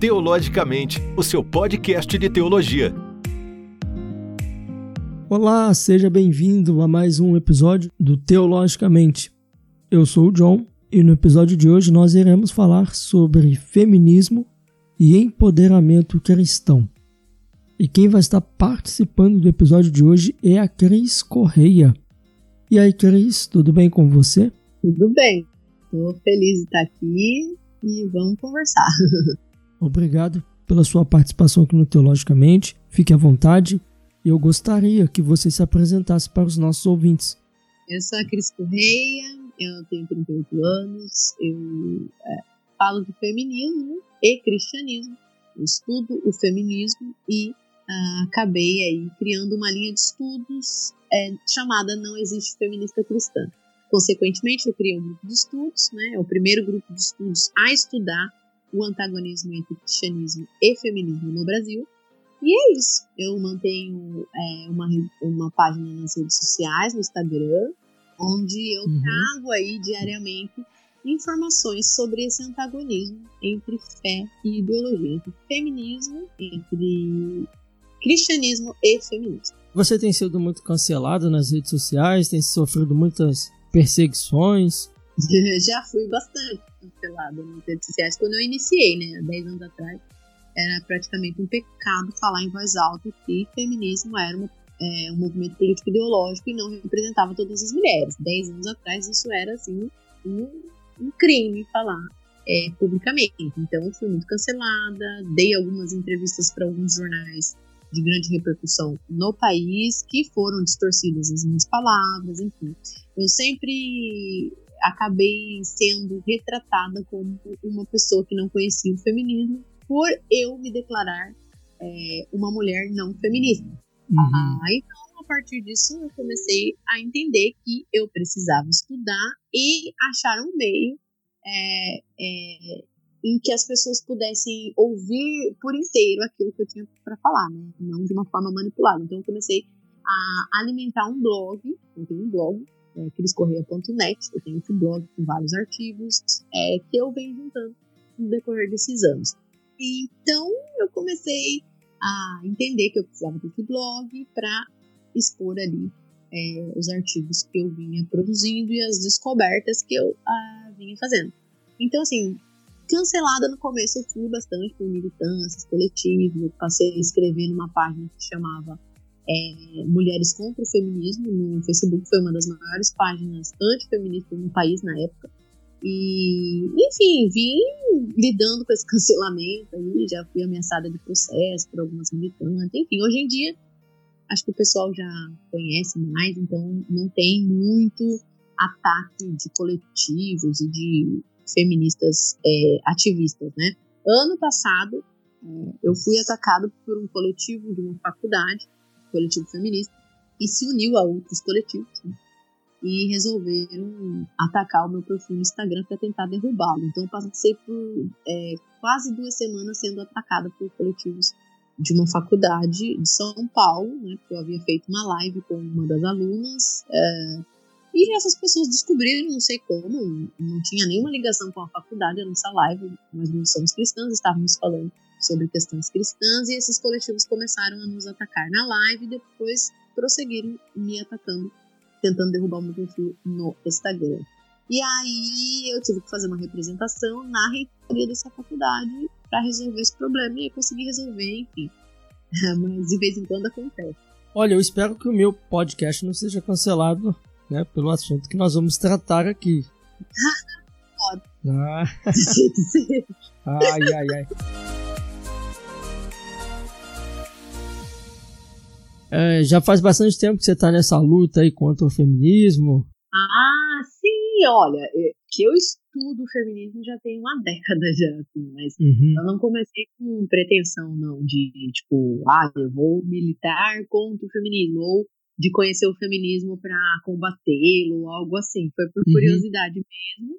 Teologicamente, o seu podcast de teologia. Olá, seja bem-vindo a mais um episódio do Teologicamente. Eu sou o John e no episódio de hoje nós iremos falar sobre feminismo e empoderamento cristão. E quem vai estar participando do episódio de hoje é a Cris Correia. E aí, Cris, tudo bem com você? Tudo bem. Estou feliz de estar aqui e vamos conversar. Obrigado pela sua participação aqui no Teologicamente. Fique à vontade. Eu gostaria que você se apresentasse para os nossos ouvintes. Eu sou a Cris Correia, eu tenho 38 anos, eu é, falo de feminismo e cristianismo, eu estudo o feminismo e uh, acabei aí criando uma linha de estudos é, chamada Não Existe Feminista Cristã. Consequentemente, eu criei um grupo de estudos, né, é o primeiro grupo de estudos a estudar o antagonismo entre cristianismo e feminismo no Brasil. E é isso. Eu mantenho é, uma, uma página nas redes sociais, no Instagram, onde eu uhum. trago aí diariamente informações sobre esse antagonismo entre fé e ideologia, entre feminismo, entre cristianismo e feminismo. Você tem sido muito cancelado nas redes sociais, tem sofrido muitas perseguições. Já fui bastante cancelada nas redes sociais. Quando eu iniciei, né, há 10 anos atrás, era praticamente um pecado falar em voz alta que feminismo era uma, é, um movimento político ideológico e não representava todas as mulheres. 10 anos atrás isso era, assim, um, um crime falar é, publicamente. Então fui muito cancelada, dei algumas entrevistas para alguns jornais de grande repercussão no país, que foram distorcidas as minhas palavras, enfim. Eu sempre acabei sendo retratada como uma pessoa que não conhecia o feminismo por eu me declarar é, uma mulher não feminista. Uhum. Ah, então, a partir disso, eu comecei a entender que eu precisava estudar e achar um meio é, é, em que as pessoas pudessem ouvir por inteiro aquilo que eu tinha para falar, né? não de uma forma manipulada. Então eu comecei a alimentar um blog, eu tenho um blog, é, criscorreia.net, eu tenho esse blog com vários artigos é, que eu venho juntando no decorrer desses anos. Então eu comecei a entender que eu precisava desse blog para expor ali é, os artigos que eu vinha produzindo e as descobertas que eu ah, vinha fazendo. Então, assim, Cancelada no começo eu fui bastante por militâncias, coletivos, eu passei a escrever numa página que chamava é, Mulheres contra o Feminismo no Facebook, foi uma das maiores páginas antifeministas no país na época. E, enfim, vim lidando com esse cancelamento aí, já fui ameaçada de processo por algumas militantes, enfim, hoje em dia acho que o pessoal já conhece mais, então não tem muito ataque de coletivos e de feministas é, ativistas, né? Ano passado, é, eu fui atacado por um coletivo de uma faculdade, coletivo feminista, e se uniu a outros coletivos, né? e resolveram atacar o meu perfil no Instagram para tentar derrubá-lo. Então, passei por é, quase duas semanas sendo atacada por coletivos de uma faculdade de São Paulo, né? Porque eu havia feito uma live com uma das alunas. É, e essas pessoas descobriram, não sei como, não tinha nenhuma ligação com a faculdade, a nossa live, nós não somos cristãs, estávamos falando sobre questões cristãs, e esses coletivos começaram a nos atacar na live e depois prosseguiram me atacando, tentando derrubar o meu perfil no Instagram. E aí eu tive que fazer uma representação na reitoria dessa faculdade para resolver esse problema e eu consegui resolver, enfim. Mas de vez em quando acontece. Olha, eu espero que o meu podcast não seja cancelado né, pelo assunto que nós vamos tratar aqui. Pode. Ah. ai, ai, ai. É, já faz bastante tempo que você está nessa luta aí contra o feminismo. Ah, sim, olha, é, que eu estudo o feminismo já tem uma década já, assim, mas uhum. eu não comecei com pretensão, não, de tipo, ah, eu vou militar contra o feminismo, ou de conhecer o feminismo para combatê-lo, algo assim. Foi por uhum. curiosidade mesmo.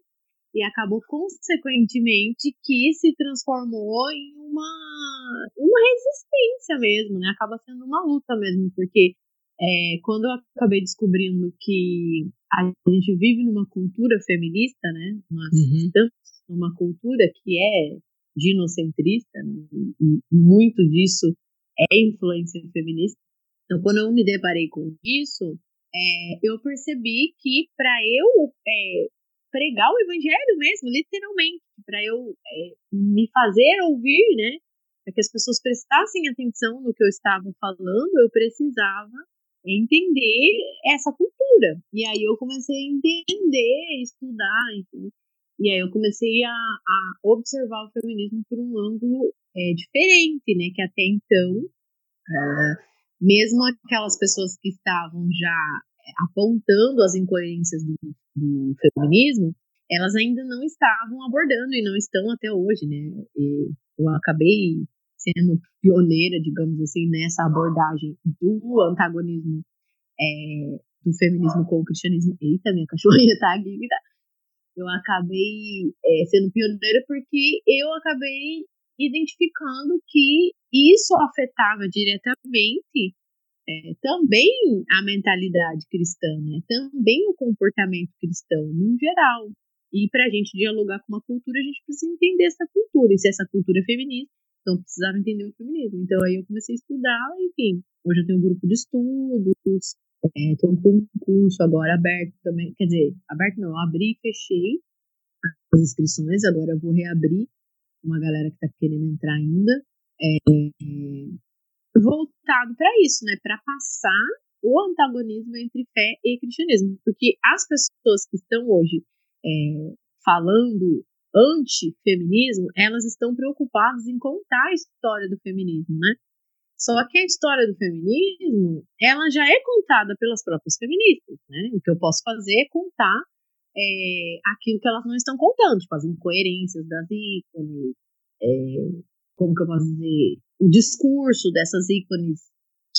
E acabou, consequentemente, que se transformou em uma, uma resistência mesmo, né? Acaba sendo uma luta mesmo, porque é, quando eu acabei descobrindo que a gente vive numa cultura feminista, né? Nós uhum. estamos numa cultura que é ginocentrista, né? e muito disso é influência feminista. Então, quando eu me deparei com isso, é, eu percebi que para eu é, pregar o evangelho mesmo, literalmente, para eu é, me fazer ouvir, né, para que as pessoas prestassem atenção no que eu estava falando, eu precisava entender essa cultura. E aí eu comecei a entender, estudar, enfim. E aí eu comecei a, a observar o feminismo por um ângulo é, diferente, né? Que até então, é, mesmo aquelas pessoas que estavam já apontando as incoerências do, do, feminismo, elas ainda não estavam abordando e não estão até hoje, né? E eu acabei sendo pioneira, digamos assim, nessa abordagem do antagonismo é, do feminismo com o cristianismo. Eita, minha cachorrinha tá aqui? Eu acabei é, sendo pioneira porque eu acabei identificando que isso afetava diretamente é, também a mentalidade cristã, né? também o comportamento cristão, no geral. E para a gente dialogar com uma cultura, a gente precisa entender essa cultura. E se essa cultura é feminista, então precisava entender o feminismo. Então aí eu comecei a estudar, enfim. Hoje eu tenho um grupo de estudos, estou é, com um curso agora aberto também. Quer dizer, aberto não, eu abri e fechei as inscrições, agora eu vou reabrir uma galera que está querendo entrar ainda. É, voltado para isso, né? Para passar o antagonismo entre fé e cristianismo. Porque as pessoas que estão hoje é, falando anti-feminismo, elas estão preocupadas em contar a história do feminismo, né? Só que a história do feminismo, ela já é contada pelas próprias feministas, né? O que eu posso fazer é contar é, aquilo que elas não estão contando, tipo as incoerências das ícones, é, como que eu posso dizer, o discurso dessas ícones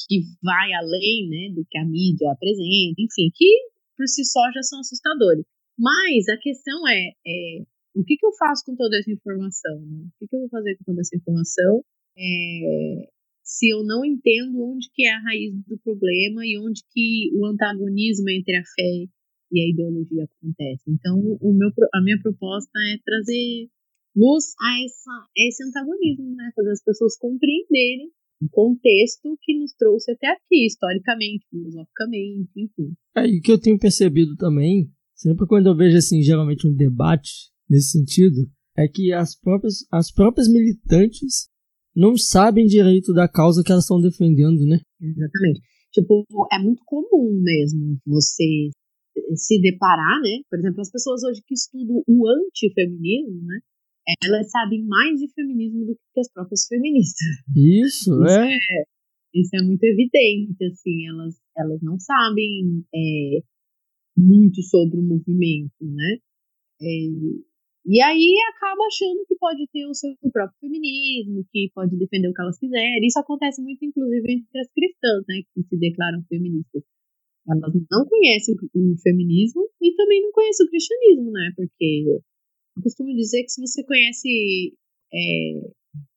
que vai além, né, do que a mídia apresenta, enfim, que por si só já são assustadores. Mas a questão é, é o que, que eu faço com toda essa informação? Né? O que, que eu vou fazer com toda essa informação é, se eu não entendo onde que é a raiz do problema e onde que o antagonismo entre a fé e a ideologia acontece? Então, o meu, a minha proposta é trazer luz a, essa, a esse antagonismo, né? Fazer as pessoas compreenderem o contexto que nos trouxe até aqui, historicamente, filosoficamente, enfim. É, e o que eu tenho percebido também, sempre quando eu vejo, assim, geralmente um debate nesse sentido, é que as próprias, as próprias militantes não sabem direito da causa que elas estão defendendo, né? Exatamente. Tipo, é muito comum mesmo você se deparar, né? Por exemplo, as pessoas hoje que estudam o antifeminismo, né? Elas sabem mais de feminismo do que as próprias feministas. Isso, isso é. é. Isso é muito evidente, assim, elas, elas não sabem é, muito sobre o movimento, né? É, e aí acaba achando que pode ter o seu próprio feminismo, que pode defender o que elas quiserem. Isso acontece muito, inclusive, entre as cristãs, né, que se declaram feministas. Elas não conhecem o feminismo e também não conhecem o cristianismo, né? Porque eu costumo dizer que se você conhece é,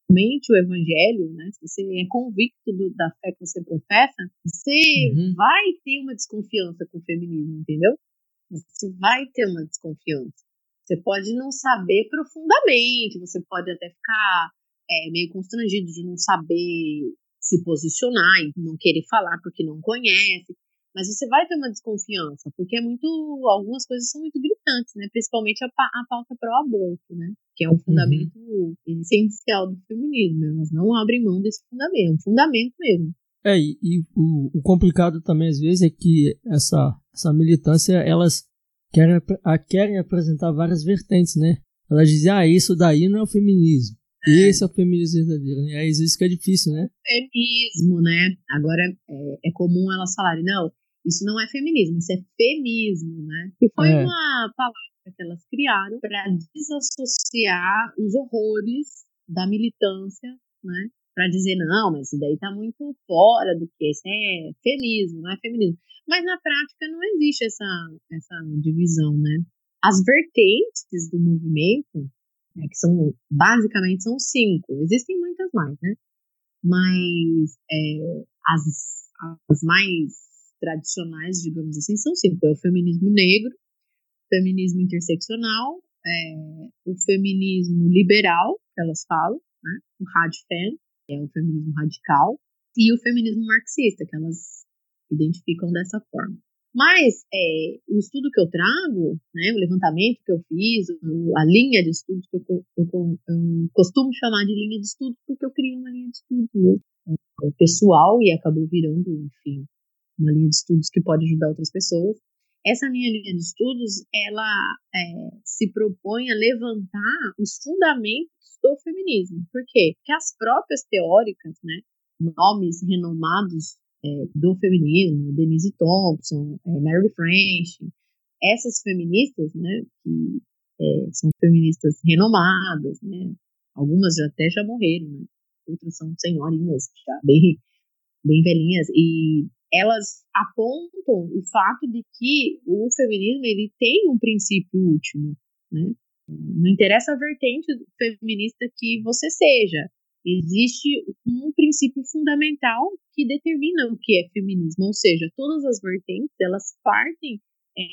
realmente o evangelho, né, se você é convicto do, da fé que você professa, você uhum. vai ter uma desconfiança com o feminismo, entendeu? Você vai ter uma desconfiança. Você pode não saber profundamente, você pode até ficar é, meio constrangido de não saber se posicionar e não querer falar porque não conhece. Mas você vai ter uma desconfiança, porque é muito. Algumas coisas são muito gritantes, né? Principalmente a, a pauta pró-aborto, né? Que é um uhum. fundamento uhum. essencial do feminismo. Elas não abrem mão desse fundamento, é um fundamento mesmo. É, e, e o, o, complicado também, às vezes, é que essa, essa militância, elas querem, a, querem apresentar várias vertentes, né? Elas dizem, ah, isso daí não é o feminismo. É. Esse é o feminismo verdadeiro, né? É isso que é difícil, né? Feminismo, né? Agora é, é comum elas falarem, não, isso não é feminismo, isso é femismo, né? Que foi é. uma palavra que elas criaram para desassociar os horrores da militância, né? Para dizer, não, mas isso daí tá muito fora do que isso é feminismo, não é feminismo. Mas na prática não existe essa, essa divisão, né? As vertentes do movimento, né, que são basicamente são cinco, existem muitas mais, né? Mas é, as, as mais tradicionais, digamos assim, são cinco: é o feminismo negro, feminismo interseccional, é, o feminismo liberal, que elas falam, né? O radfem, que é o feminismo radical, e o feminismo marxista, que elas identificam dessa forma. Mas é, o estudo que eu trago, né, o levantamento que eu fiz, a linha de estudos que eu, eu, eu, costumo chamar de linha de estudo porque eu criei uma linha de estudos né, pessoal e acabou virando, enfim, uma linha de estudos que pode ajudar outras pessoas. Essa minha linha de estudos, ela é, se propõe a levantar os fundamentos do feminismo. Por quê? Porque as próprias teóricas, né, nomes renomados é, do feminismo, Denise Thompson, é, Mary French, essas feministas, né, que é, são feministas renomadas, né, algumas já até já morreram, né, outras são senhorinhas, já bem, bem velhinhas, e elas apontam o fato de que o feminismo ele tem um princípio último, né? Não interessa a vertente feminista que você seja, existe um princípio fundamental que determina o que é feminismo, ou seja, todas as vertentes elas partem é,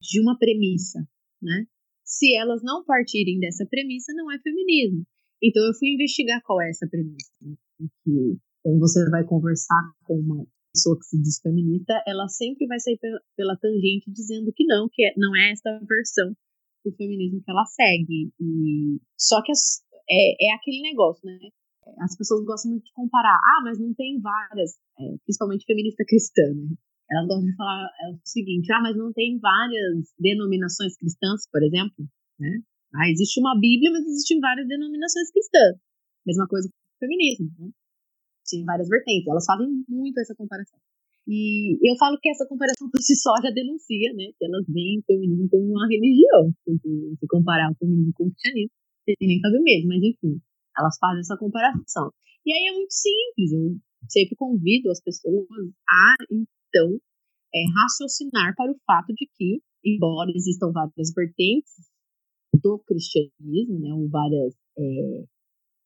de uma premissa, né? Se elas não partirem dessa premissa, não é feminismo. Então eu fui investigar qual é essa premissa. Quando você vai conversar com uma pessoa que se diz feminista, ela sempre vai sair pela, tangente dizendo que não, que é, não é essa versão do feminismo que ela segue. E só que as, é, é aquele negócio, né? As pessoas gostam muito de comparar. Ah, mas não tem várias, é, principalmente feminista cristã, né? Elas gostam de falar é, o seguinte: ah, mas não tem várias denominações cristãs, por exemplo, né? Ah, existe uma Bíblia, mas existem várias denominações cristãs. Mesma coisa com o feminismo, né? Tem várias vertentes. Elas fazem muito essa comparação. E eu falo que essa comparação por si só já denuncia, né? Que elas veem o feminismo como uma religião. Se comparar o feminismo com o cristianismo, sem nem fazer mesmo, mas enfim, elas fazem essa comparação. E aí é muito simples, eu sempre convido as pessoas a, então, é, raciocinar para o fato de que, embora existam várias vertentes do cristianismo, né, ou várias é,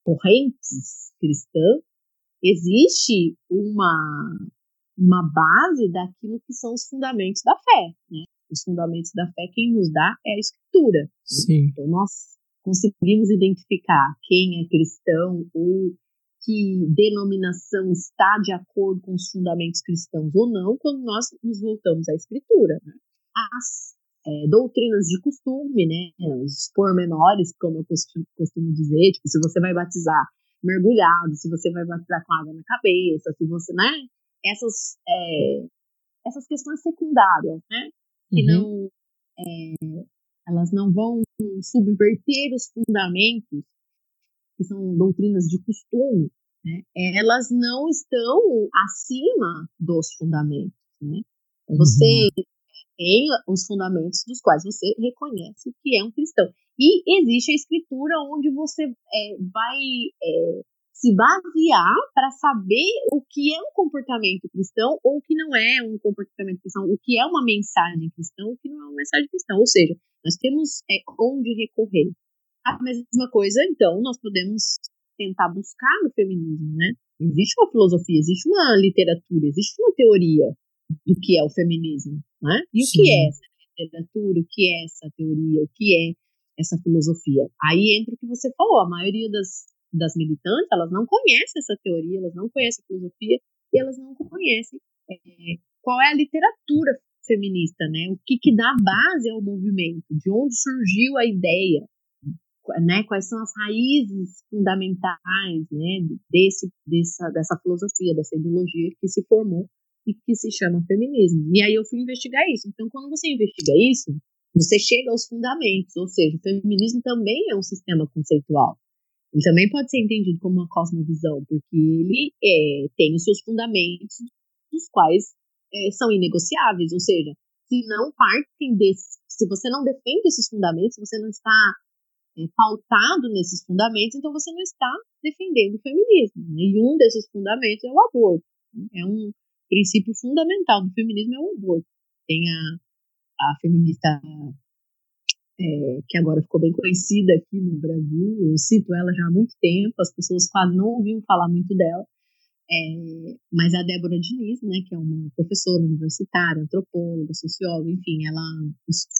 correntes cristãs, existe uma, uma base daquilo que são os fundamentos da fé, né? Os fundamentos da fé, quem nos dá é a escritura. Né? Sim. Então, nós conseguimos identificar quem é cristão ou que denominação está de acordo com os fundamentos cristãos ou não, quando nós nos voltamos à Escritura. Né? As é, doutrinas de costume, né, os pormenores, como eu costumo, costumo dizer, tipo, se você vai batizar mergulhado, se você vai batizar com água na cabeça, se você, né, essas, é, essas questões secundárias, né, que uhum. não é, elas não vão subverter os fundamentos, que são doutrinas de costume, né? elas não estão acima dos fundamentos. Né? Você uhum. tem os fundamentos dos quais você reconhece que é um cristão. E existe a escritura onde você é, vai é, se basear para saber o que é um comportamento cristão ou o que não é um comportamento cristão, o que é uma mensagem cristã, o que não é uma mensagem cristã. Ou seja, nós temos é, onde recorrer. A mesma coisa, então, nós podemos tentar buscar no feminismo, né? Existe uma filosofia, existe uma literatura, existe uma teoria do que é o feminismo, né? E o Sim. que é essa literatura, o que é essa teoria, o que é essa filosofia? Aí entra o que você falou, a maioria das, das militantes, elas não conhecem essa teoria, elas não conhecem a filosofia e elas não conhecem é, qual é a literatura feminista, né? O que, que dá base ao movimento, de onde surgiu a ideia, né? Quais são as raízes fundamentais, né? Desse, dessa, dessa filosofia, dessa ideologia que se formou e que se chama feminismo. E aí eu fui investigar isso. Então, quando você investiga isso, você chega aos fundamentos, ou seja, o feminismo também é um sistema conceitual. Ele também pode ser entendido como uma cosmovisão, porque ele é, tem os seus fundamentos, dos quais é, são inegociáveis, ou seja, se não partem desse, se você não defende esses fundamentos, você não está é, pautado nesses fundamentos, então você não está defendendo o feminismo. Né? E um desses fundamentos é o aborto. Né? É um princípio fundamental do feminismo é o aborto. Tem a, a feminista é, que agora ficou bem conhecida aqui no Brasil, eu cito ela já há muito tempo, as pessoas quase não ouviam falar muito dela, é, mas a Débora Diniz, né, que é uma professora universitária, antropóloga, socióloga, enfim, ela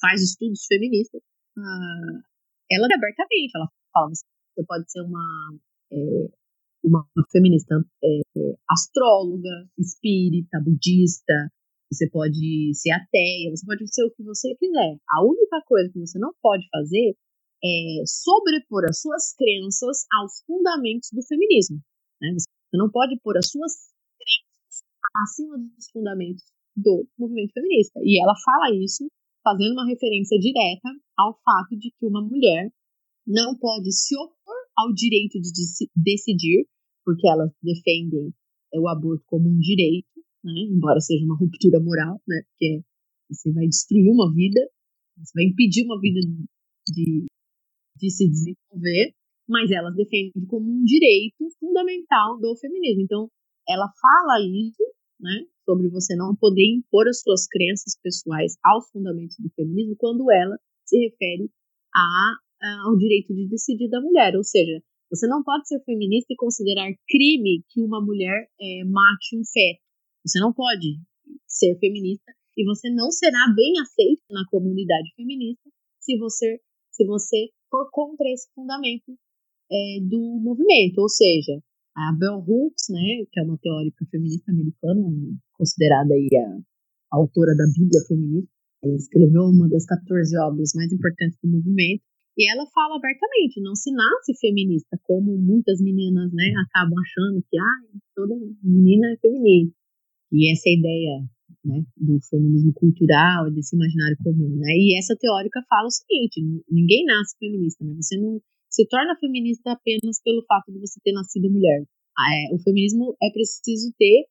faz estudos feministas. Ah, ela abertamente, ela fala, Você pode ser uma, é, uma feminista é, astróloga, espírita, budista, você pode ser ateia, você pode ser o que você quiser. A única coisa que você não pode fazer é sobrepor as suas crenças aos fundamentos do feminismo. Né? Você não pode pôr as suas crenças acima dos fundamentos do movimento feminista. E ela fala isso fazendo uma referência direta ao fato de que uma mulher não pode se opor ao direito de decidir, porque elas defendem o aborto como um direito, né? embora seja uma ruptura moral, né? porque você vai destruir uma vida, você vai impedir uma vida de, de se desenvolver, mas elas defendem como um direito fundamental do feminismo. Então, ela fala isso, né, sobre você não poder impor as suas crenças pessoais aos fundamentos do feminismo quando ela se refere a, a, ao direito de decidir da mulher. Ou seja, você não pode ser feminista e considerar crime que uma mulher é, mate um feto. Você não pode ser feminista e você não será bem aceita na comunidade feminista se você se você for contra esse fundamento é, do movimento, ou seja, a Bell Hooks, né, que é uma teórica feminista americana, considerada aí a, a autora da Bíblia feminista, ela escreveu uma das 14 obras mais importantes do movimento, e ela fala abertamente, não se nasce feminista, como muitas meninas, né, acabam achando que, ah, toda menina é feminista. E essa é ideia, né, do feminismo cultural, desse imaginário comum, né? E essa teórica fala o seguinte, ninguém nasce feminista, né? Você não se torna feminista apenas pelo fato de você ter nascido mulher. Ah, é, o feminismo é preciso ter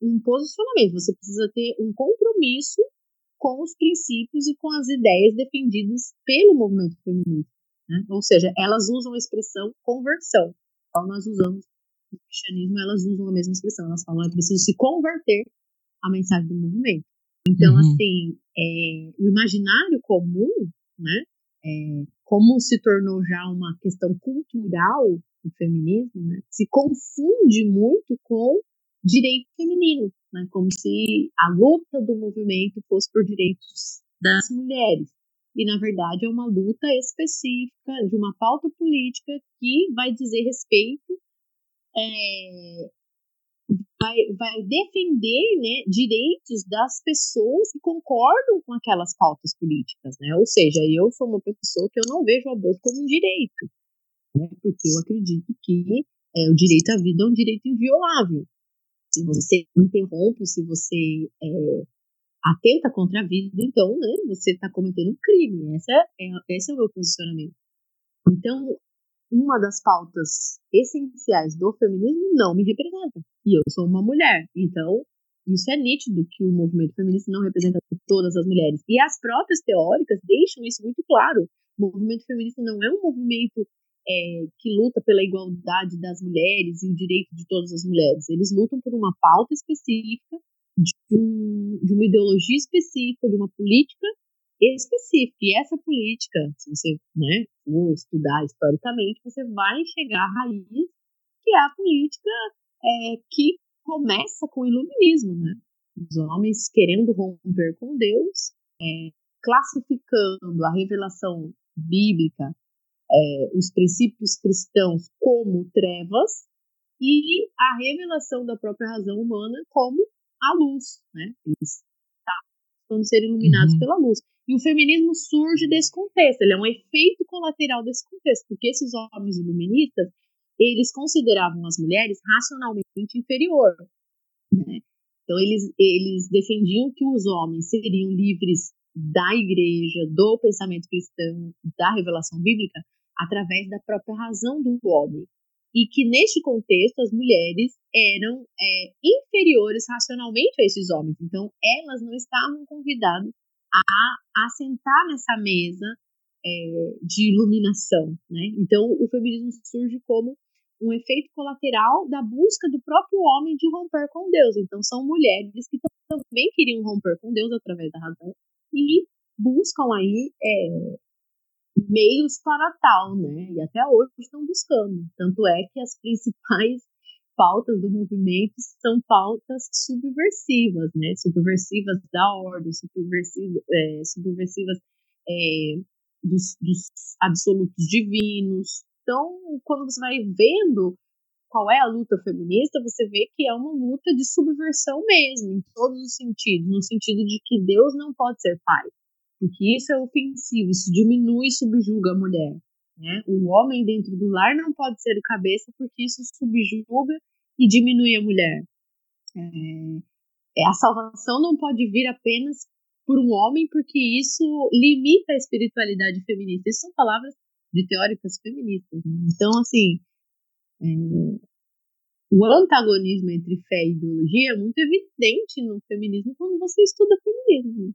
um posicionamento, você precisa ter um compromisso com os princípios e com as ideias defendidas pelo movimento feminista. Né? Ou seja, elas usam a expressão conversão. Então, nós usamos no cristianismo, elas usam a mesma expressão. Elas falam, é preciso se converter à mensagem do movimento. Então, uhum. assim, é, o imaginário comum, né, é, como se tornou já uma questão cultural o feminismo, né, se confunde muito com direito feminino, né, como se a luta do movimento fosse por direitos das mulheres. E, na verdade, é uma luta específica de uma pauta política que vai dizer respeito é, vai, vai defender né, direitos das pessoas que concordam com aquelas pautas políticas, né? Ou seja, eu sou uma pessoa que eu não vejo o aborto como um direito, né? Porque eu acredito que é, o direito à vida é um direito inviolável. Se você interrompe, se você é, atenta contra a vida, então, né, você está cometendo um crime. Essa é, esse é o meu posicionamento. Então, uma das pautas essenciais do feminismo não me representa. E eu sou uma mulher. Então, isso é nítido que o movimento feminista não representa todas as mulheres. E as próprias teóricas deixam isso muito claro. O movimento feminista não é um movimento é, que luta pela igualdade das mulheres e o direito de todas as mulheres. Eles lutam por uma pauta específica, de, um, de uma ideologia específica, de uma política específica. E essa política, se você né, for estudar historicamente, você vai chegar à raiz, que é a política é, que começa com o iluminismo, né? Os homens querendo romper com Deus, é, classificando a revelação bíblica, é, os princípios cristãos como trevas e a revelação da própria razão humana como a luz, né? Eles estão ser iluminados uhum. pela luz. E o feminismo surge desse contexto, ele é um efeito colateral desse contexto, porque esses homens iluministas, eles consideravam as mulheres racionalmente inferior. Né? Então, eles, eles defendiam que os homens seriam livres da igreja, do pensamento cristão, da revelação bíblica, através da própria razão do homem. E que, neste contexto, as mulheres eram é, inferiores racionalmente a esses homens. Então, elas não estavam convidadas a, sentar nessa mesa é, de iluminação, né? Então, o feminismo surge como um efeito colateral da busca do próprio homem de romper com Deus. Então, são mulheres que também queriam romper com Deus através da razão e buscam aí é, meios para tal, né? E até hoje estão buscando. Tanto é que as principais pautas do movimento são pautas subversivas, né? Subversivas da ordem, subversivas, é, subversivas é, dos, dos, absolutos divinos, Então, quando você vai vendo qual é a luta feminista, você vê que é uma luta de subversão mesmo, em todos os sentidos, no sentido de que Deus não pode ser pai, porque isso é ofensivo, isso diminui e subjuga a mulher. Né? O homem dentro do lar não pode ser o cabeça, porque isso subjuga e diminui a mulher. É, a salvação não pode vir apenas por um homem, porque isso limita a espiritualidade feminista. Isso são palavras de teóricas feministas. Né? Então, assim, é, o antagonismo entre fé e ideologia é muito evidente no feminismo quando você estuda feminismo.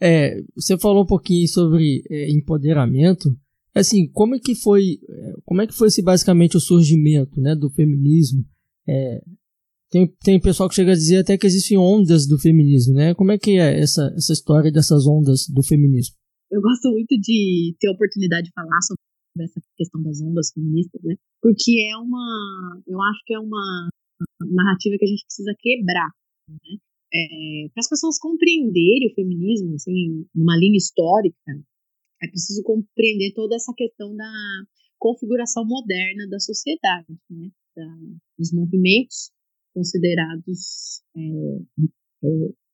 É, você falou um pouquinho sobre é, empoderamento. Assim, como é que foi, como é que foi esse, basicamente o surgimento, né, do feminismo? É, tem, tem pessoal que chega a dizer até que existem ondas do feminismo, né? Como é que é essa, essa história dessas ondas do feminismo? Eu gosto muito de ter a oportunidade de falar sobre essa questão das ondas feministas, né? Porque é uma, eu acho que é uma narrativa que a gente precisa quebrar, né? É, para as pessoas compreenderem o feminismo, assim, numa linha histórica, é preciso compreender toda essa questão da configuração moderna da sociedade, né? Da, dos movimentos considerados é, é,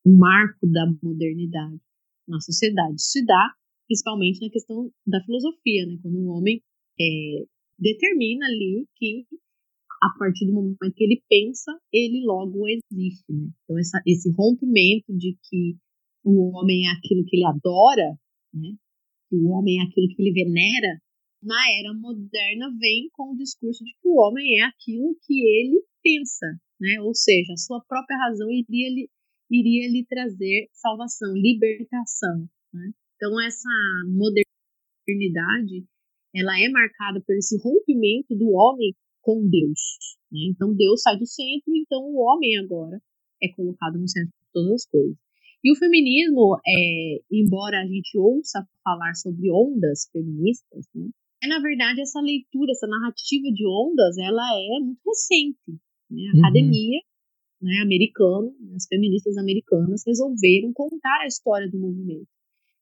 um marco da modernidade na sociedade. Isso se dá principalmente na questão da filosofia, né? Quando um homem é, determina ali que a partir do momento que ele pensa, ele logo existe, né? Então essa, esse rompimento de que o homem é aquilo que ele adora, né? O homem é aquilo que ele venera, na era moderna vem com o discurso de que o homem é aquilo que ele pensa, né? Ou seja, a sua própria razão iria lhe, iria lhe trazer salvação, libertação, né? Então essa modernidade, ela é marcada por esse rompimento do homem com Deus, né? Então Deus sai do centro, então o homem agora é colocado no centro de todas as coisas. E o feminismo, é, embora a gente ouça falar sobre ondas feministas, né, é na verdade essa leitura, essa narrativa de ondas, ela é muito recente. Né? A uhum. academia né, americana, as feministas americanas resolveram contar a história do movimento.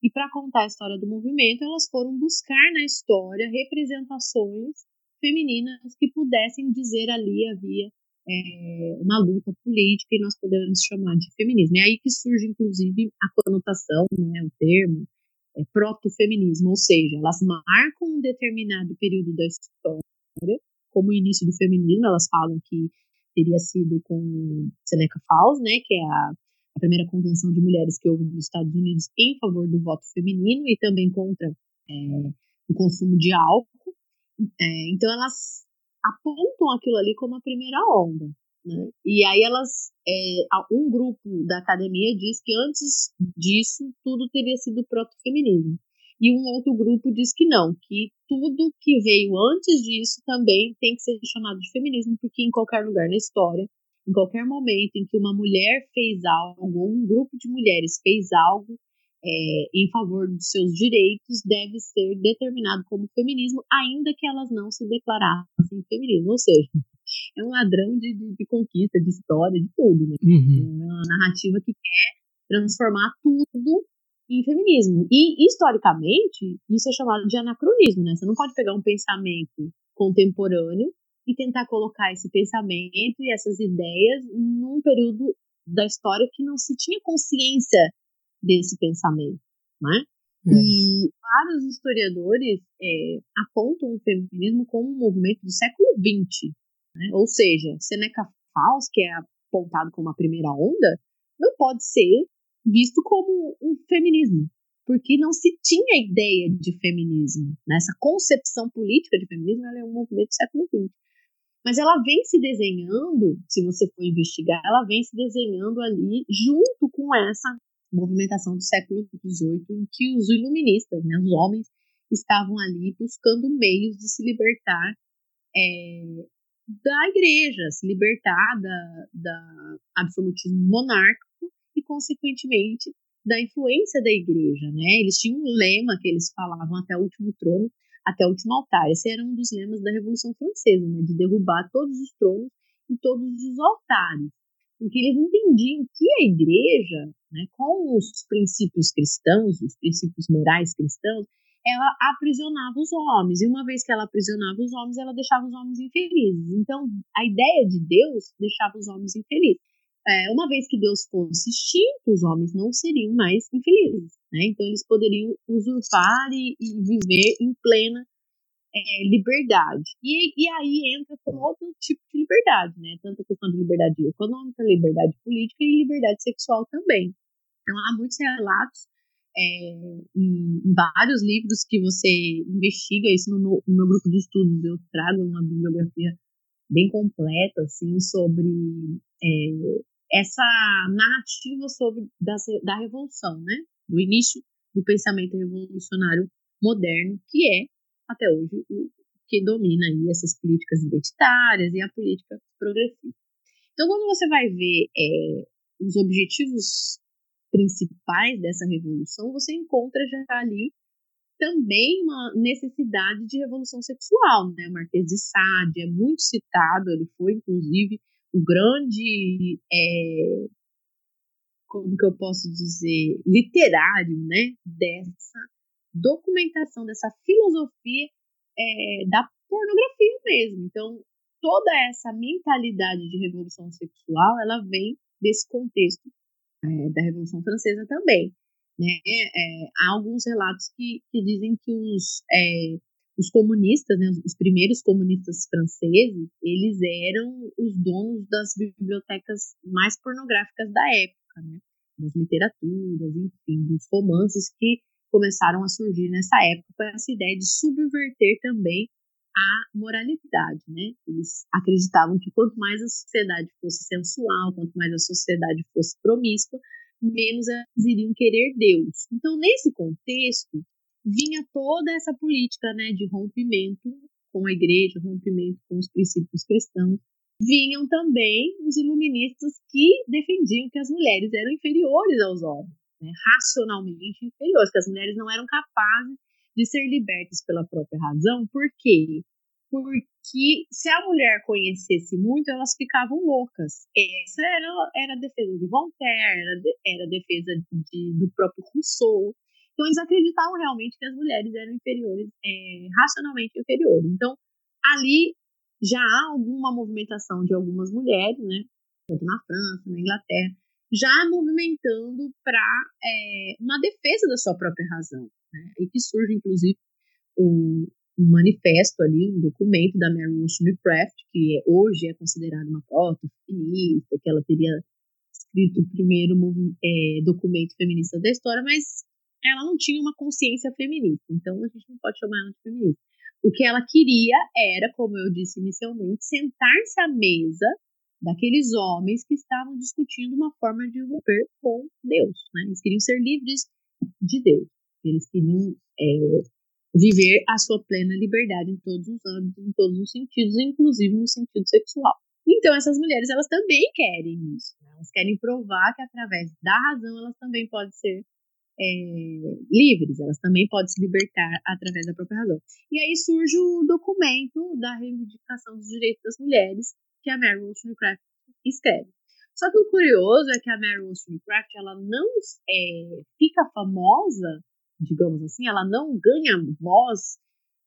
E para contar a história do movimento, elas foram buscar na história representações femininas que pudessem dizer ali havia é, uma luta política e nós podemos chamar de feminismo. É aí que surge, inclusive, a conotação, né, o termo é, proto-feminismo, ou seja, elas marcam um determinado período da história, como o início do feminismo, elas falam que teria sido com Seneca Falls, né, que é a, a, primeira convenção de mulheres que houve nos Estados Unidos em favor do voto feminino e também contra é, o consumo de álcool. É, então elas apontam aquilo ali como a primeira onda. Né? E aí elas, é, um grupo da academia diz que antes disso tudo teria sido proto-feminismo. E um outro grupo diz que não, que tudo que veio antes disso também tem que ser chamado de feminismo, porque em qualquer lugar na história, em qualquer momento em que uma mulher fez algo, um grupo de mulheres fez algo é, em favor dos seus direitos, deve ser determinado como feminismo, ainda que elas não se declarassem feminismo. Ou seja, é um ladrão de, de, de conquista, de história, de tudo. Né? Uhum. Uma narrativa que quer transformar tudo em feminismo. E, historicamente, isso é chamado de anacronismo, né? Você não pode pegar um pensamento contemporâneo e tentar colocar esse pensamento e essas ideias num período da história que não se tinha consciência desse pensamento, né? É. E vários historiadores é, apontam o feminismo como um movimento do século XX, né? ou seja, Seneca Falls, que é apontado como a primeira onda, não pode ser visto como um feminismo, porque não se tinha ideia de feminismo. Né? Essa concepção política de feminismo é um movimento do século XX. Mas ela vem se desenhando, se você for investigar, ela vem se desenhando ali junto com essa movimentação do século XVIII, em que os iluministas, né, os homens, estavam ali buscando meios de se libertar é, da igreja, se libertar da, da absolutismo monárquico e, consequentemente, da influência da igreja, né? Eles tinham um lema que eles falavam até o último trono, até o último altar. Esse era um dos lemas da Revolução Francesa, né? De derrubar todos os tronos e todos os altares. Porque eles entendiam que a igreja, né, com os princípios cristãos, os princípios morais cristãos, ela aprisionava os homens. E uma vez que ela aprisionava os homens, ela deixava os homens infelizes. Então, a ideia de Deus deixava os homens infelizes. É, uma vez que Deus fosse extinto, os homens não seriam mais infelizes. Né? Então, eles poderiam usurpar e, e viver em plena é, liberdade. E, e aí entra todo tipo de liberdade, né? Tanto a questão de liberdade econômica, liberdade política e liberdade sexual também. Então, há muitos relatos é, em, vários livros que você investiga isso no meu, no meu, grupo de estudos. Eu trago uma bibliografia bem completa, assim, sobre é, essa narrativa sobre da, da revolução, né? Do início do pensamento revolucionário moderno, que é até hoje o que domina aí essas políticas identitárias e a política progressista. Então, quando você vai ver é, os objetivos principais dessa revolução, você encontra já ali também uma necessidade de revolução sexual, né? O Marquês de Sade é muito citado, ele foi inclusive o grande, é, como que eu posso dizer, literário, né? Dessa documentação, dessa filosofia é, da pornografia mesmo. Então, toda essa mentalidade de revolução sexual, ela vem desse contexto é, da Revolução Francesa também. Né? É, há alguns relatos que, que dizem que os, é, os comunistas, né, os primeiros comunistas franceses, eles eram os donos das bibliotecas mais pornográficas da época, né? das literaturas, enfim, dos romances que começaram a surgir nessa época essa ideia de subverter também a moralidade, né? Eles acreditavam que quanto mais a sociedade fosse sensual, quanto mais a sociedade fosse promíscua, menos elas iriam querer Deus. Então, nesse contexto, vinha toda essa política, né, de rompimento com a igreja, rompimento com os princípios cristãos. Vinham também os iluministas que defendiam que as mulheres eram inferiores aos homens, né, racionalmente inferiores, que as mulheres não eram capazes de ser libertas pela própria razão. Por quê? Porque se a mulher conhecesse muito, elas ficavam loucas. Essa era, era a defesa de Voltaire, era, a defesa de, do próprio Rousseau. Então, eles acreditavam realmente que as mulheres eram inferiores, é, racionalmente inferiores. Então, ali já há alguma movimentação de algumas mulheres, né? Tanto na França, na Inglaterra, já movimentando para é, uma defesa da sua própria razão né? e que surge, inclusive, um, um, manifesto ali, um documento da Mary Wollstonecraft, que é, hoje é considerada uma foto feminista, que ela teria escrito o primeiro é, documento feminista da história, mas ela não tinha uma consciência feminista, então a gente não pode chamar ela de feminista. O que ela queria era, como eu disse inicialmente, sentar-se à mesa daqueles homens que estavam discutindo uma forma de romper com Deus. Né? Eles queriam ser livres de Deus. Eles queriam é, viver a sua plena liberdade em todos os âmbitos, em todos os sentidos, inclusive no sentido sexual. Então, essas mulheres, elas também querem isso. Né? Elas querem provar que, através da razão, elas também podem ser é, livres, elas também podem se libertar através da própria razão. E aí surge o documento da reivindicação dos direitos das mulheres, que a Mary Wollstonecraft escreve. Só que o curioso é que a Mary Wollstonecraft ela não é, fica famosa digamos assim, ela não ganha voz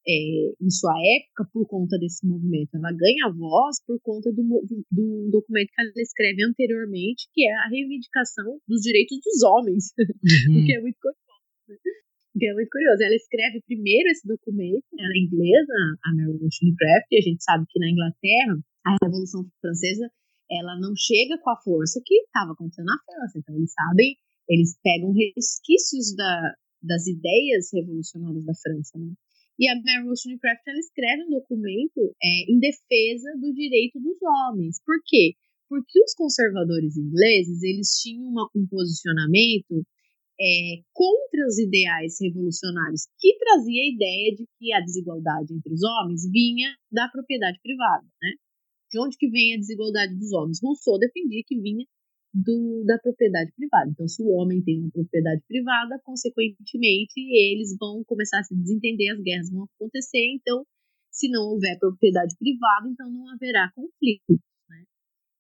é, em sua época por conta desse movimento, ela ganha voz por conta do, do, do, documento que ela escreve anteriormente, que é a reivindicação dos direitos dos homens, uhum. o que é muito curioso. Né? Que é muito curioso. Ela escreve primeiro esse documento, ela é inglesa, a Mary Wollstonecraft, e a gente sabe que na Inglaterra, a Revolução Francesa, ela não chega com a força que estava acontecendo na França. Então, eles sabem, eles pegam resquícios da, das ideias revolucionárias da França, né? E a Mary Wollstonecraft ela escreve um documento é, em defesa do direito dos homens. Por quê? Porque os conservadores ingleses eles tinham uma, um posicionamento é, contra os ideais revolucionários, que trazia a ideia de que a desigualdade entre os homens vinha da propriedade privada, né? De onde que vem a desigualdade dos homens? Rousseau defendia que vinha do, da propriedade privada. Então, se o homem tem uma propriedade privada, consequentemente, eles vão começar a se desentender, as guerras vão acontecer. Então, se não houver propriedade privada, então não haverá conflito. Né?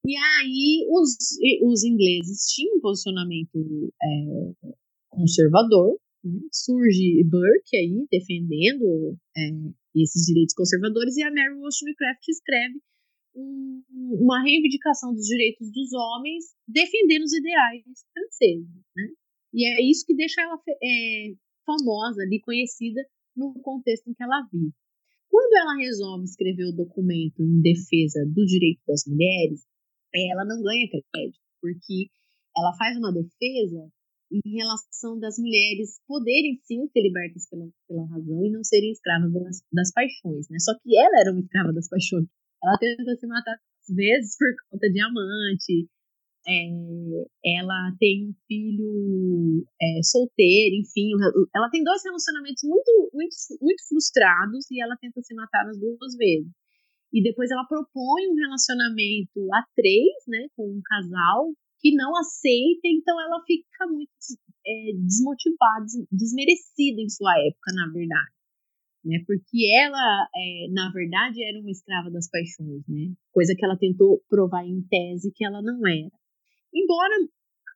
E aí, os, os ingleses tinham um posicionamento é, conservador, né, surge Burke aí defendendo é, esses direitos conservadores e a Mary Wollstonecraft escreve um, uma reivindicação dos direitos dos homens defendendo os ideais franceses, né? E é isso que deixa ela é, famosa ali, conhecida no contexto em que ela vive. Quando ela resolve escrever o documento em defesa do direito das mulheres, ela não ganha crédito, porque ela faz uma defesa em relação das mulheres poderem sim ser libertas pela, pela razão e não serem escravas das, das paixões, né? Só que ela era uma escrava das paixões. Ela tenta se matar vezes por conta de amante. É, ela tem um filho é, solteiro, enfim. Ela tem dois relacionamentos muito, muito, muito frustrados e ela tenta se matar as duas vezes. E depois ela propõe um relacionamento a três, né, com um casal que não aceita, então ela fica muito é, desmotivada, desmerecida em sua época, na verdade né? Porque ela, é, na verdade, era uma escrava das paixões, né? Coisa que ela tentou provar em tese que ela não era. Embora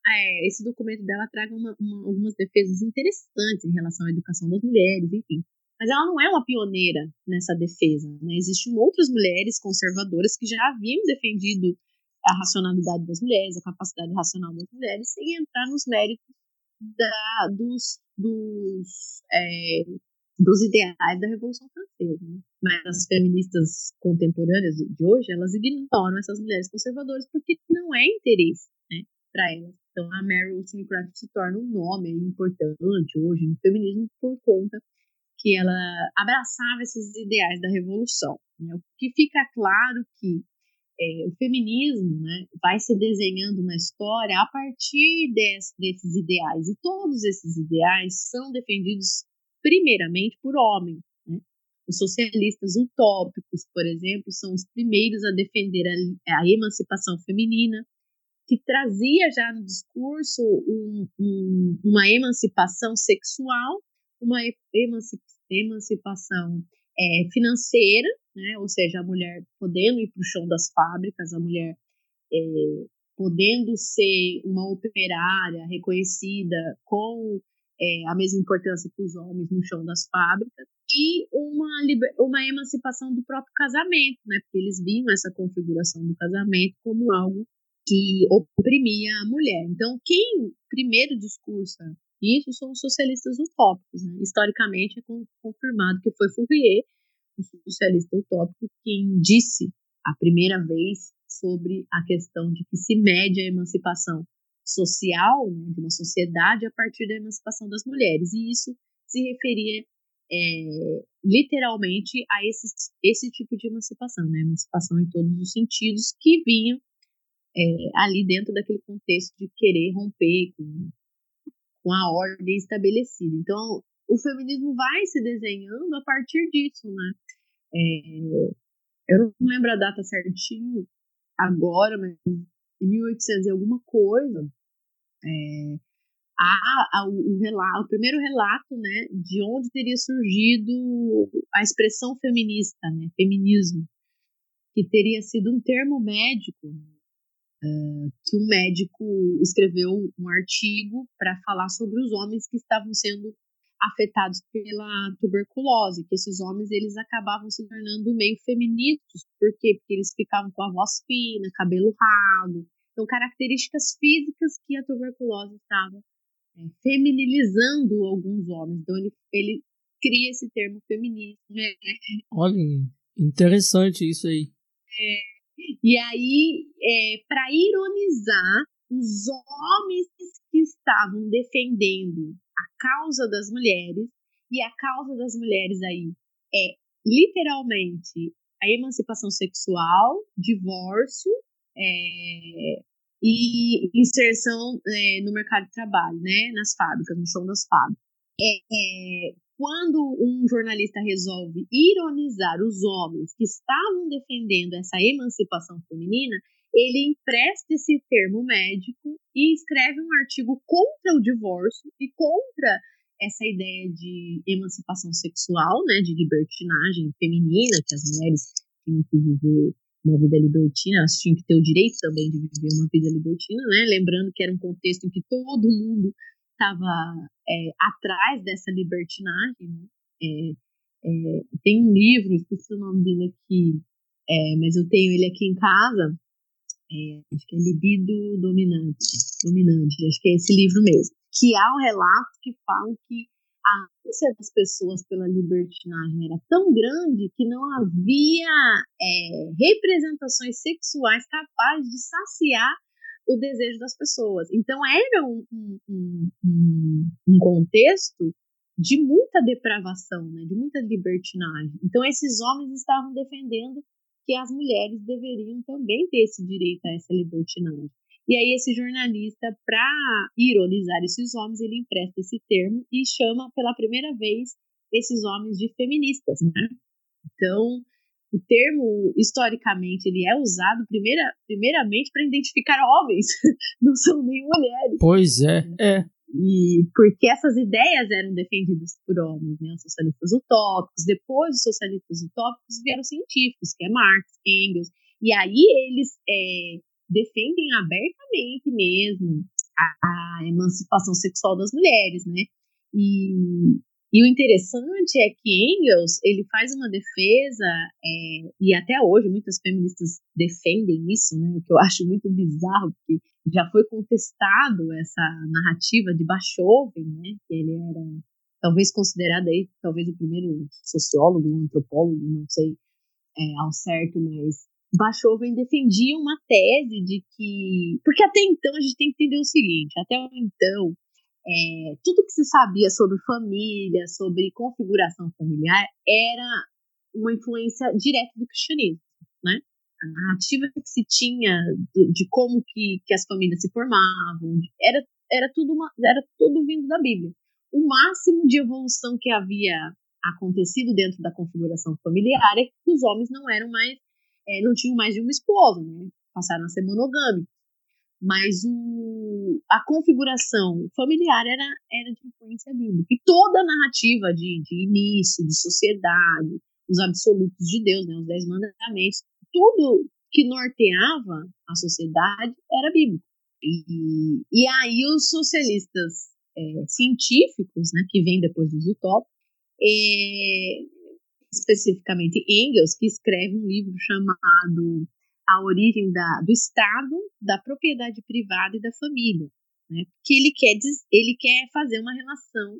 é, esse documento dela traga uma, uma, algumas defesas interessantes em relação à educação das mulheres, enfim. Mas ela não é uma pioneira nessa defesa. Né? Existem outras mulheres conservadoras que já haviam defendido a racionalidade das mulheres, a capacidade racional das mulheres, sem entrar nos méritos da, dos, dos é, dos ideais da Revolução Francesa. Né? Mas as feministas contemporâneas de hoje, elas ignoram essas mulheres conservadoras porque não é interesse né, para elas. Então, a Mary Wollstonecraft se torna um nome importante hoje no feminismo por conta que ela abraçava esses ideais da Revolução. Né? O que fica claro que é, o feminismo né, vai se desenhando na história a partir des, desses ideais. E todos esses ideais são defendidos primeiramente por homens. Né? Os socialistas utópicos, por exemplo, são os primeiros a defender a, a emancipação feminina, que trazia já no discurso um, um, uma emancipação sexual, uma emancipação é, financeira, né? ou seja, a mulher podendo ir para o chão das fábricas, a mulher é, podendo ser uma operária reconhecida com é, a mesma importância que os homens no chão das fábricas, e uma, uma emancipação do próprio casamento, né? Porque eles viam essa configuração do casamento como algo que oprimia a mulher. Então, quem primeiro discursa isso são os socialistas utópicos. Né? Historicamente, é confirmado que foi Fourier, um socialista utópico, quem disse a primeira vez sobre a questão de que se mede a emancipação social, né, de uma sociedade, a partir da emancipação das mulheres. E isso se referia é, literalmente a esse, esse tipo de emancipação, né? emancipação em todos os sentidos, que vinham é, ali dentro daquele contexto de querer romper com, com a ordem estabelecida. Então, o feminismo vai se desenhando a partir disso, né? É, eu não lembro a data certinho agora, mas em 1800 e alguma coisa, é, a, a, o, relato, o primeiro relato né, de onde teria surgido a expressão feminista, né, feminismo, que teria sido um termo médico, uh, que um médico escreveu um artigo para falar sobre os homens que estavam sendo afetados pela tuberculose, que esses homens eles acabavam se tornando meio feministas, por quê? Porque eles ficavam com a voz fina, cabelo ralo, então, características físicas que a tuberculose estava é, feminilizando alguns homens. Então, ele, ele cria esse termo feminismo. Né? Olha, interessante isso aí. É, e aí, é, para ironizar os homens que estavam defendendo a causa das mulheres, e a causa das mulheres aí é literalmente a emancipação sexual, divórcio é, e inserção é, no mercado de trabalho, né, nas fábricas, no chão das fábricas. É, é, quando um jornalista resolve ironizar os homens que estavam defendendo essa emancipação feminina, ele empresta esse termo médico e escreve um artigo contra o divórcio e contra essa ideia de emancipação sexual, né, de libertinagem feminina, que as mulheres tinham que viver uma vida libertina, elas tinham que ter o direito também de viver uma vida libertina, né? Lembrando que era um contexto em que todo mundo estava é, atrás dessa libertinagem. Né? É, é, tem um livro, esqueci o nome dele aqui, é, mas eu tenho ele aqui em casa. É, acho que é Libido Dominante, Dominante, acho que é esse livro mesmo. Que há um relato que fala que a ânsia das pessoas pela libertinagem era tão grande que não havia é, representações sexuais capazes de saciar o desejo das pessoas. Então era um, um, um, um contexto de muita depravação, né, de muita libertinagem. Então esses homens estavam defendendo que as mulheres deveriam também ter esse direito a essa libertinagem. E aí esse jornalista, para ironizar esses homens, ele empresta esse termo e chama pela primeira vez esses homens de feministas, né? Então, o termo, historicamente, ele é usado primeira, primeiramente para identificar homens, não são nem mulheres. Pois é, é. E porque essas ideias eram defendidas por homens, né? Os socialistas utópicos. Depois dos socialistas utópicos vieram os científicos, que é Marx, Engels. E aí eles é, defendem abertamente mesmo a, a, emancipação sexual das mulheres, né? E, e o interessante é que Engels ele faz uma defesa é, e até hoje muitas feministas defendem isso, né? Que eu acho muito bizarro, porque já foi contestado essa narrativa de Bachofen, né? Que ele era talvez considerado aí talvez o primeiro sociólogo, antropólogo, não sei é, ao certo, mas Bachofen defendia uma tese de que. Porque até então a gente tem que entender o seguinte: até então, é, tudo que se sabia sobre família, sobre configuração familiar, era uma influência direta do cristianismo, né? A narrativa que se tinha de, como que, que as famílias se formavam, era, era, tudo uma, era tudo vindo da Bíblia. O máximo de evolução que havia acontecido dentro da configuração familiar é que os homens não eram mais é, não tinham mais de uma esposa, né? Passaram a ser monogâmicos. Mas o, a configuração familiar era, era de influência bíblica. E toda a narrativa de, de início, de sociedade, os absolutos de Deus, né, os dez mandamentos, tudo que norteava a sociedade era bíblico. E, e aí os socialistas é, científicos, né, que vêm depois dos utópicos, é, especificamente Engels, que escreve um livro chamado A Origem da, do Estado, da Propriedade Privada e da Família, né? que ele quer, ele quer fazer uma relação,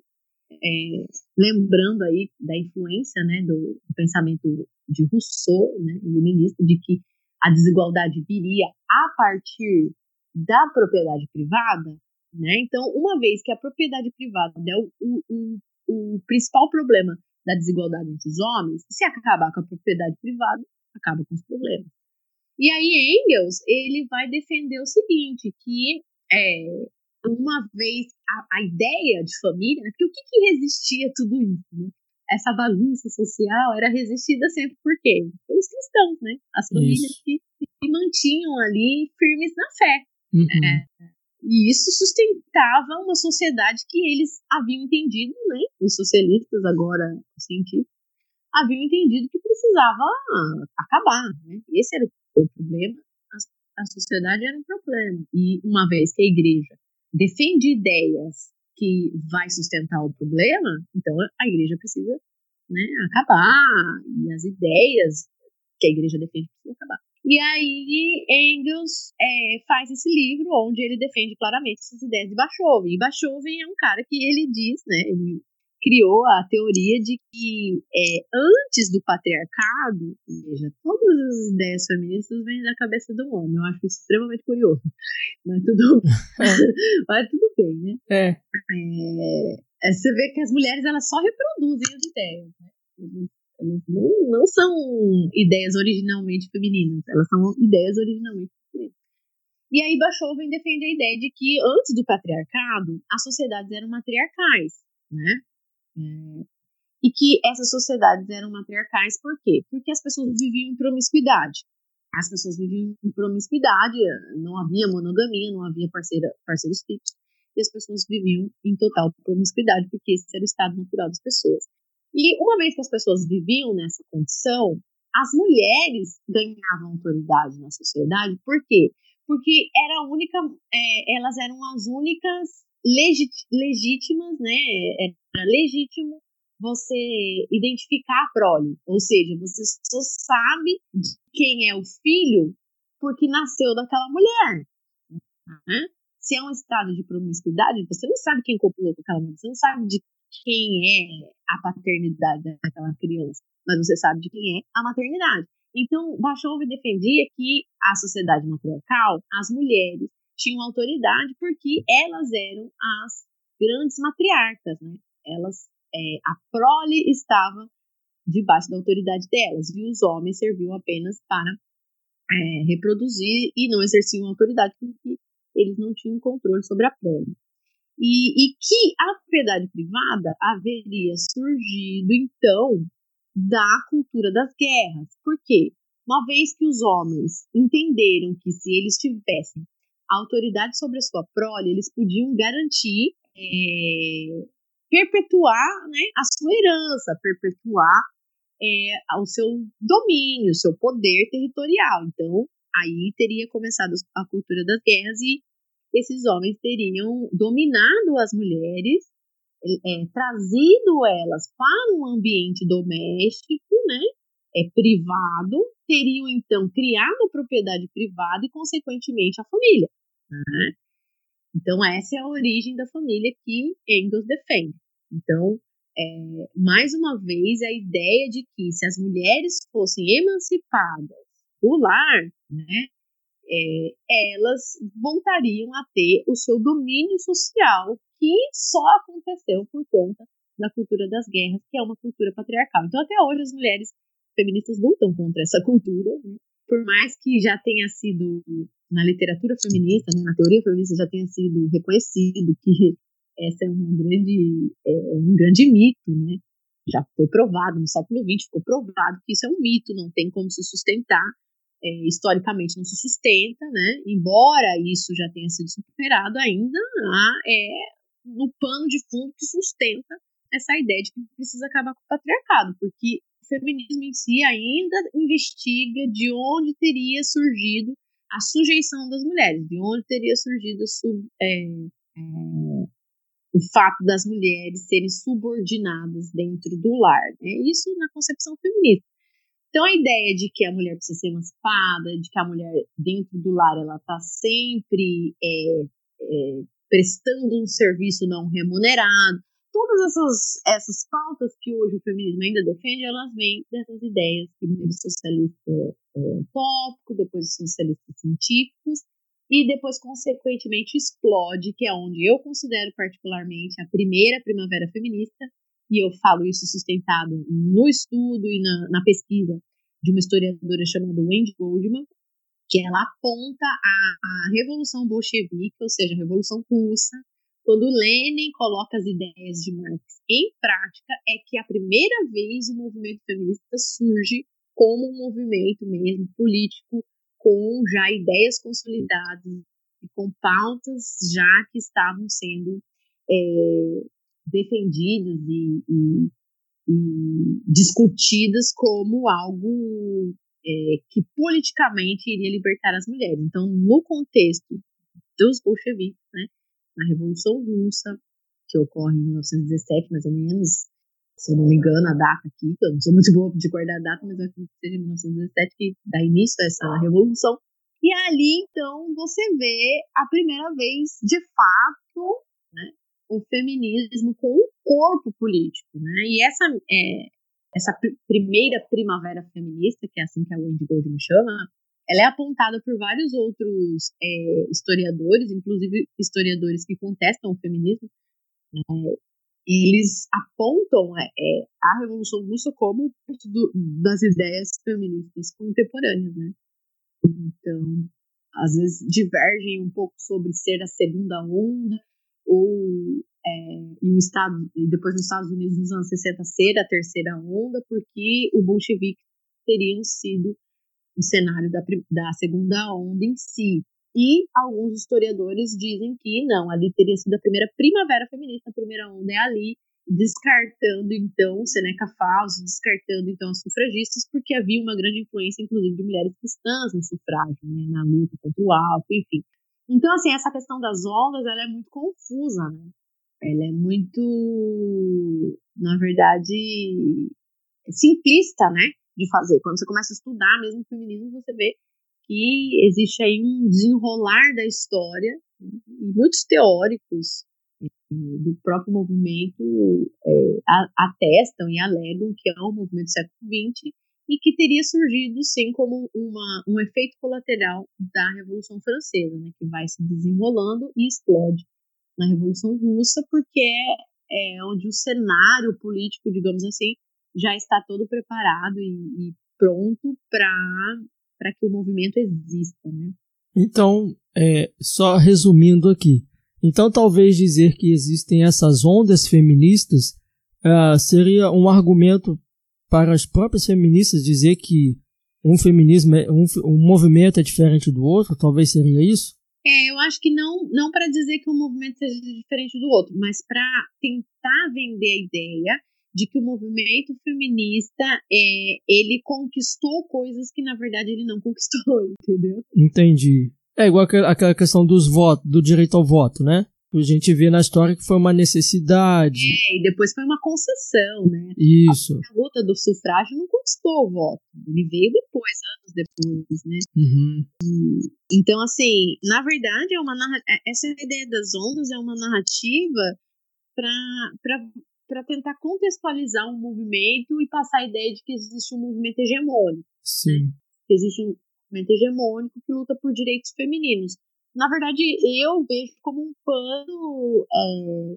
é, lembrando aí da influência né, do, do pensamento de Rousseau, né, iluminista, de que a desigualdade viria a partir da propriedade privada, né? Então, uma vez que a propriedade privada é o, o, o, principal problema da desigualdade entre os homens, se acabar com a propriedade privada, acaba com os problemas. E aí Engels, ele vai defender o seguinte, que é, uma vez a, a, ideia de família, né, porque o que, que resistia a tudo isso, né? Essa bagunça social era resistida sempre por quê? Pelos cristãos, né? As famílias que se mantinham ali firmes na fé. Uhum. É, e isso sustentava uma sociedade que eles haviam entendido, né? Os socialistas, agora científicos, haviam entendido que precisava acabar. Né? Esse era o problema, a, a sociedade era um problema. E uma vez que a igreja defende ideias que vai sustentar o problema, então a igreja precisa né, acabar. E as ideias que a igreja defende precisam acabar. E aí Engels é, faz esse livro onde ele defende claramente essas ideias de Bachofen. E Bachofen é um cara que ele diz, né, ele criou a teoria de que é, antes do patriarcado, veja, todas as ideias feministas vêm da cabeça do homem. Eu acho isso extremamente curioso. Mas tudo, mas tudo bem, né? É. é. Você vê que as mulheres elas só reproduzem as ideias, né? não, não são ideias originalmente femininas, elas são ideias originalmente femininas. E aí Bachofen defende a ideia de que antes do patriarcado, as sociedades eram matriarcais, né? É, e que essas sociedades eram matriarcais por quê? Porque as pessoas viviam em promiscuidade. As pessoas viviam em promiscuidade, não havia monogamia, não havia parceira, parceiros fixos, e as pessoas viviam em total promiscuidade, porque esse era o estado natural das pessoas. E uma vez que as pessoas viviam nessa condição, as mulheres ganhavam autoridade na sociedade, por quê? porque era única, é, elas eram as únicas legítimas, né? Legítimo você identificar a prole, ou seja, você só sabe quem é o filho porque nasceu daquela mulher. Né? Se é um estado de promiscuidade, você não sabe quem copulou com aquela mulher, você não sabe de quem é a paternidade daquela criança, mas você sabe de quem é a maternidade. Então, Bachov defendia que a sociedade matriarcal, as mulheres tinham autoridade porque elas eram as grandes matriarcas, né? Elas, é, a prole estava debaixo da autoridade delas e os homens serviam apenas para é, reproduzir e não exerciam autoridade porque eles não tinham controle sobre a prole. E, e que a propriedade privada haveria surgido, então, da cultura das guerras. Por quê? Uma vez que os homens entenderam que se eles tivessem autoridade sobre a sua prole, eles podiam garantir, é, perpetuar né, a sua herança, perpetuar é, o seu domínio, o seu poder territorial. Então, aí teria começado a cultura das guerras e esses homens teriam dominado as mulheres, é, trazido elas para um ambiente doméstico, né, é, privado, teriam então criado a propriedade privada e, consequentemente, a família. Né? Então, essa é a origem da família que Engels defende. Então, é, mais uma vez, a ideia de que se as mulheres fossem emancipadas do lar, né, é, elas voltariam a ter o seu domínio social, que só aconteceu por conta da cultura das guerras, que é uma cultura patriarcal. Então, até hoje, as mulheres feministas lutam contra essa cultura, né? por mais que já tenha sido na literatura feminista, né, na teoria feminista já tenha sido reconhecido que essa é um grande, é, um grande mito, né? Já foi provado no século XX, ficou provado que isso é um mito, não tem como se sustentar, é, historicamente não se sustenta, né? Embora isso já tenha sido superado, ainda há é, no pano de fundo que sustenta essa ideia de que precisa acabar com o patriarcado, porque o feminismo em si ainda investiga de onde teria surgido a sujeição das mulheres, de onde teria surgido sub, é, é, o fato das mulheres serem subordinadas dentro do lar. Né? Isso na concepção feminista. Então a ideia de que a mulher precisa ser emancipada, de que a mulher dentro do lar ela está sempre é, é, prestando um serviço não remunerado, todas essas, essas pautas que hoje o feminismo ainda defende, elas vêm dessas ideias, primeiro socialista é, utópico, depois socialistas científicos, e depois, consequentemente, explode, que é onde eu considero particularmente a primeira primavera feminista, e eu falo isso sustentado no estudo e na, na pesquisa de uma historiadora chamada Wendy Goldman, que ela aponta a, a Revolução Bolchevique, ou seja, a Revolução Russa, quando Lenin coloca as ideias de Marx em prática, é que a primeira vez o movimento feminista surge como um movimento mesmo político, com já ideias consolidadas e com pautas já que estavam sendo é, defendidas e, e, e, discutidas como algo é, que politicamente iria libertar as mulheres. Então, no contexto dos bolcheviques, né, na Revolução Russa, que ocorre em 1917, mais ou menos, se eu não me engano, a data aqui, eu não sou muito boa de guardar a data, mas eu acredito que seja 1917 que dá início a essa revolução. E ali, então, você vê a primeira vez, de fato, né, o feminismo com um corpo político. Né? E essa, é, essa pr primeira primavera feminista, que é assim que a Wendy Goldman chama, ela é apontada por vários outros é, historiadores, inclusive historiadores que contestam o feminismo, é, eles apontam é, é, a Revolução Russa como parte do, das ideias feministas contemporâneas, né? Então, às vezes divergem um pouco sobre ser a segunda onda ou é, o estado e depois nos Estados Unidos nos anos 60 ser a terceira onda, porque o bolchevique teriam sido o cenário da, da segunda onda em si. E alguns historiadores dizem que não, ali teria sido a primeira primavera feminista, a primeira onda é ali, descartando então Seneca Falso, descartando então as sufragistas, porque havia uma grande influência, inclusive, de mulheres cristãs no sufrágio, né, na luta contra o álcool, enfim. Então, assim, essa questão das ondas, ela é muito confusa, né? Ela é muito, na verdade, simplista, né, de fazer. Quando você começa a estudar mesmo o feminismo, você vê que existe aí um desenrolar da história e muitos teóricos do próprio movimento é, atestam e alegam que é um movimento do século XX e que teria surgido, sim, como uma, um efeito colateral da Revolução Francesa, né, que vai se desenrolando e explode na Revolução Russa, porque é, é onde o cenário político, digamos assim, já está todo preparado e, e pronto para que o movimento exista. Né? Então, é, só resumindo aqui, então, talvez dizer que existem essas ondas feministas uh, seria um argumento para as próprias feministas dizer que um feminismo, é, um, um movimento é diferente do outro, talvez seria isso? É, eu acho que não, não para dizer que um movimento seja diferente do outro, mas para tentar vender a ideia de que o movimento feminista é, ele conquistou coisas que na verdade ele não conquistou, entendeu? Entendi. É igual aquela questão dos votos, do direito ao voto, né? A gente vê na história que foi uma necessidade. É, e depois foi uma concessão, né? Isso. A, luta do sufrágio não conquistou o voto. Ele veio depois, anos depois, né? Uhum. E, então, assim, na verdade, é uma é, essa ideia das ondas é uma narrativa para tentar contextualizar um movimento e passar a ideia de que existe um movimento hegemônico. Sim. Né? Que existe um, movimento hegemônico que luta por direitos femininos. Na verdade, eu vejo como um pano, é,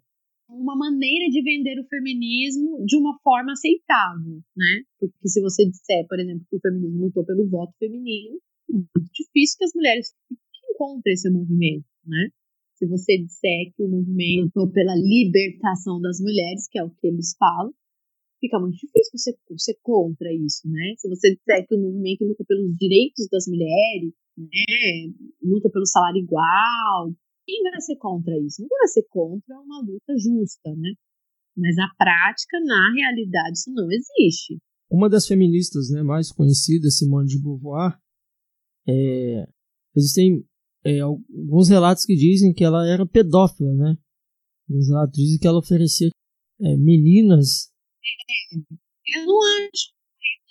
uma maneira de vender o feminismo de uma forma aceitável, né? Porque se você disser, por exemplo, que o feminismo lutou pelo voto feminino, é muito difícil que as mulheres encontrem esse movimento, né? Se você disser que o movimento pela libertação das mulheres, que é o que eles falam, fica muito difícil você ser contra isso, né? Se você disser que o movimento luta pelos direitos das mulheres, né, luta pelo salário igual, quem vai ser contra isso? Ninguém vai ser contra uma luta justa, né? Mas na prática, na realidade, isso não existe. Uma das feministas né, mais conhecidas, Simone de Beauvoir, é, existem é, alguns relatos que dizem que ela era pedófila, né? Alguns relatos dizem que ela oferecia é, meninas eu não acho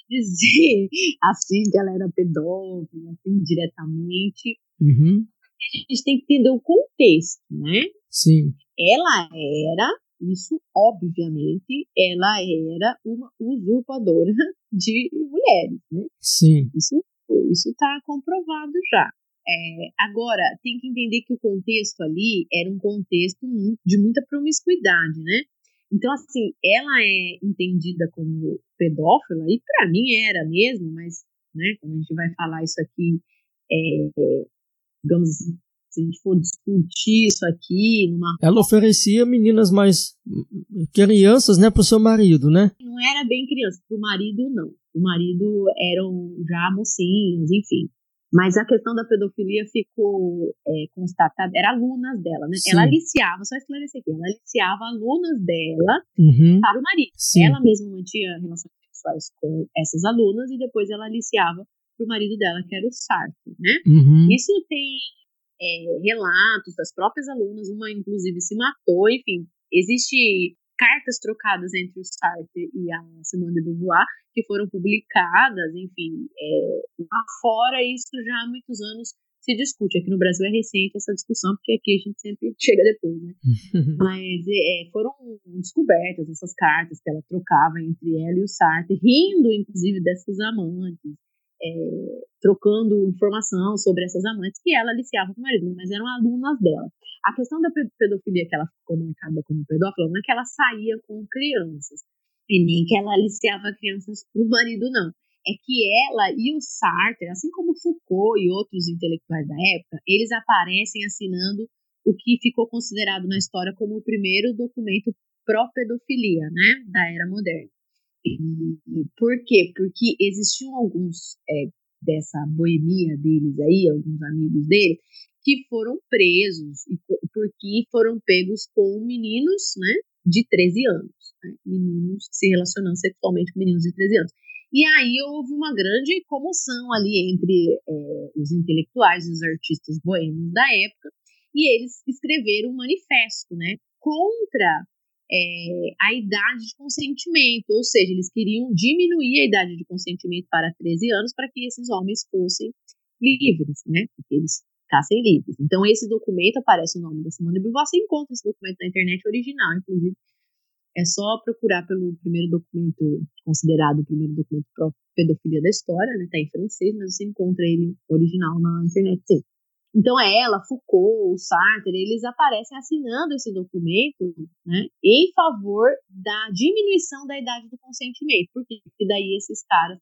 dizer assim que ela era pedófila, assim, diretamente. Uhum. A gente tem que entender o contexto, né? Sim. Ela era, isso obviamente, ela era uma usurpadora de mulheres, né? Sim. Isso isso está comprovado já. É, agora, tem que entender que o contexto ali era um contexto de muita promiscuidade, né? Então, assim, ela é entendida como pedófila, e para mim era mesmo, mas, né, quando a gente vai falar isso aqui, é, digamos assim, se a gente for discutir isso aqui numa. Ela oferecia meninas mais. crianças, né, pro seu marido, né? Não era bem criança, pro marido não. O marido eram já mocinhas, enfim. Mas a questão da pedofilia ficou é, constatada, era alunas dela, né? Sim. Ela aliciava, só esclarecer aqui, ela aliciava alunas dela uhum. para o marido. Sim. Ela mesma mantinha relações sexuais com essas alunas e depois ela aliciava para o marido dela, que era o Sartre, né? Uhum. Isso tem é, relatos das próprias alunas, uma inclusive se matou, enfim, existe cartas trocadas entre o Sartre e a Simone de Beauvoir, que foram publicadas, enfim, é, lá fora isso já há muitos anos se discute. Aqui no Brasil é recente essa discussão, porque aqui a gente sempre chega depois, né? Mas é, foram descobertas essas cartas que ela trocava entre ela e o Sartre, rindo, inclusive, dessas amantes é, trocando informação sobre essas amantes que ela aliciava com o marido, mas eram alunas dela. A questão da pedofilia que ela ficou marcada como pedófila não é que ela saía com crianças, e nem que ela aliciava crianças para o marido, não. É que ela e o Sartre, assim como Foucault e outros intelectuais da época, eles aparecem assinando o que ficou considerado na história como o primeiro documento pró-pedofilia, né, da era moderna. Por quê? Porque existiam alguns é, dessa boemia deles aí, alguns amigos dele, que foram presos porque foram pegos com meninos, né, de 13 anos, né? meninos se relacionando sexualmente com meninos de 13 anos. E aí houve uma grande comoção ali entre é, os intelectuais e os artistas boêmios da época, e eles escreveram um manifesto, né, contra é, a idade de consentimento, ou seja, eles queriam diminuir a idade de consentimento para 13 anos para que esses homens fossem livres, né, que eles ficassem livres. Então esse documento aparece o nome da Simone de você encontra esse documento na internet original, inclusive é só procurar pelo primeiro documento, considerado o primeiro documento para pedofilia da história, né? Tá em francês, mas você encontra ele original na internet, sim. Então, ela, Foucault, Sartre, eles aparecem assinando esse documento né, em favor da diminuição da idade do consentimento. Porque daí esses caras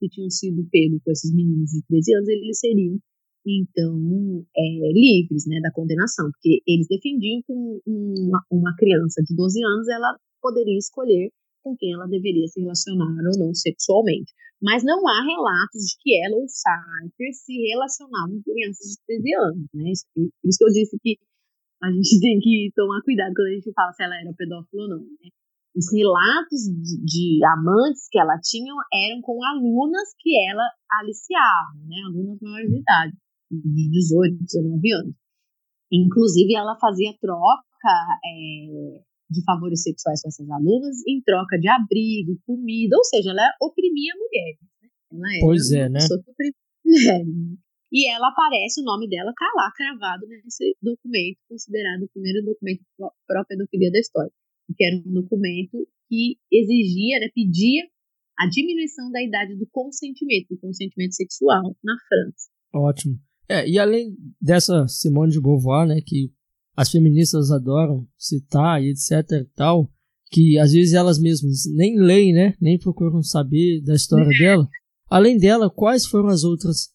que tinham sido pegos com esses meninos de 13 anos, eles seriam, então, é, livres né, da condenação. Porque eles defendiam que uma, uma criança de 12 anos, ela poderia escolher com quem ela deveria se relacionar ou não sexualmente. Mas não há relatos de que ela ou Sartre se relacionavam com crianças de 13 anos, né? Por isso que eu disse que a gente tem que tomar cuidado quando a gente fala se ela era pedófila ou não, né? Os relatos de, de amantes que ela tinha eram com alunas que ela aliciava, né? Alunas maiores de idade, de 18, 19 anos. Inclusive, ela fazia troca é, de favores sexuais com essas alunas em troca de abrigo, comida, ou seja, ela oprimia mulheres. Né? Ela pois é, né? mulheres. Né? E ela aparece, o nome dela tá lá cravado nesse documento, considerado o primeiro documento pró-pedofilia da história, que era um documento que exigia, né, pedia a diminuição da idade do consentimento, do consentimento sexual na França. Ótimo. É, e além dessa Simone de Beauvoir, né, que as feministas adoram citar e etc e tal, que às vezes elas mesmas nem leem, né, nem procuram saber da história uhum. dela. Além dela, quais foram as outras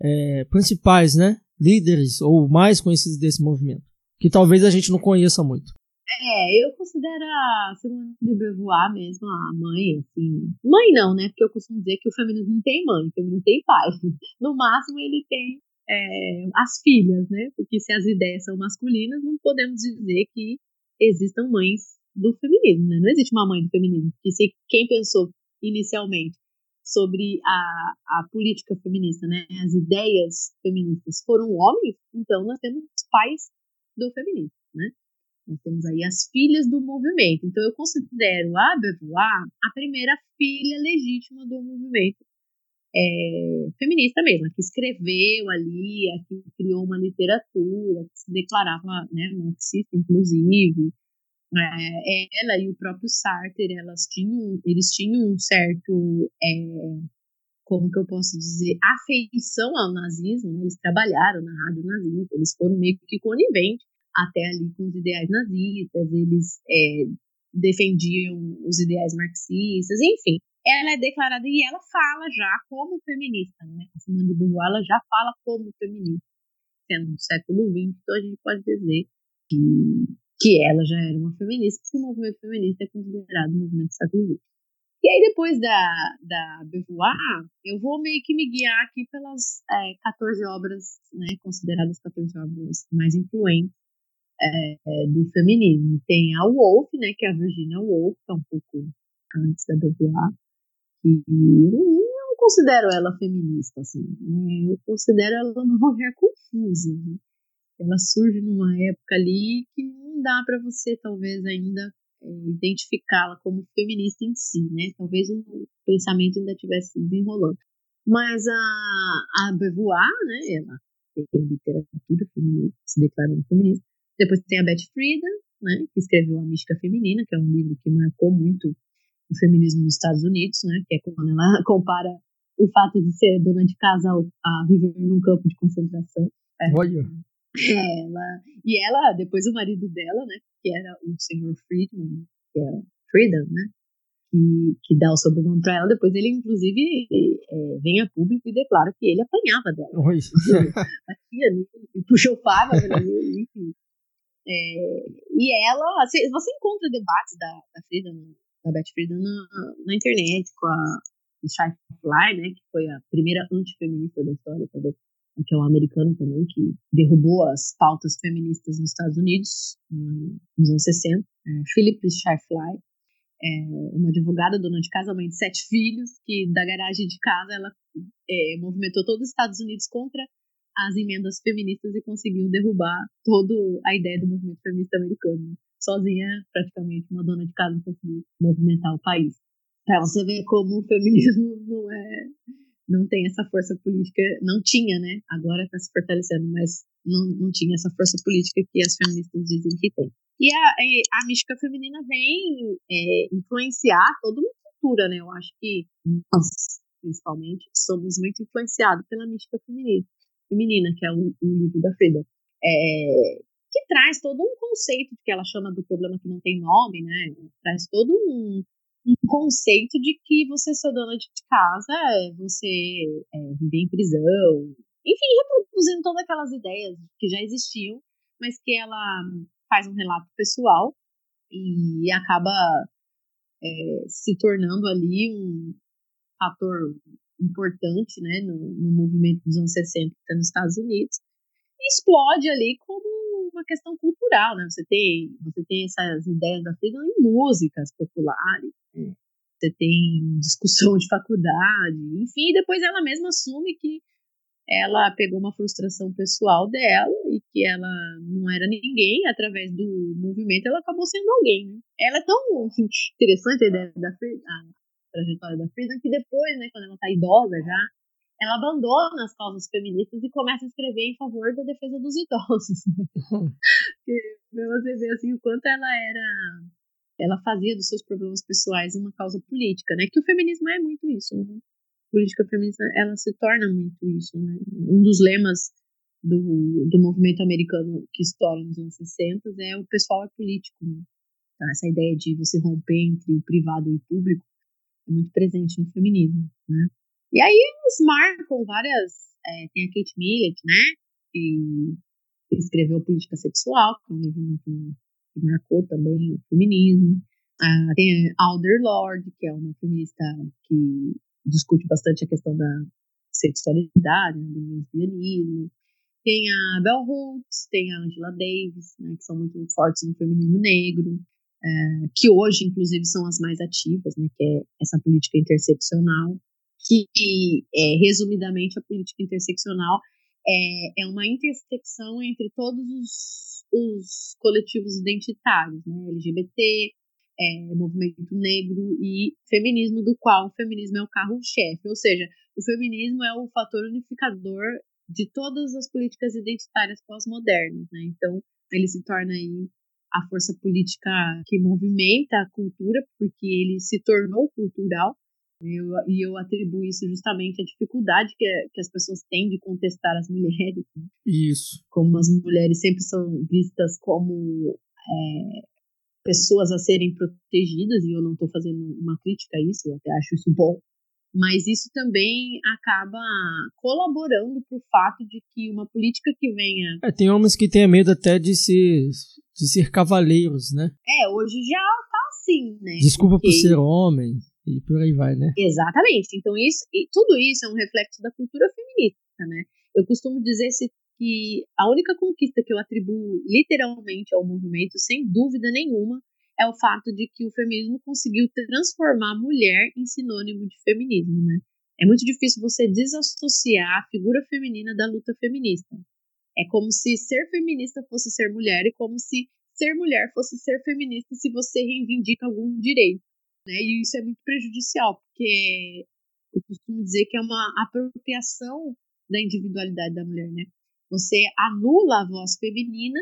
é, principais, né, líderes ou mais conhecidas desse movimento, que talvez a gente não conheça muito? É, eu considero a Simone de Beauvoir mesmo a mãe, assim. Mãe não, né? Porque eu costumo dizer que o feminismo não tem mãe, o feminismo tem pai. No máximo, ele tem é, as filhas, né? Porque se as ideias são masculinas, não podemos dizer que existam mães do feminismo, né? Não existe uma mãe do feminismo. Porque se quem pensou inicialmente sobre a, a política feminista, né? As ideias feministas foram homens, então nós temos pais do feminismo, né? Nós temos aí as filhas do movimento. Então eu considero a Beauvoir a primeira filha legítima do movimento é, feminista mesmo, que escreveu ali, que criou uma literatura, que se declarava né, marxista, inclusive. É, ela e o próprio Sartre, elas tinham, eles tinham um certo, é, como que eu posso dizer, afeição ao nazismo, né? eles trabalharam na rádio nazista, eles foram meio que coniventes até ali com os ideais nazistas, eles é, defendiam os ideais marxistas, enfim ela é declarada e ela fala já como feminista, né? A Simone de Beauvoir ela já fala como feminista, sendo no século XX, então a gente pode dizer que, que ela já era uma feminista, porque o movimento feminista é considerado um movimento do século XX. E aí, depois da, da Beauvoir, eu vou meio que me guiar aqui pelas é, 14 obras, né, consideradas 14 obras mais influentes é, é, do feminismo. Tem a Woolf, né, que é a Virginia Woolf, que é um pouco antes da Beauvoir que eu não considero ela feminista, assim. Eu considero ela uma mulher confusa. Né? Ela surge numa época ali que não dá para você, talvez, ainda é, identificá-la como feminista em si, né? Talvez o pensamento ainda estivesse se desenrolando. Mas a, a Beauvoir, né? Ela tem literatura feminista, se declarando feminista. Depois tem a Beth Friedan, né? Que escreveu A Mística Feminina, que é um livro que marcou muito o feminismo nos Estados Unidos, né? Que é quando ela compara o fato de ser dona de casa a viver num campo de concentração. É. Olha. Ela, e ela, depois o marido dela, né? Que era o senhor Friedman, que é Friedan, né? Que, que dá o sobrenome para ela. Depois ele, inclusive, é, vem a público e declara que ele apanhava dela. Oi. Batia nele, puxou faca enfim. É, e ela, você, encontra debates da, da Frida da Beth Friedan na, na internet, com a Shy Fly, né, que foi a primeira antifeminista da história, que é um americano também, que derrubou as pautas feministas nos Estados Unidos nos anos 60. É, Philip Shyfly, é uma advogada, dona de casa, mãe de sete filhos, que da garagem de casa ela é, movimentou todos os Estados Unidos contra as emendas feministas e conseguiu derrubar toda a ideia do movimento feminista americano. Sozinha, praticamente, uma dona de casa conseguiu movimentar o país. Pra você ver como o feminismo não é não tem essa força política, não tinha, né? Agora está se fortalecendo, mas não, não tinha essa força política que as feministas dizem que tem. E a, a mística feminina vem é, influenciar toda uma cultura, né? Eu acho que nós, principalmente, somos muito influenciados pela mística feminina, feminina que é o, o livro da Frida. É, que traz todo um conceito que ela chama do problema que não tem nome, né? Traz todo um, um conceito de que você ser dona de casa é você é, viver em prisão, enfim, reproduzindo todas aquelas ideias que já existiam, mas que ela faz um relato pessoal e acaba é, se tornando ali um fator importante né, no, no movimento dos anos 60 nos Estados Unidos e explode ali como uma questão cultural, né? Você tem, você tem essas ideias da Frida em músicas populares, né? você tem discussão de faculdade, enfim, depois ela mesma assume que ela pegou uma frustração pessoal dela e que ela não era ninguém, através do movimento ela acabou sendo alguém, né? Ela é tão assim, interessante a ideia da Frida, a trajetória da Frida, que depois, né, quando ela tá idosa já, ela abandona as causas feministas e começa a escrever em favor da defesa dos idosos. Porque, pra você ver assim, o quanto ela era. Ela fazia dos seus problemas pessoais uma causa política, né? Que o feminismo é muito isso. Né? A política feminista, ela se torna muito isso, né? Um dos lemas do, do movimento americano que estoura nos anos 60 é o pessoal é político, né? Então, essa ideia de você romper entre o privado e o público é muito presente no feminismo, né? E aí eles marcam várias. É, tem a Kate Millett, né? Que escreveu Política Sexual, que é um livro que marcou também o feminismo. Ah, tem a Alder Lord, que é uma feminista que discute bastante a questão da sexualidade, né, do lesbianismo. Tem a Bell Hooks, tem a Angela Davis, né, que são muito fortes no feminismo negro, é, que hoje, inclusive, são as mais ativas, né, que é essa política interseccional que, é, resumidamente, a política interseccional é, é uma intersecção entre todos os, os coletivos identitários, né? LGBT, é, movimento negro e feminismo, do qual o feminismo é o carro-chefe, ou seja, o feminismo é o fator unificador de todas as políticas identitárias pós-modernas, né? Então, ele se torna aí a força política que movimenta a cultura, porque ele se tornou cultural, eu, e eu atribuo isso justamente à dificuldade que, que as pessoas têm de contestar as mulheres. Né? Isso. Como as mulheres sempre são vistas como é, pessoas a serem protegidas, e eu não estou fazendo uma crítica a isso, eu até acho isso bom. Mas isso também acaba colaborando para o fato de que uma política que venha. É, tem homens que têm medo até de ser, de ser cavaleiros, né? É, hoje já tá assim, né? Desculpa Porque... por ser homem e por aí vai, né? Exatamente. Então, isso, e tudo isso é um reflexo da cultura feminista, né? Eu costumo dizer que a única conquista que eu atribuo literalmente ao movimento, sem dúvida nenhuma, é o fato de que o feminismo conseguiu transformar a mulher em sinônimo de feminismo, né? É muito difícil você desassociar a figura feminina da luta feminista. É como se ser feminista fosse ser mulher e como se ser mulher fosse ser feminista se você reivindica algum direito né? E isso é muito prejudicial, porque eu costumo dizer que é uma apropriação da individualidade da mulher, né? Você anula a voz feminina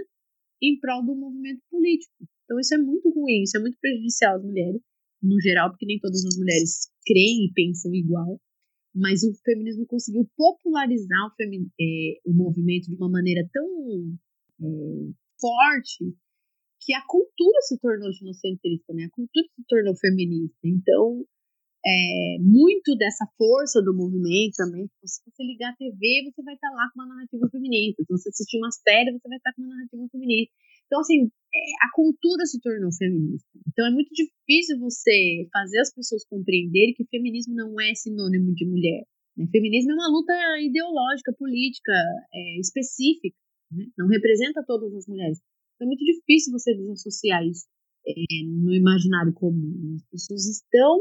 em prol do movimento político. Então isso é muito ruim, isso é muito prejudicial às mulheres, no geral, porque nem todas as mulheres creem e pensam igual. Mas o feminismo conseguiu popularizar o, é, o movimento de uma maneira tão é, forte que a cultura se tornou ginocentrista, né? A cultura se tornou feminista. Então, é, muito dessa força do movimento também, se você ligar a TV, você vai estar lá com uma narrativa feminista. Se você assistir uma série, você vai estar com uma narrativa feminista. Então, assim, é, a cultura se tornou feminista. Então, é muito difícil você fazer as pessoas compreenderem que feminismo não é sinônimo de mulher. O feminismo é uma luta ideológica, política, é, específica, né? não representa todas as mulheres. É muito difícil você desassociar isso é, no imaginário comum. As pessoas estão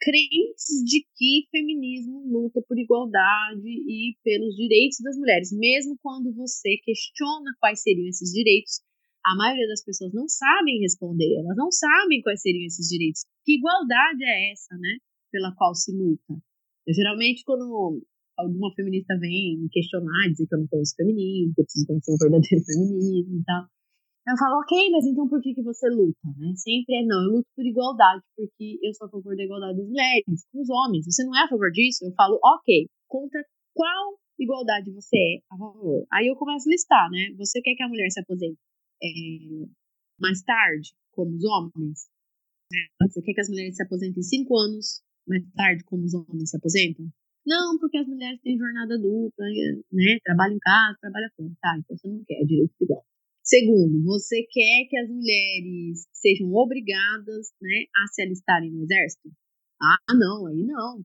crentes de que feminismo luta por igualdade e pelos direitos das mulheres, mesmo quando você questiona quais seriam esses direitos, a maioria das pessoas não sabem responder, elas não sabem quais seriam esses direitos. Que igualdade é essa, né, pela qual se luta? Eu, geralmente, quando alguma feminista vem me questionar, dizer que eu não conheço feminismo, que eu preciso conhecer o verdadeiro feminismo e tal, eu falo, ok, mas então por que, que você luta? Né? Sempre é não, eu luto por igualdade, porque eu sou a favor da igualdade das mulheres, com os homens. Você não é a favor disso? Eu falo, ok, contra qual igualdade você é a favor? Aí eu começo a listar, né? Você quer que a mulher se aposente é, mais tarde, como os homens? Né? Você quer que as mulheres se aposentem cinco anos mais tarde, como os homens se aposentam? Não, porque as mulheres têm jornada dupla, né? Trabalham em casa, trabalham fora. Tá, então você não quer direito igual. Segundo, você quer que as mulheres sejam obrigadas né, a se alistarem no exército? Ah, não, aí não.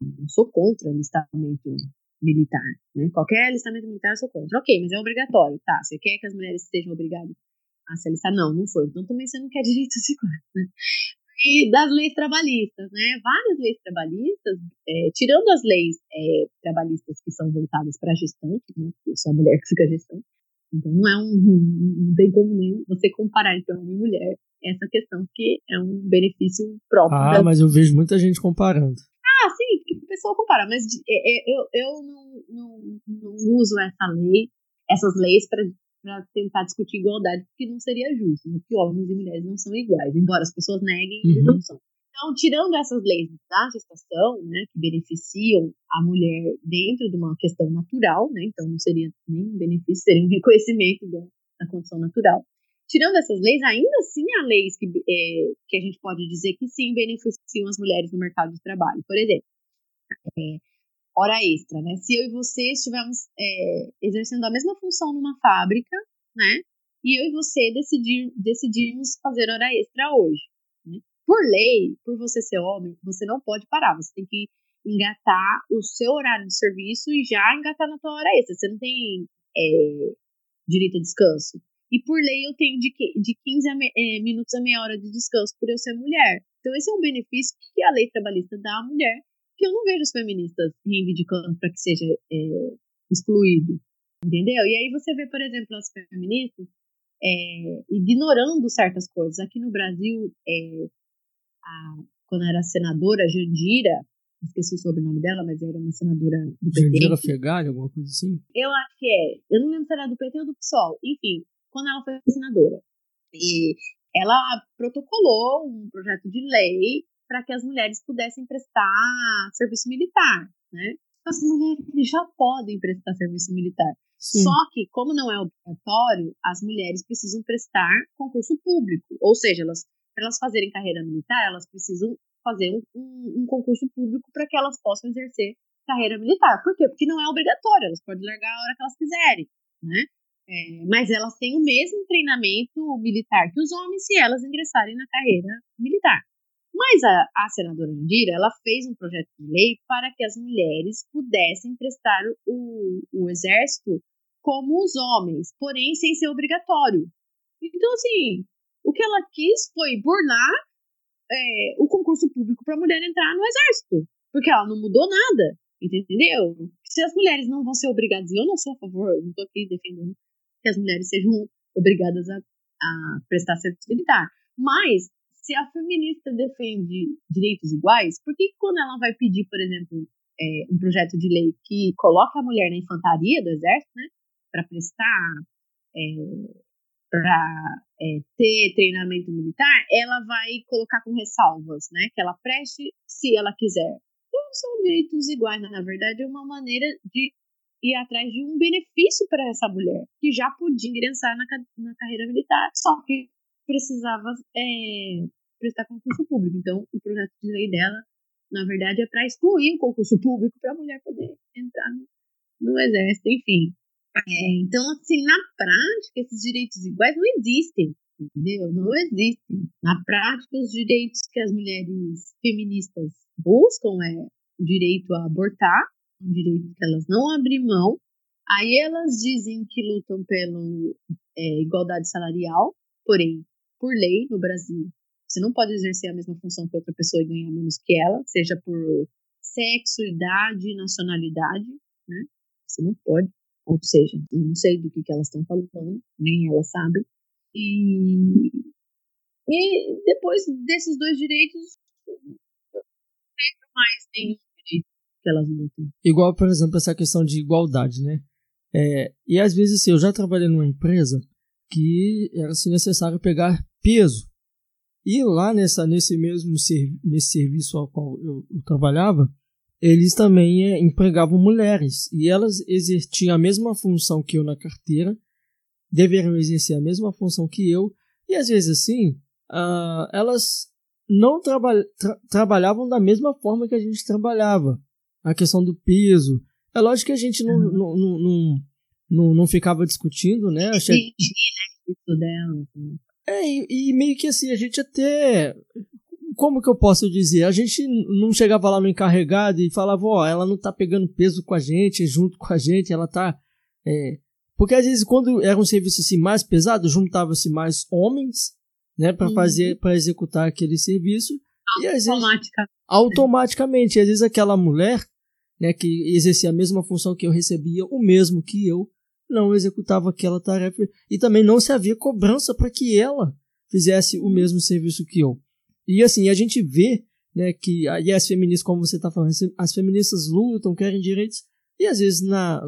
Eu sou contra alistamento militar. Né? Qualquer alistamento militar eu sou contra. Ok, mas é obrigatório. Tá, você quer que as mulheres sejam obrigadas a se alistar? Não, não sou. Então também você não quer direitos iguais. Né? E das leis trabalhistas, né? Várias leis trabalhistas, é, tirando as leis é, trabalhistas que são voltadas para gestantes, né? Que só a mulher que fica gestante, então não é um, não tem como nem você comparar entre homem e mulher essa questão que é um benefício próprio. Ah, da... mas eu vejo muita gente comparando. Ah, sim, porque o pessoal compara, mas é, é, eu, eu não, não, não uso essa lei, essas leis para tentar discutir igualdade, porque não seria justo, né? porque homens e mulheres não são iguais, embora as pessoas neguem, eles uhum. não são. Então, tirando essas leis da gestação, né, que beneficiam a mulher dentro de uma questão natural, né, então não seria nem um benefício, seria um reconhecimento da, da condição natural. Tirando essas leis, ainda assim há leis que, é, que a gente pode dizer que sim beneficiam as mulheres no mercado de trabalho. Por exemplo, é, hora extra, né? Se eu e você estivermos é, exercendo a mesma função numa fábrica, né? E eu e você decidir, decidirmos fazer hora extra hoje por lei, por você ser homem, você não pode parar. Você tem que engatar o seu horário de serviço e já engatar na tua hora extra. Você não tem é, direito a descanso. E por lei eu tenho de, de 15 a me, é, minutos a meia hora de descanso por eu ser mulher. Então esse é um benefício que a lei trabalhista dá à mulher, que eu não vejo os feministas reivindicando para que seja é, excluído. Entendeu? E aí você vê, por exemplo, as feministas é, ignorando certas coisas. Aqui no Brasil, é, a, quando era senadora, Jandira, esqueci o sobrenome dela, mas era uma senadora do PT. Jandira Fegali, alguma coisa assim? Eu acho que é. Eu não lembro se era do PT ou do PSOL. Enfim, quando ela foi senadora. E ela protocolou um projeto de lei para que as mulheres pudessem prestar serviço militar, né? As mulheres já podem prestar serviço militar. Sim. Só que, como não é obrigatório, as mulheres precisam prestar concurso público. Ou seja, elas para elas fazerem carreira militar, elas precisam fazer um, um, um concurso público para que elas possam exercer carreira militar. Por quê? Porque não é obrigatório, elas podem largar a hora que elas quiserem, né? É, mas elas têm o mesmo treinamento militar que os homens se elas ingressarem na carreira militar. Mas a, a senadora Indira, ela fez um projeto de lei para que as mulheres pudessem prestar o, o exército como os homens, porém sem ser obrigatório. Então, assim, o que ela quis foi burlar é, o concurso público para mulher entrar no exército, porque ela não mudou nada, entendeu? Se as mulheres não vão ser obrigadas, e eu não sou a favor, eu não estou aqui defendendo que as mulheres sejam obrigadas a, a prestar serviço militar, mas se a feminista defende direitos iguais, por que quando ela vai pedir, por exemplo, é, um projeto de lei que coloca a mulher na infantaria do exército, né, para prestar é, para é, ter treinamento militar, ela vai colocar com ressalvas, né? Que ela preste se ela quiser. Então, são direitos iguais, né? na verdade, é uma maneira de ir atrás de um benefício para essa mulher, que já podia ingressar na, na carreira militar, só que precisava é, prestar concurso público. Então, o projeto de lei dela, na verdade, é para excluir o concurso público para a mulher poder entrar no, no exército, enfim. É, então, assim, na prática, esses direitos iguais não existem, entendeu? Não existem. Na prática, os direitos que as mulheres feministas buscam é direito a abortar, um direito que elas não abrem mão. Aí elas dizem que lutam pela é, igualdade salarial, porém, por lei no Brasil, você não pode exercer a mesma função que outra pessoa e ganhar menos que ela, seja por sexo, idade, nacionalidade, né? Você não pode. Ou seja, eu não sei do que, que elas estão falando, nem elas sabem. E, e depois desses dois direitos, não vejo mais nenhum direito que elas lutem. Igual, por exemplo, essa questão de igualdade, né? É, e às vezes, assim, eu já trabalhei numa empresa que era assim, necessário pegar peso. E lá nessa, nesse mesmo nesse serviço ao qual eu, eu trabalhava, eles também é, empregavam mulheres. E elas exerciam a mesma função que eu na carteira, deveriam exercer a mesma função que eu. E às vezes, assim, uh, elas não traba tra trabalhavam da mesma forma que a gente trabalhava. A questão do peso. É lógico que a gente não, uhum. não, não, não, não, não ficava discutindo, né? Achei... Né? Isso dela. Assim. É, e, e, meio que assim, a gente até. Como que eu posso dizer? A gente não chegava lá no encarregado e falava, ó, oh, ela não tá pegando peso com a gente, junto com a gente, ela tá. É... Porque às vezes, quando era um serviço assim mais pesado, juntava-se mais homens, né, para uhum. fazer, para executar aquele serviço. E às vezes, automaticamente. Às vezes aquela mulher, né, que exercia a mesma função que eu recebia, o mesmo que eu, não executava aquela tarefa e também não se havia cobrança para que ela fizesse o mesmo serviço que eu. E assim, a gente vê né, que e as feministas, como você está falando, as feministas lutam, querem direitos, e às vezes na,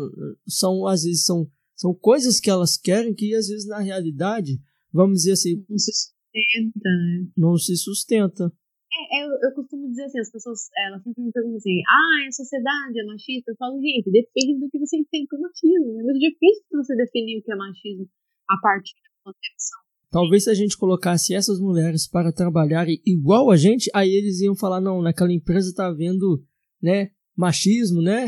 são, às vezes são, são coisas que elas querem que às vezes na realidade, vamos dizer assim, não se sustenta, né? Não se sustenta. É, eu, eu costumo dizer assim, as pessoas, elas sempre me perguntam assim, ah, a sociedade é machista? Eu falo, gente, depende do que você entende por machismo. É muito difícil você definir o que é machismo a partir da concepção. Talvez se a gente colocasse essas mulheres para trabalhar igual a gente, aí eles iam falar, não, naquela empresa tá havendo, né, machismo, né?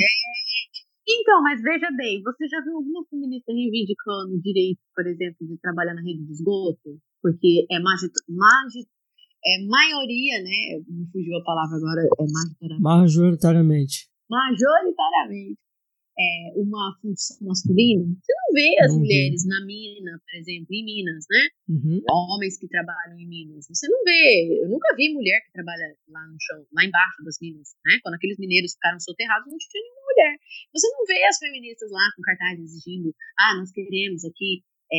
Então, mas veja bem, você já viu alguma feminista reivindicando o direito, por exemplo, de trabalhar na rede de esgoto? Porque é magi, é maioria, né? Me fugiu a palavra agora, é majoritariamente. Majoritariamente. Majoritariamente. É uma função masculina. Você não vê as não mulheres na mina, por exemplo, em Minas, né? Uhum. Homens que trabalham em Minas. Você não vê. Eu nunca vi mulher que trabalha lá no chão, lá embaixo das minas, né? Quando aqueles mineiros ficaram soterrados, não tinha nenhuma mulher. Você não vê as feministas lá com cartazes exigindo, ah, nós queremos aqui é,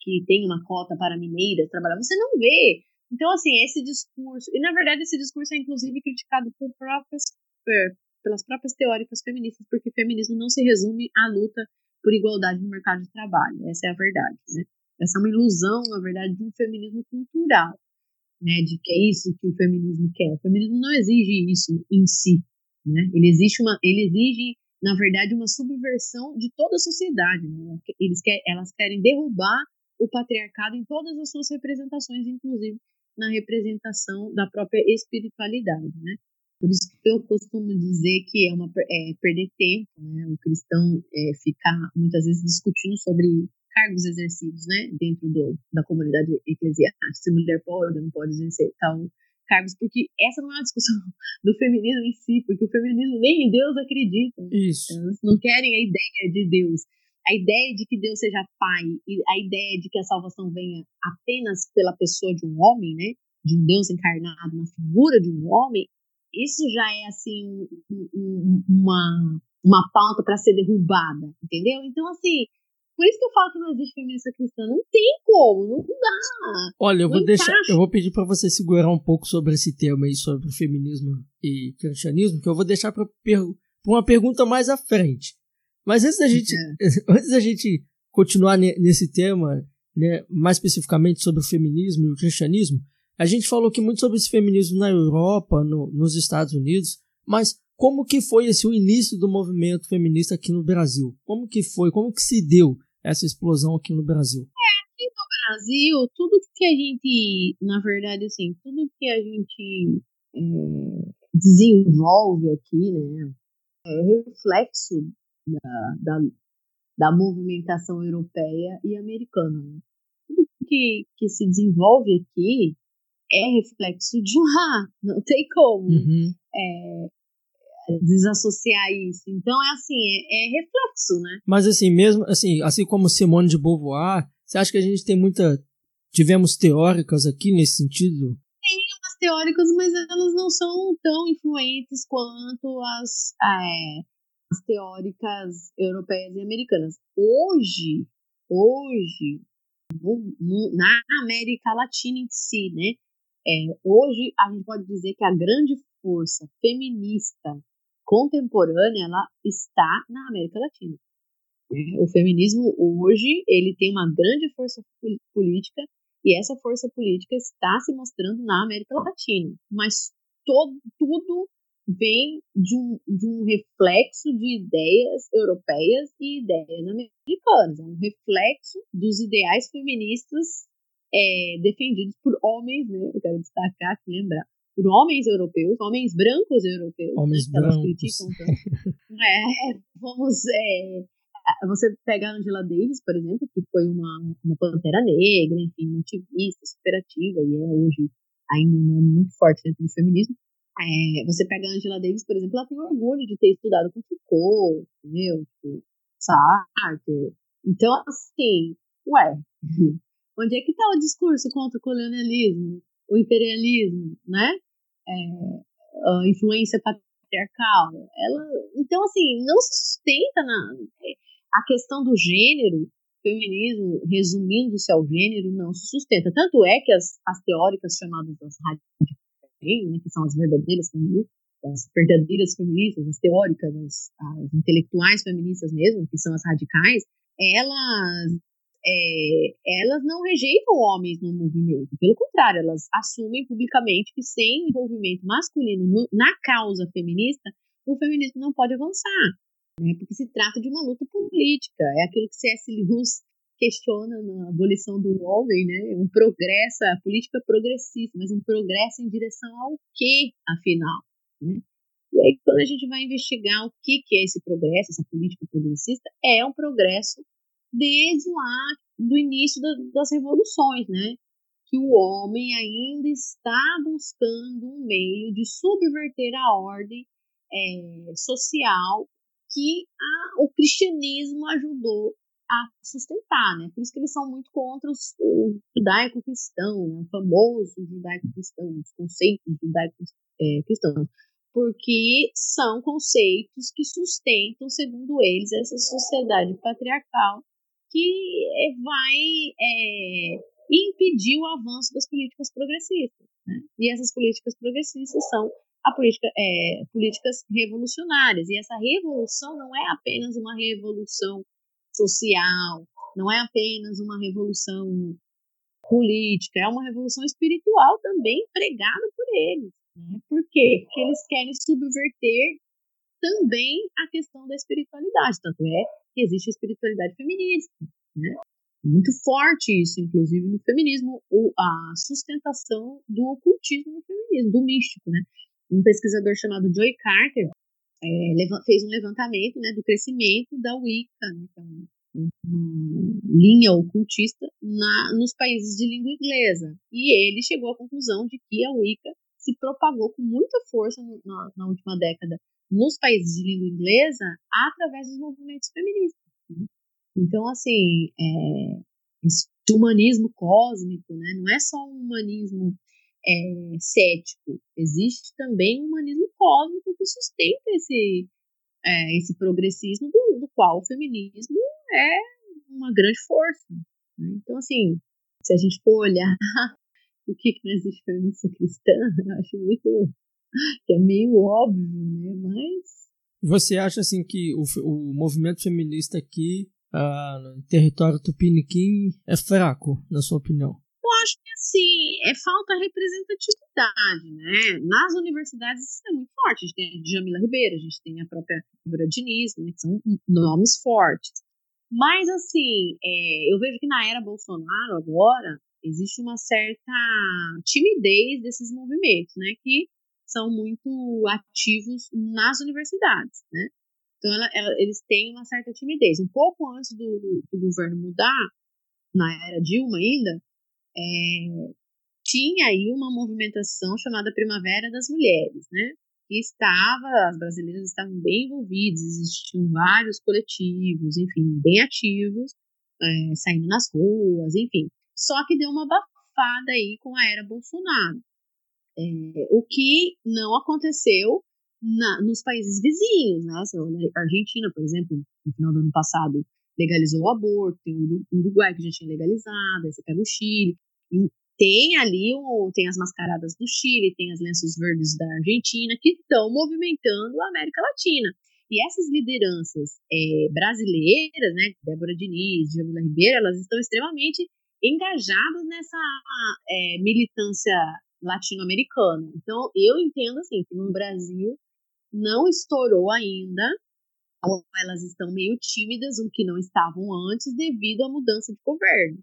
que tenha uma cota para mineiras trabalhar. Você não vê. Então, assim, esse discurso, e na verdade esse discurso é inclusive criticado por próprias, por, pelas próprias teóricas feministas, porque feminismo não se resume à luta por igualdade no mercado de trabalho. Essa é a verdade, né? Essa é uma ilusão, na verdade, de um feminismo cultural, né? De que é isso que o feminismo quer. O feminismo não exige isso em si, né? Ele exige uma, ele exige, na verdade, uma subversão de toda a sociedade. Né? Eles quer, elas querem derrubar o patriarcado em todas as suas representações, inclusive na representação da própria espiritualidade, né? Por isso que eu costumo dizer que é uma é, perder tempo, né? O cristão é, ficar muitas vezes discutindo sobre cargos exercidos, né? Dentro do, da comunidade eclesiástica, se mulher pode ou não pode exercer tal cargos, porque essa não é uma discussão do feminismo em si, porque o feminismo nem em Deus acredita. Isso. Elas não querem a ideia de Deus a ideia de que Deus seja pai e a ideia de que a salvação venha apenas pela pessoa de um homem, né? De um Deus encarnado na figura de um homem, isso já é assim um, um, uma uma pauta para ser derrubada, entendeu? Então assim, por isso que eu falo que não existe feminista cristã, não tem como, não dá. Olha, eu vou deixar, eu vou pedir para você segurar um pouco sobre esse tema aí sobre feminismo e cristianismo, que eu vou deixar para per uma pergunta mais à frente. Mas antes da gente, é. antes da gente continuar nesse tema, né, mais especificamente sobre o feminismo e o cristianismo, a gente falou aqui muito sobre esse feminismo na Europa, no, nos Estados Unidos, mas como que foi esse o início do movimento feminista aqui no Brasil? Como que foi? Como que se deu essa explosão aqui no Brasil? É, aqui no Brasil, tudo que a gente, na verdade, assim, tudo que a gente é, desenvolve aqui, né, é reflexo da, da, da movimentação europeia e americana. Né? Tudo que, que se desenvolve aqui é reflexo de lá, não tem como. Uhum. É, desassociar isso. Então é assim, é, é, reflexo, né? Mas assim, mesmo assim, assim como Simone de Beauvoir, você acha que a gente tem muita tivemos teóricas aqui nesse sentido? Tem umas teóricas, mas elas não são tão influentes quanto as, é, as teóricas europeias e americanas. Hoje, hoje, no, no, na América Latina em si, né? É, hoje a gente pode dizer que a grande força feminista contemporânea ela está na América Latina. É, o feminismo hoje ele tem uma grande força política e essa força política está se mostrando na América Latina. Mas todo, tudo vem de um, de um reflexo de ideias europeias e ideias americanas. É um reflexo dos ideais feministas é, defendidos por homens, né? Eu quero destacar aqui, lembrar, por homens europeus, homens brancos europeus. Né, homens né, brancos. Criticam, é, vamos. É, você pega a Angela Davis, por exemplo, que foi uma, uma pantera negra, enfim, uma ativista super ativa e é hoje ainda muito forte dentro do feminismo. É, você pega a Angela Davis, por exemplo, ela tem orgulho de ter estudado com Foucault, entendeu? Tipo, Sartre. Então, assim, ué, onde é que está o discurso contra o colonialismo, o imperialismo, né? É, a influência patriarcal. Ela, então, assim, não sustenta na, a questão do gênero, feminismo, resumindo-se ao gênero, não se sustenta. Tanto é que as, as teóricas chamadas das radicais né, que são as verdadeiras feministas, as verdadeiras feministas, as teóricas, as, as intelectuais feministas mesmo, que são as radicais, elas é, elas não rejeitam homens no movimento. Pelo contrário, elas assumem publicamente que sem envolvimento masculino no, na causa feminista, o feminismo não pode avançar. Né? Porque se trata de uma luta política. É aquilo que C.S. Lewis questiona na abolição do homem, né? Um progresso, a política progressista, mas um progresso em direção ao quê, afinal? Né? E aí, quando a gente vai investigar o que, que é esse progresso, essa política progressista, é um progresso desde lá do início da, das revoluções, né? Que o homem ainda está buscando um meio de subverter a ordem é, social que a, o cristianismo ajudou a sustentar, né? Por isso que eles são muito contra os, o judaico-cristão, né? o famoso judaico-cristão, os conceitos judaico-cristãos, porque são conceitos que sustentam, segundo eles, essa sociedade patriarcal que é, vai é, impedir o avanço das políticas progressistas. Né? E essas políticas progressistas são a política, é, políticas revolucionárias. E essa revolução não é apenas uma revolução social, não é apenas uma revolução política, é uma revolução espiritual também pregada por eles. Né? Por quê? Porque eles querem subverter também a questão da espiritualidade. Tanto é que existe a espiritualidade feminista. Né? Muito forte isso, inclusive no feminismo, a sustentação do ocultismo no feminismo, do místico. Né? Um pesquisador chamado Joy Carter é, fez um levantamento né, do crescimento da Wicca, né, que é uma, uma linha ocultista, na, nos países de língua inglesa. E ele chegou à conclusão de que a Wicca se propagou com muita força na, na última década nos países de língua inglesa através dos movimentos feministas. Né? Então, assim, é, esse humanismo cósmico, né, não é só um humanismo é, cético, existe também um humanismo cósmico que sustenta esse, é, esse progressismo do, do, qual o feminismo é uma grande força. Né? Então, assim, se a gente for olhar o que, que não existe feminista cristã, eu acho muito que é meio óbvio, né? Mas. Você acha assim que o, o movimento feminista aqui ah, no território tupiniquim é fraco, na sua opinião? Eu acho que assim, é falta representatividade, né? Nas universidades isso é muito forte. A gente tem a Jamila Ribeiro, a gente tem a própria Débora Diniz, né? Que são nomes fortes. Mas assim, é, eu vejo que na era Bolsonaro agora existe uma certa timidez desses movimentos, né? Que são muito ativos nas universidades, né? Então, ela, ela, eles têm uma certa timidez. Um pouco antes do, do governo mudar, na era Dilma ainda, é, tinha aí uma movimentação chamada Primavera das Mulheres, né? que estava, as brasileiras estavam bem envolvidas, existiam vários coletivos, enfim, bem ativos, é, saindo nas ruas, enfim. Só que deu uma abafada aí com a era Bolsonaro. É, o que não aconteceu na, nos países vizinhos, né? A Argentina, por exemplo, no final do ano passado legalizou o aborto, tem o Uruguai que já tinha legalizado, aí você pega o Chile. Tem ali o, tem as mascaradas do Chile, tem as lenços verdes da Argentina, que estão movimentando a América Latina. E essas lideranças é, brasileiras, né, Débora Diniz, Jamila Ribeiro, elas estão extremamente engajadas nessa é, militância latino-americana. Então, eu entendo assim que no Brasil não estourou ainda, ou elas estão meio tímidas, o que não estavam antes, devido à mudança de governo,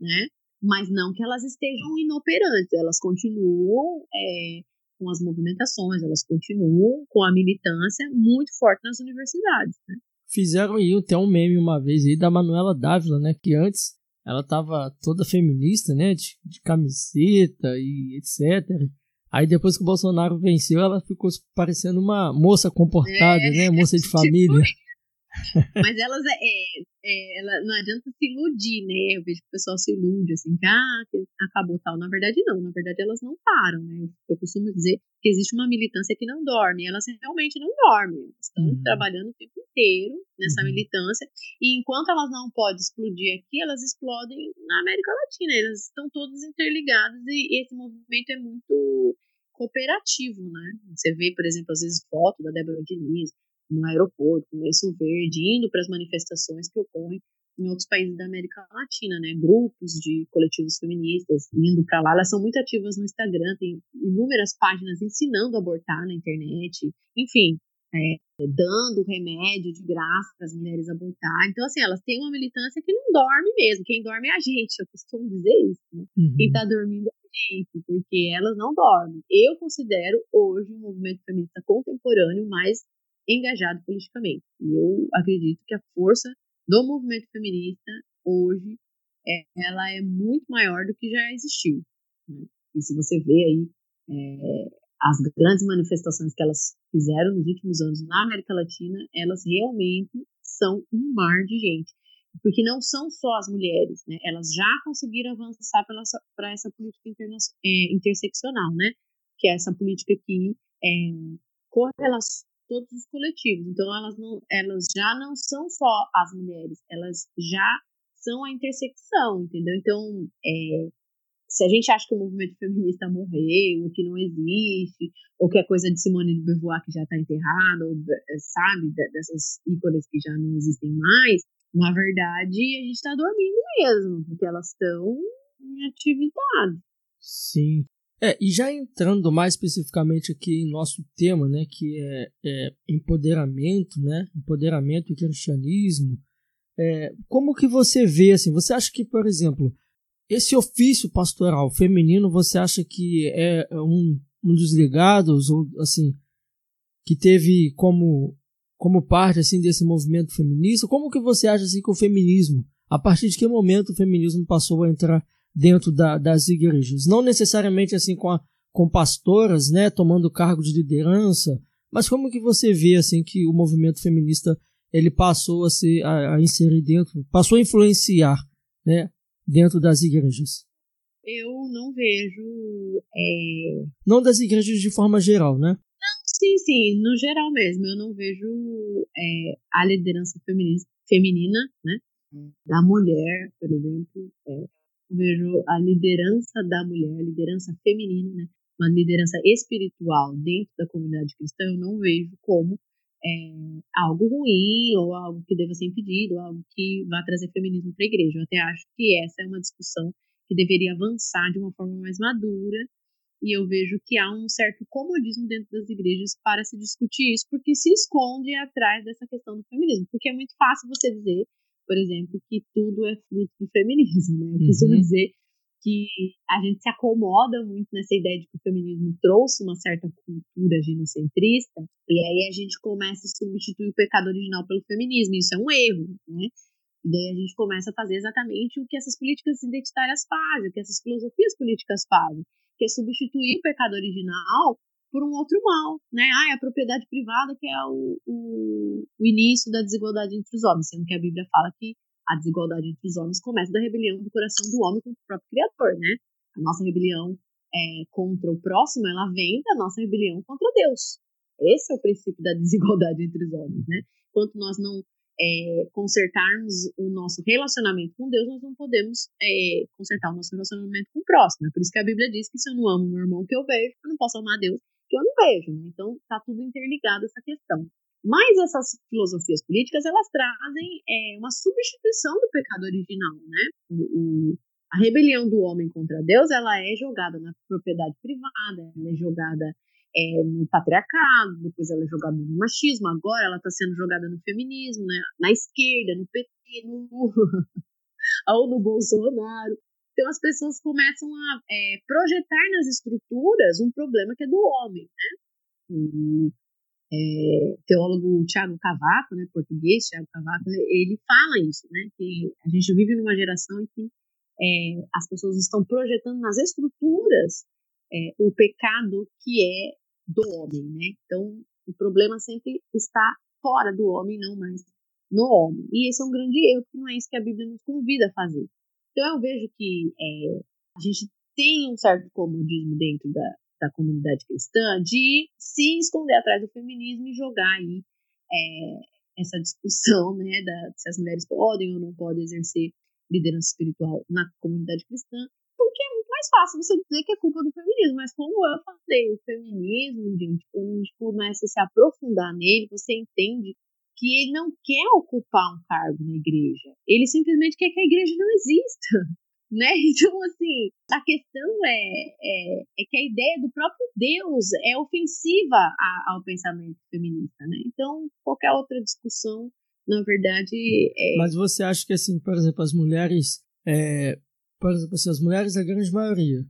né? Mas não que elas estejam inoperantes, elas continuam é, com as movimentações, elas continuam com a militância muito forte nas universidades, né? Fizeram aí até um meme uma vez aí da Manuela Dávila, né? Que antes ela tava toda feminista, né? De, de camiseta e etc. Aí depois que o Bolsonaro venceu, ela ficou parecendo uma moça comportada, é, né? Moça de tipo família. Mas elas é, é, é, ela, não adianta se iludir, né? Eu vejo que o pessoal se ilude, assim, que, ah, acabou tal. Na verdade, não. Na verdade, elas não param, né? Eu costumo dizer que existe uma militância que não dorme. Elas realmente não dormem. Estão uhum. trabalhando o tempo inteiro nessa uhum. militância. E enquanto elas não podem explodir aqui, elas explodem na América Latina. Elas estão todas interligadas e esse movimento é muito cooperativo, né? Você vê, por exemplo, às vezes foto da Débora Diniz, no aeroporto, no Lenço Verde, indo para as manifestações que ocorrem em outros países da América Latina, né? Grupos de coletivos feministas indo para lá, elas são muito ativas no Instagram, tem inúmeras páginas ensinando a abortar na internet, enfim, é, dando remédio de graça para as mulheres abortar. Então, assim, elas têm uma militância que não dorme mesmo. Quem dorme é a gente, eu costumo dizer isso. Né? Uhum. Quem está dormindo é a gente, porque elas não dormem. Eu considero hoje o movimento feminista contemporâneo mais engajado politicamente. E eu acredito que a força do movimento feminista hoje é, ela é muito maior do que já existiu. Né? E se você vê aí é, as grandes manifestações que elas fizeram nos últimos anos na América Latina, elas realmente são um mar de gente. Porque não são só as mulheres, né? Elas já conseguiram avançar para essa política é, interseccional, né? Que é essa política que é, correlaciona todos os coletivos. Então elas não, elas já não são só as mulheres, elas já são a intersecção, entendeu? Então, é, se a gente acha que o movimento feminista morreu, que não existe, ou que é coisa de Simone de Beauvoir que já está enterrada, ou, é, sabe, dessas ícones que já não existem mais, na verdade a gente está dormindo mesmo, porque elas estão em atividade. Sim, é, e já entrando mais especificamente aqui em nosso tema, né, que é, é empoderamento, né, empoderamento e cristianismo, é, como que você vê, assim, você acha que, por exemplo, esse ofício pastoral feminino, você acha que é um, um dos legados, ou assim, que teve como, como parte, assim, desse movimento feminista? Como que você acha, assim, que o feminismo, a partir de que momento o feminismo passou a entrar dentro da, das igrejas. Não necessariamente assim com, a, com pastoras, né, tomando cargo de liderança, mas como que você vê assim que o movimento feminista ele passou a ser a, a inserir dentro, passou a influenciar, né, dentro das igrejas? Eu não vejo. É... Não das igrejas de forma geral, né? Não, sim, sim, no geral mesmo. Eu não vejo é, a liderança feminina, né? Da mulher, por exemplo, é, vejo a liderança da mulher, a liderança feminina, né? uma liderança espiritual dentro da comunidade cristã, eu não vejo como é, algo ruim ou algo que deva ser impedido, ou algo que vá trazer feminismo para a igreja. Eu até acho que essa é uma discussão que deveria avançar de uma forma mais madura e eu vejo que há um certo comodismo dentro das igrejas para se discutir isso, porque se esconde atrás dessa questão do feminismo. Porque é muito fácil você dizer por exemplo, que tudo é fruto do feminismo, né? Eu costumo uhum. dizer que a gente se acomoda muito nessa ideia de que o feminismo trouxe uma certa cultura ginocentrista, e aí a gente começa a substituir o pecado original pelo feminismo, isso é um erro, né? E daí a gente começa a fazer exatamente o que essas políticas identitárias fazem, o que essas filosofias políticas fazem, que é substituir o pecado original por um outro mal, né? Ah, é a propriedade privada que é o, o, o início da desigualdade entre os homens, sendo que a Bíblia fala que a desigualdade entre os homens começa da rebelião do coração do homem contra o próprio Criador, né? A nossa rebelião é, contra o próximo, ela vem da nossa rebelião contra Deus. Esse é o princípio da desigualdade entre os homens, né? Enquanto nós não é, consertarmos o nosso relacionamento com Deus, nós não podemos é, consertar o nosso relacionamento com o próximo. É por isso que a Bíblia diz que se eu não amo meu irmão que eu vejo, eu não posso amar Deus que eu não vejo. Né? Então, está tudo interligado essa questão. Mas essas filosofias políticas, elas trazem é, uma substituição do pecado original, né? O, o, a rebelião do homem contra Deus, ela é jogada na propriedade privada, ela é jogada é, no patriarcado, depois ela é jogada no machismo, agora ela está sendo jogada no feminismo, né? na esquerda, no PT, no ou no Bolsonaro. Então as pessoas começam a é, projetar nas estruturas um problema que é do homem, né? O é, teólogo Tiago Cavaco, né, português, Tiago Cavaco, ele fala isso, né? Que a gente vive numa geração em que é, as pessoas estão projetando nas estruturas é, o pecado que é do homem, né? Então, o problema sempre está fora do homem, não mais no homem. E esse é um grande erro, porque não é isso que a Bíblia nos convida a fazer. Então eu vejo que é, a gente tem um certo comodismo dentro da, da comunidade cristã de se esconder atrás do feminismo e jogar aí é, essa discussão né, da, se as mulheres podem ou não podem exercer liderança espiritual na comunidade cristã, porque é muito mais fácil você dizer que é culpa do feminismo, mas como eu falei, o feminismo, gente, quando a gente começa a se aprofundar nele, você entende que ele não quer ocupar um cargo na igreja. Ele simplesmente quer que a igreja não exista. Né? Então, assim, a questão é, é, é que a ideia do próprio Deus é ofensiva a, ao pensamento feminista, né? Então, qualquer outra discussão, na verdade. É... Mas você acha que, assim, por exemplo, as mulheres. É, por exemplo, assim, as mulheres, a grande maioria,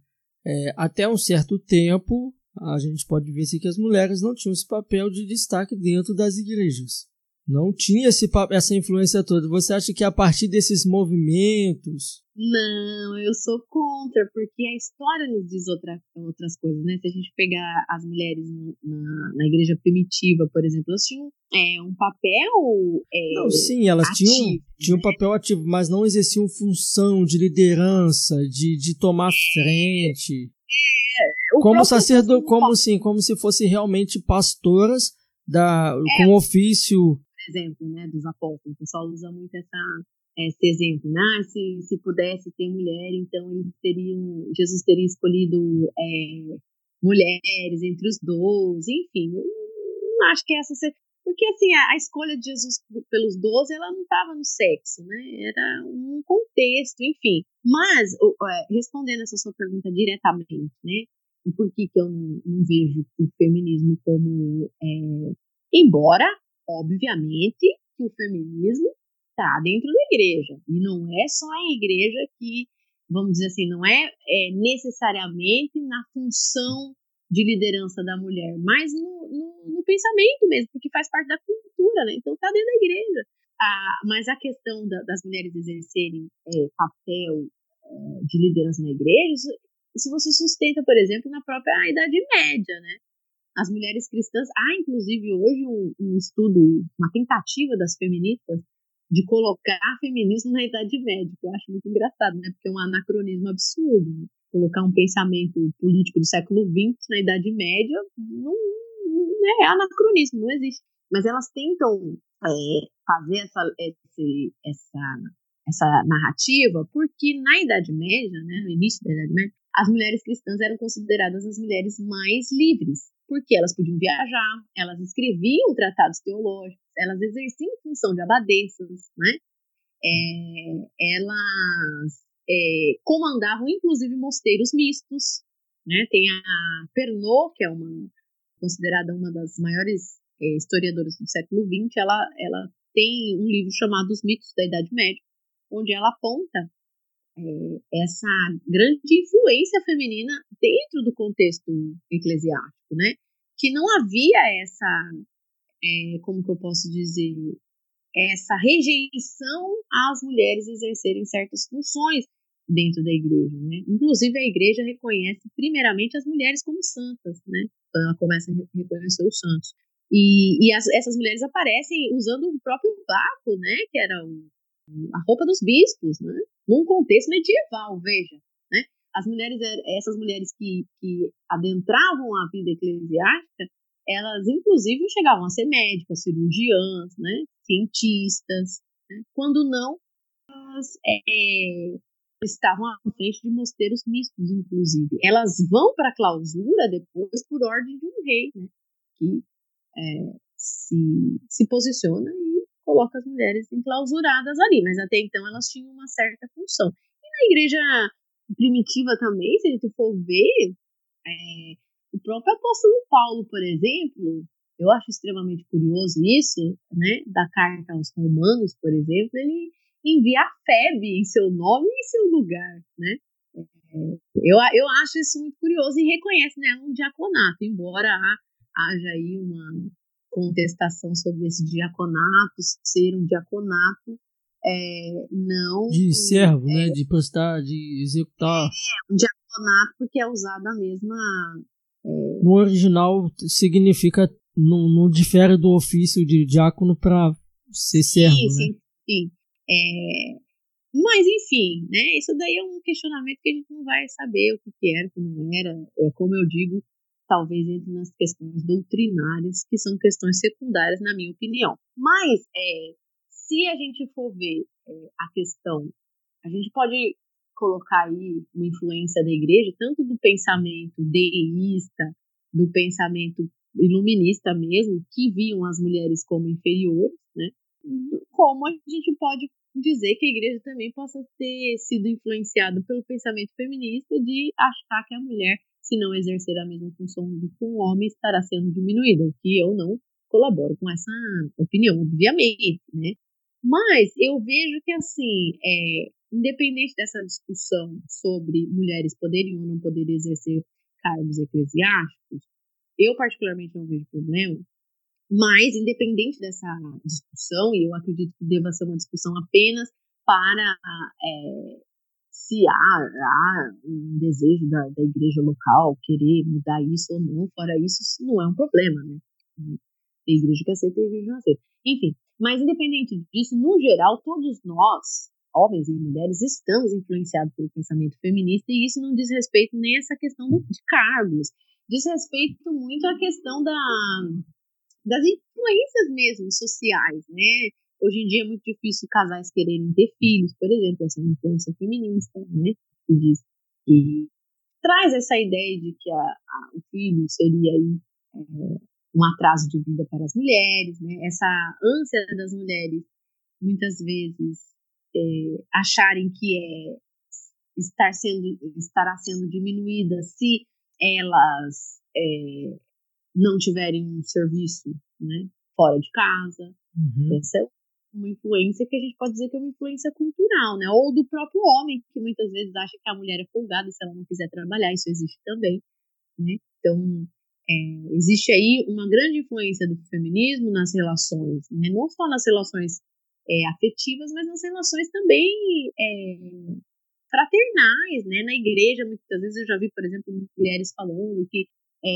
é, até um certo tempo, a gente pode ver assim, que as mulheres não tinham esse papel de destaque dentro das igrejas. Não tinha esse, essa influência toda. Você acha que a partir desses movimentos. Não, eu sou contra, porque a história nos diz outra, outras coisas, né? Se a gente pegar as mulheres na, na igreja primitiva, por exemplo, elas tinham é, um papel. É, não, sim, elas ativo, tinham, tinham um papel ativo, mas não exerciam função de liderança, de, de tomar frente. É, como sacerdote, como, sim, como se fossem realmente pastoras da, é. com ofício exemplo, né, dos apóstolos. O pessoal usa muito essa, esse exemplo, né? Ah, se, se pudesse ter mulher, então eles teriam, Jesus teria escolhido é, mulheres entre os doze, enfim. não acho que essa porque assim a, escolha de Jesus pelos doze ela não estava no sexo, né? Era um contexto, enfim. Mas é, respondendo essa sua pergunta diretamente, né? Por que, que eu não, não vejo o feminismo como é, embora obviamente que o feminismo está dentro da igreja. E não é só a igreja que, vamos dizer assim, não é, é necessariamente na função de liderança da mulher, mas no, no, no, pensamento mesmo, porque faz parte da cultura, né? Então tá dentro da igreja. Ah, mas a questão da, das mulheres exercerem é, papel é, de liderança na igreja, isso, isso você sustenta, por exemplo, na própria Idade Média, né? As mulheres cristãs. Há, inclusive, hoje um, um estudo, uma tentativa das feministas de colocar feminismo na Idade Média, que eu acho muito engraçado, né? Porque é um anacronismo absurdo. Né? Colocar um pensamento político do século XX na Idade Média não, não é anacronismo, não existe. Mas elas tentam é, fazer essa, esse, essa, essa narrativa porque na Idade Média, né, no início da Idade Média, as mulheres cristãs eram consideradas as mulheres mais livres porque elas podiam viajar, elas escreviam tratados teológicos, elas exerciam função de abadesas, né? É, elas é, comandavam inclusive mosteiros mistos, né? Tem a Pernod, que é uma considerada uma das maiores é, historiadoras do século XX, ela, ela tem um livro chamado Os Mitos da Idade Média, onde ela aponta essa grande influência feminina dentro do contexto eclesiástico, né? Que não havia essa, é, como que eu posso dizer, essa rejeição às mulheres exercerem certas funções dentro da igreja, né? Inclusive a igreja reconhece primeiramente as mulheres como santas, né? quando ela começa a reconhecer os santos. E, e as, essas mulheres aparecem usando o próprio vácuo, né, que era o, a roupa dos bispos, né, num contexto medieval, veja, né, as mulheres, essas mulheres que, que adentravam a vida eclesiástica, elas inclusive chegavam a ser médicas, cirurgiãs, né, cientistas, né, quando não, elas é, estavam à frente de mosteiros mistos, inclusive. Elas vão para a clausura depois por ordem de um rei, né, que é, se, se posiciona e coloca as mulheres enclausuradas ali, mas até então elas tinham uma certa função. E na igreja primitiva também, se a gente for ver, é, o próprio apóstolo Paulo, por exemplo, eu acho extremamente curioso isso, né, da carta aos romanos, por exemplo, ele envia a Febe em seu nome e em seu lugar, né, é, eu, eu acho isso muito curioso e reconhece né, um diaconato, embora haja aí uma contestação sobre esse diaconato, ser um diaconato é, não. De servo, é, né? De prestar, de executar. É, um diaconato, porque é usado a mesma. É... No original significa. Não, não difere do ofício de diácono para ser servo. Sim, né? sim, sim. É, mas, enfim, né? Isso daí é um questionamento que a gente não vai saber o que, que era, o que não era. É como eu digo, talvez entre nas questões doutrinárias, que são questões secundárias, na minha opinião. Mas, é, se a gente for ver é, a questão, a gente pode colocar aí uma influência da igreja, tanto do pensamento deísta, do pensamento iluminista mesmo, que viam as mulheres como inferiores, né? Como a gente pode dizer que a igreja também possa ter sido influenciada pelo pensamento feminista de achar que a mulher, se não exercer a mesma função que um homem, estará sendo diminuída, o que eu não colaboro com essa opinião, obviamente, né? Mas eu vejo que, assim, é, independente dessa discussão sobre mulheres poderem ou não poderem exercer cargos eclesiásticos, eu particularmente não vejo problema. Mas, independente dessa discussão, e eu acredito que deva ser uma discussão apenas para é, se há, há, um desejo da, da igreja local querer mudar isso ou não, fora isso, isso não é um problema, né? Tem igreja que aceita e igreja que não aceita. Enfim, mas independente disso, no geral, todos nós, homens e mulheres, estamos influenciados pelo pensamento feminista e isso não diz respeito nem a essa questão de cargos, diz respeito muito à questão da, das influências mesmo sociais, né? Hoje em dia é muito difícil casais quererem ter filhos, por exemplo, essa é uma influência feminista, né? Que diz que traz essa ideia de que a, a, o filho seria aí, é, um atraso de vida para as mulheres, né? essa ânsia das mulheres muitas vezes é, acharem que é estar sendo estará sendo diminuída se elas é, não tiverem um serviço né, fora de casa. Uhum. Essa é uma influência que a gente pode dizer que é uma influência cultural, né? Ou do próprio homem, que muitas vezes acha que a mulher é folgada se ela não quiser trabalhar, isso existe também. Né? Então, é, existe aí uma grande influência do feminismo nas relações, né? não só nas relações é, afetivas, mas nas relações também é, fraternais, né? Na igreja, muitas vezes eu já vi, por exemplo, mulheres falando que é,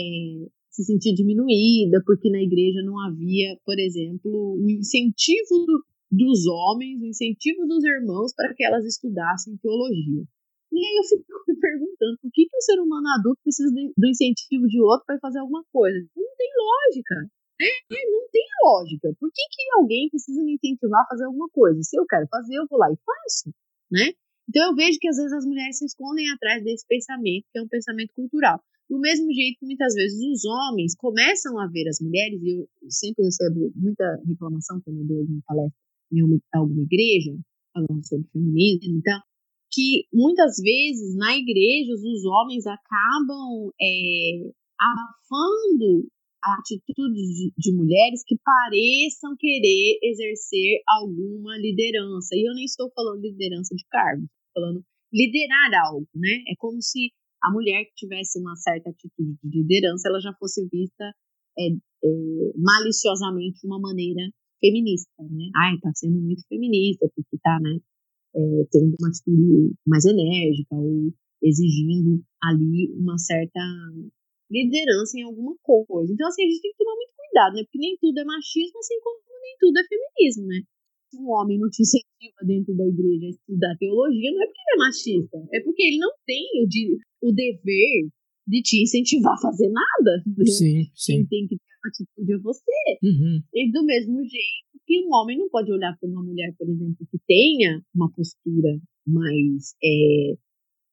se sentia diminuída porque na igreja não havia, por exemplo, o incentivo do, dos homens, o incentivo dos irmãos para que elas estudassem teologia. E aí eu fico me perguntando por que, que um ser humano adulto precisa de, do incentivo de outro para fazer alguma coisa? Não tem lógica. Né? Não tem lógica. Por que, que alguém precisa me incentivar a fazer alguma coisa? Se eu quero fazer, eu vou lá e faço. Né? Então eu vejo que às vezes as mulheres se escondem atrás desse pensamento, que é um pensamento cultural. Do mesmo jeito que muitas vezes os homens começam a ver as mulheres, e eu sempre recebo muita reclamação quando eu dou uma palestra em alguma igreja, falando sobre feminismo, então, que muitas vezes na igreja os homens acabam é, abafando atitudes de, de mulheres que pareçam querer exercer alguma liderança. E eu nem estou falando liderança de cargo, estou falando liderar algo, né? É como se a mulher que tivesse uma certa atitude de liderança, ela já fosse vista é, é, maliciosamente de uma maneira feminista, né? Ai, tá sendo muito feminista, porque tá, né? é, tendo uma atitude mais enérgica ou exigindo ali uma certa liderança em alguma coisa. Então, assim, a gente tem que tomar muito cuidado, né? Porque nem tudo é machismo, assim como nem tudo é feminismo, né? Se um homem não te incentiva dentro da igreja a estudar teologia, não é porque ele é machista, é porque ele não tem o, de, o dever de te incentivar a fazer nada. Né? Sim, sim. Quem tem que ter uma atitude é você. Uhum. E do mesmo jeito que um homem não pode olhar para uma mulher, por exemplo, que tenha uma postura mais é,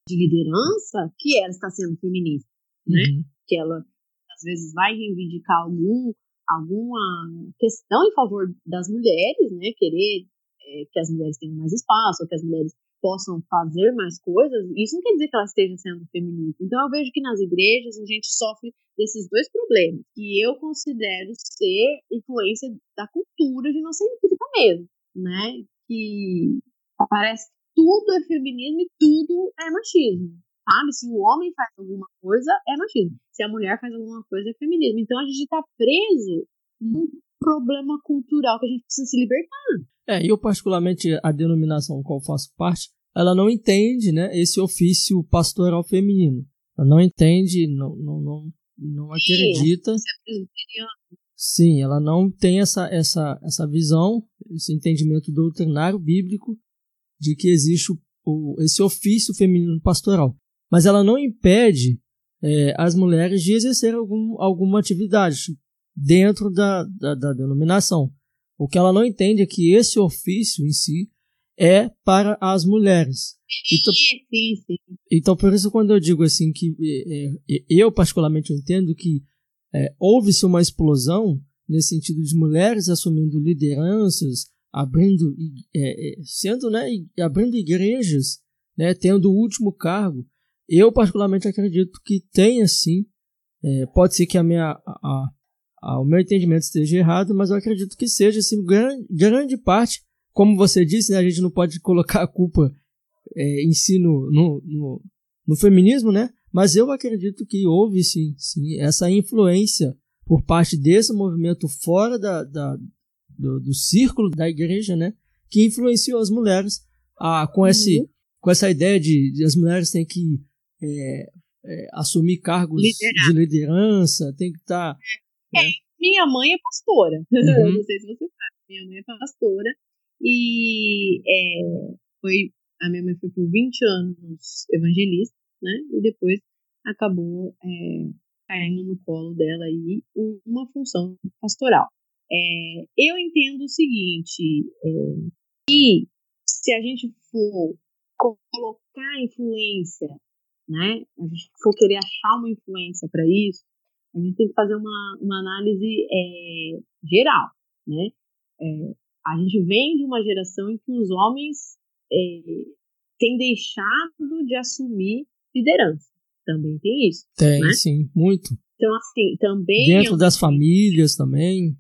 de liderança, que ela está sendo feminista, né? Uhum. Que ela às vezes vai reivindicar algum, alguma questão em favor das mulheres, né? Querer é, que as mulheres tenham mais espaço, ou que as mulheres possam fazer mais coisas, isso não quer dizer que ela esteja sendo feminista. Então eu vejo que nas igrejas a gente sofre desses dois problemas, que eu considero ser influência da cultura ginocêntrica mesmo, né? Que parece que tudo é feminismo e tudo é machismo. Sabe? Se o homem faz alguma coisa, é machismo. Se a mulher faz alguma coisa, é feminismo. Então a gente está preso num problema cultural que a gente precisa se libertar. É, eu particularmente a denominação qual faço parte, ela não entende, né, esse ofício pastoral feminino. Ela não entende, não, não, não, não acredita. Sim, ela não tem essa, essa, essa visão, esse entendimento doutrinário bíblico de que existe o, esse ofício feminino pastoral. Mas ela não impede é, as mulheres de exercer algum, alguma atividade dentro da, da, da denominação. O que ela não entende é que esse ofício em si é para as mulheres. Então, sim, sim. então por isso quando eu digo assim que é, é, eu particularmente entendo que é, houve-se uma explosão nesse sentido de mulheres assumindo lideranças, abrindo, é, é, sendo, né, abrindo igrejas, né, tendo o último cargo. Eu particularmente acredito que tenha sim. É, pode ser que a minha a, ah, o meu entendimento esteja errado, mas eu acredito que seja assim, grande, grande parte, como você disse, né, a gente não pode colocar a culpa é, em si no, no, no, no, feminismo, né? Mas eu acredito que houve sim, sim essa influência por parte desse movimento fora da, da do, do, círculo da igreja, né? Que influenciou as mulheres a, com, esse, uhum. com essa ideia de, de as mulheres têm que é, é, assumir cargos Liderar. de liderança, tem que estar tá, é, minha mãe é pastora. Uhum. Não sei se você sabe. Minha mãe é pastora. E é, foi, a minha mãe foi por 20 anos evangelista, né? E depois acabou é, caindo no colo dela aí uma função pastoral. É, eu entendo o seguinte, é, que se a gente for colocar influência, né? A gente for querer achar uma influência para isso, a gente tem que fazer uma, uma análise é, geral, né? É, a gente vem de uma geração em que os homens é, têm deixado de assumir liderança. Também tem isso. Tem, né? sim, muito. Então, assim, também. Dentro das famílias também.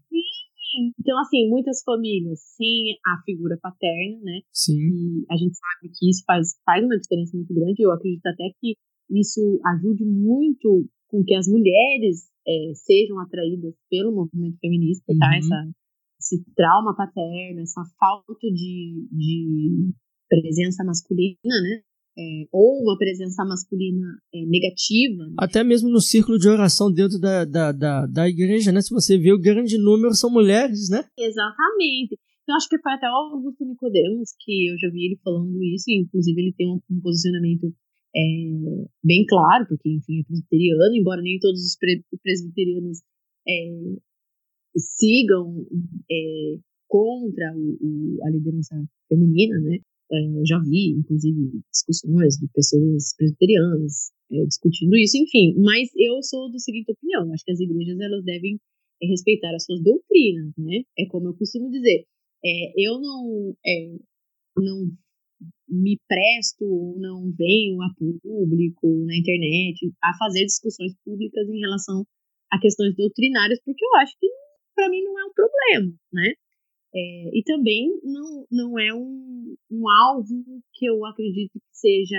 Sim. Então, assim, muitas famílias sem a figura paterna, né? Sim. E a gente sabe que isso faz, faz uma diferença muito grande. Eu acredito até que isso ajude muito com que as mulheres é, sejam atraídas pelo movimento feminista, tá? uhum. tá? Essa, esse trauma paterno, essa falta de, de presença masculina, né? É, ou uma presença masculina é, negativa. Né? Até mesmo no círculo de oração dentro da, da, da, da, igreja, né? Se você vê, o grande número são mulheres, né? Exatamente. Eu acho que foi até o Augusto Nicodemos que eu já vi ele falando isso, e inclusive ele tem um, um posicionamento é, bem claro, porque, enfim, é presbiteriano, embora nem todos os presbiterianos é, sigam é, contra o, o, a liderança feminina, né? É, eu já vi, inclusive, discussões de pessoas presbiterianas é, discutindo isso, enfim. Mas eu sou do seguinte opinião: acho que as igrejas elas devem é, respeitar as suas doutrinas, né? É como eu costumo dizer. eu não, não me presto ou não venho a público, na internet, a fazer discussões públicas em relação a questões doutrinárias, porque eu acho que para mim não é um problema, né? É, e também não, não é um, um alvo que eu acredito que seja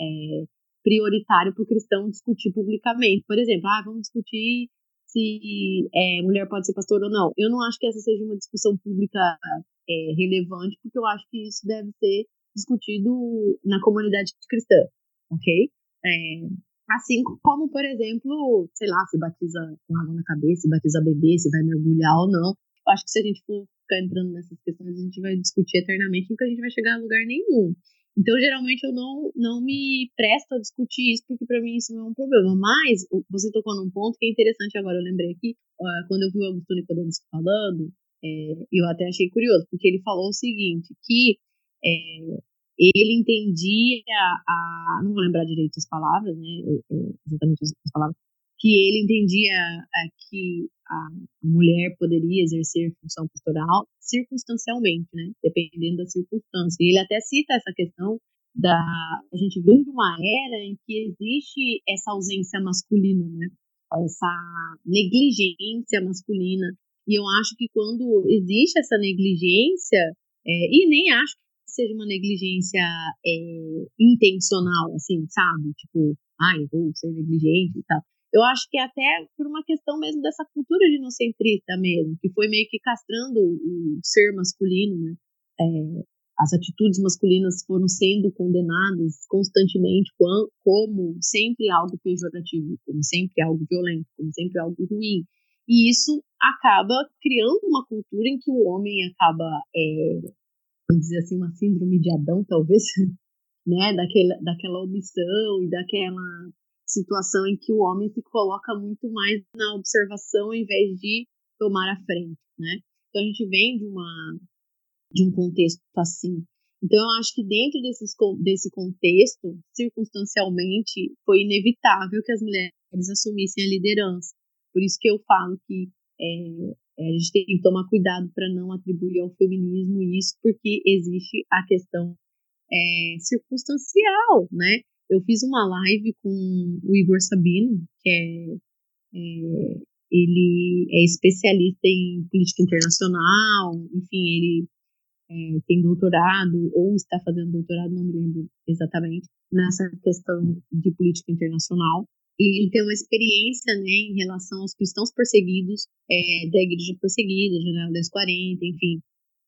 é, prioritário para o cristão discutir publicamente. Por exemplo, ah, vamos discutir se é, mulher pode ser pastor ou não. Eu não acho que essa seja uma discussão pública é, relevante, porque eu acho que isso deve ser discutido na comunidade cristã, ok? É, Assim como, por exemplo, sei lá, se batiza com água na cabeça, se batiza bebê, se vai mergulhar ou não. Acho que se a gente for ficar entrando nessas questões, a gente vai discutir eternamente, nunca a gente vai chegar a lugar nenhum. Então, geralmente, eu não, não me presto a discutir isso, porque para mim isso não é um problema. Mas, você tocou num ponto que é interessante agora, eu lembrei aqui, quando eu vi o Augusto Nicodemus falando, é, eu até achei curioso, porque ele falou o seguinte, que é, ele entendia a, não vou lembrar direito as palavras, né, exatamente as palavras, que ele entendia é, que a mulher poderia exercer função pastoral circunstancialmente, né, dependendo da circunstância. E ele até cita essa questão da a gente vem de uma era em que existe essa ausência masculina, né, essa negligência masculina. E eu acho que quando existe essa negligência, é, e nem acho seja uma negligência é, intencional, assim, sabe? Tipo, ai, vou ser negligente e tal. Eu acho que é até por uma questão mesmo dessa cultura de inocentrista mesmo, que foi meio que castrando o ser masculino, né? É, as atitudes masculinas foram sendo condenadas constantemente como sempre algo pejorativo, como sempre algo violento, como sempre algo ruim. E isso acaba criando uma cultura em que o homem acaba é, vamos dizer assim, uma síndrome de Adão, talvez, né, daquela, daquela omissão e daquela situação em que o homem se coloca muito mais na observação em vez de tomar a frente, né? Então a gente vem de uma de um contexto assim. Então eu acho que dentro desses, desse contexto, circunstancialmente, foi inevitável que as mulheres assumissem a liderança. Por isso que eu falo que é, é, a gente tem que tomar cuidado para não atribuir ao feminismo isso, porque existe a questão é, circunstancial, né? Eu fiz uma live com o Igor Sabino, que é, é ele é especialista em política internacional, enfim, ele é, tem doutorado ou está fazendo doutorado, não me lembro exatamente, nessa questão de política internacional. E ele tem uma experiência né, em relação aos cristãos perseguidos é, da igreja perseguida, Janela 1040, enfim.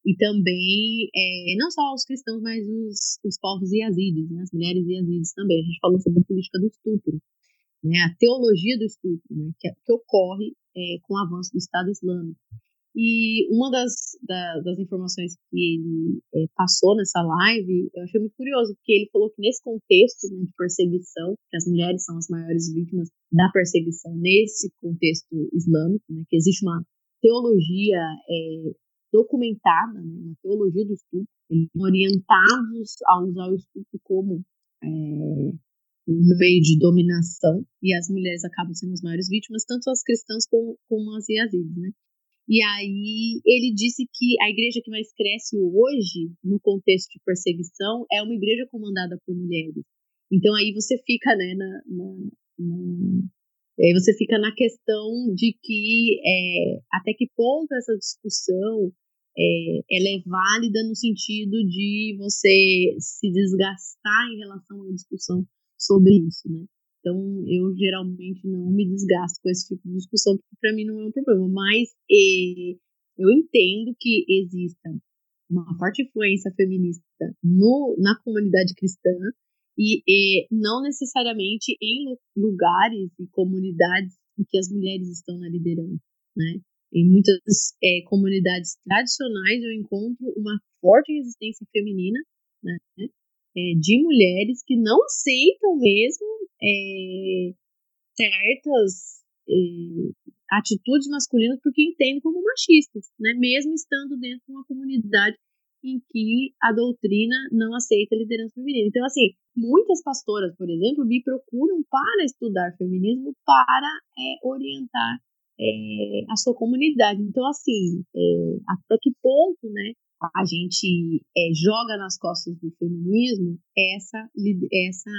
E também, é, não só os cristãos, mas os, os povos yazidis, né, as mulheres yazidis também. A gente falou sobre a política do estupro, né, a teologia do estupro, né, que, que ocorre é, com o avanço do Estado Islâmico. E uma das, da, das informações que ele é, passou nessa live, eu achei muito curioso, porque ele falou que nesse contexto né, de perseguição, que as mulheres são as maiores vítimas da perseguição nesse contexto islâmico, né, que existe uma teologia é, documentada, né, uma teologia do estupro, orientados a usar o estupro como é, um meio de dominação, e as mulheres acabam sendo as maiores vítimas, tanto as cristãs como, como as yazidis, né? E aí ele disse que a igreja que mais cresce hoje, no contexto de perseguição, é uma igreja comandada por mulheres. Então aí você fica, né, na, na, na aí você fica na questão de que é, até que ponto essa discussão é, ela é válida no sentido de você se desgastar em relação à discussão sobre isso, né? Então, eu geralmente não me desgasto com esse tipo de discussão, porque para mim não é um problema. Mas e, eu entendo que exista uma forte influência feminista no, na comunidade cristã e, e não necessariamente em lugares e comunidades em que as mulheres estão na liderança, né? Em muitas é, comunidades tradicionais eu encontro uma forte resistência feminina, né? É, de mulheres que não aceitam mesmo é, certas é, atitudes masculinas porque entendem como machistas, né? mesmo estando dentro de uma comunidade em que a doutrina não aceita a liderança feminina. Então, assim, muitas pastoras, por exemplo, me procuram para estudar feminismo para é, orientar é, a sua comunidade. Então, assim, é, até que ponto, né, a gente é, joga nas costas do feminismo essa, essa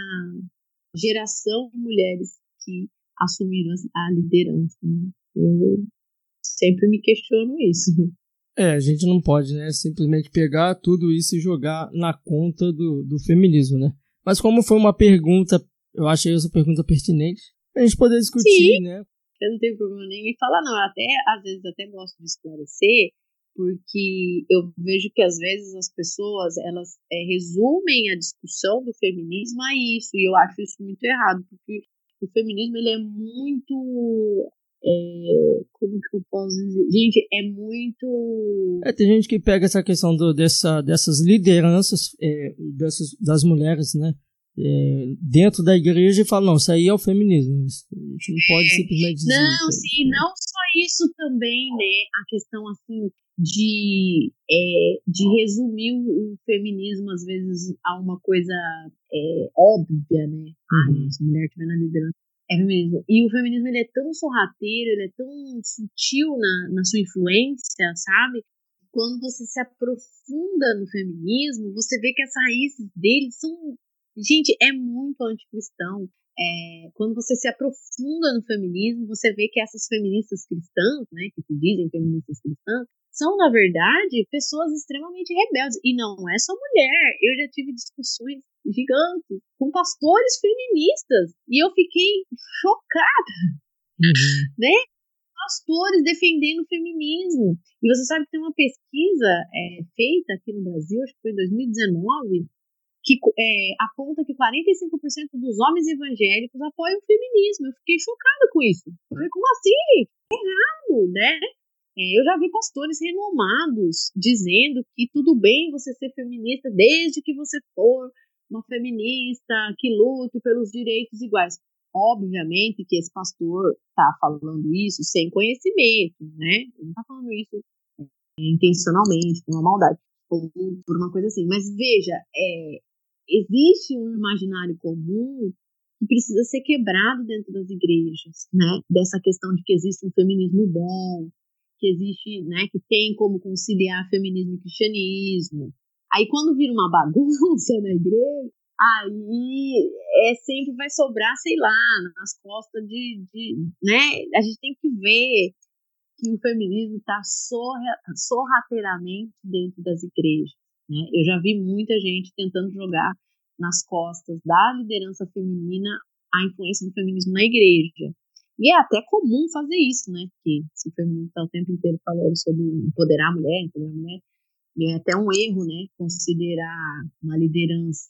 geração de mulheres que assumiram a liderança. Né? Eu sempre me questiono isso. É, a gente não pode, né, simplesmente pegar tudo isso e jogar na conta do, do feminismo, né? Mas como foi uma pergunta, eu achei essa pergunta pertinente, a gente poder discutir, Sim. né? Eu não tenho problema nenhum em falar, não. Eu até, às vezes, até gosto de esclarecer porque eu vejo que às vezes as pessoas elas é, resumem a discussão do feminismo a isso e eu acho isso muito errado porque o feminismo ele é muito é, como que eu posso dizer? Gente, é muito. É, tem gente que pega essa questão do, dessa, dessas lideranças é, dessas, das mulheres, né? É, dentro da igreja e fala, não, isso aí é o feminismo. A gente não pode é. simplesmente dizer. Não, sim, não só isso também, né? A questão assim de, é, de resumir o feminismo, às vezes, a uma coisa é, óbvia, né? Uhum. Ah, a mulher estiver na liderança, é feminismo. E o feminismo ele é tão sorrateiro, ele é tão sutil na, na sua influência, sabe? Quando você se aprofunda no feminismo, você vê que as raízes dele são. Gente, é muito anticristão. É, quando você se aprofunda no feminismo, você vê que essas feministas cristãs, né, que se dizem feministas cristãs, são, na verdade, pessoas extremamente rebeldes. E não é só mulher. Eu já tive discussões gigantes com pastores feministas. E eu fiquei chocada. Uhum. Né? Pastores defendendo o feminismo. E você sabe que tem uma pesquisa é, feita aqui no Brasil, acho que foi em 2019, que é, aponta que 45% dos homens evangélicos apoiam o feminismo. Eu fiquei chocada com isso. Eu falei, como assim? Errado, né? É, eu já vi pastores renomados dizendo que tudo bem você ser feminista desde que você for uma feminista que lute pelos direitos iguais. Obviamente que esse pastor está falando isso sem conhecimento, né? Ele não está falando isso é, intencionalmente, com uma maldade, ou por uma coisa assim. Mas veja, é, existe um imaginário comum que precisa ser quebrado dentro das igrejas, né? Dessa questão de que existe um feminismo bom, que existe, né, que tem como conciliar feminismo e cristianismo. Aí quando vira uma bagunça na igreja, aí é sempre vai sobrar, sei lá, nas costas de, de né? A gente tem que ver que o feminismo está sorra, sorrateiramente dentro das igrejas. Né? Eu já vi muita gente tentando jogar nas costas da liderança feminina a influência do feminismo na igreja. E é até comum fazer isso, né? Porque se o feminismo está o tempo inteiro falando sobre empoderar a mulher, empoderar a mulher, e é até um erro, né? Considerar uma liderança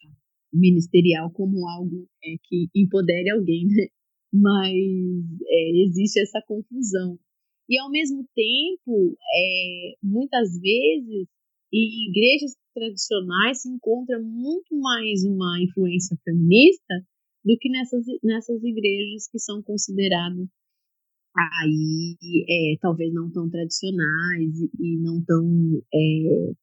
ministerial como algo é, que empodere alguém, né? Mas é, existe essa confusão. E ao mesmo tempo, é, muitas vezes, igrejas tradicionais se encontra muito mais uma influência feminista do que nessas, nessas igrejas que são consideradas aí é, talvez não tão tradicionais e, não tão é,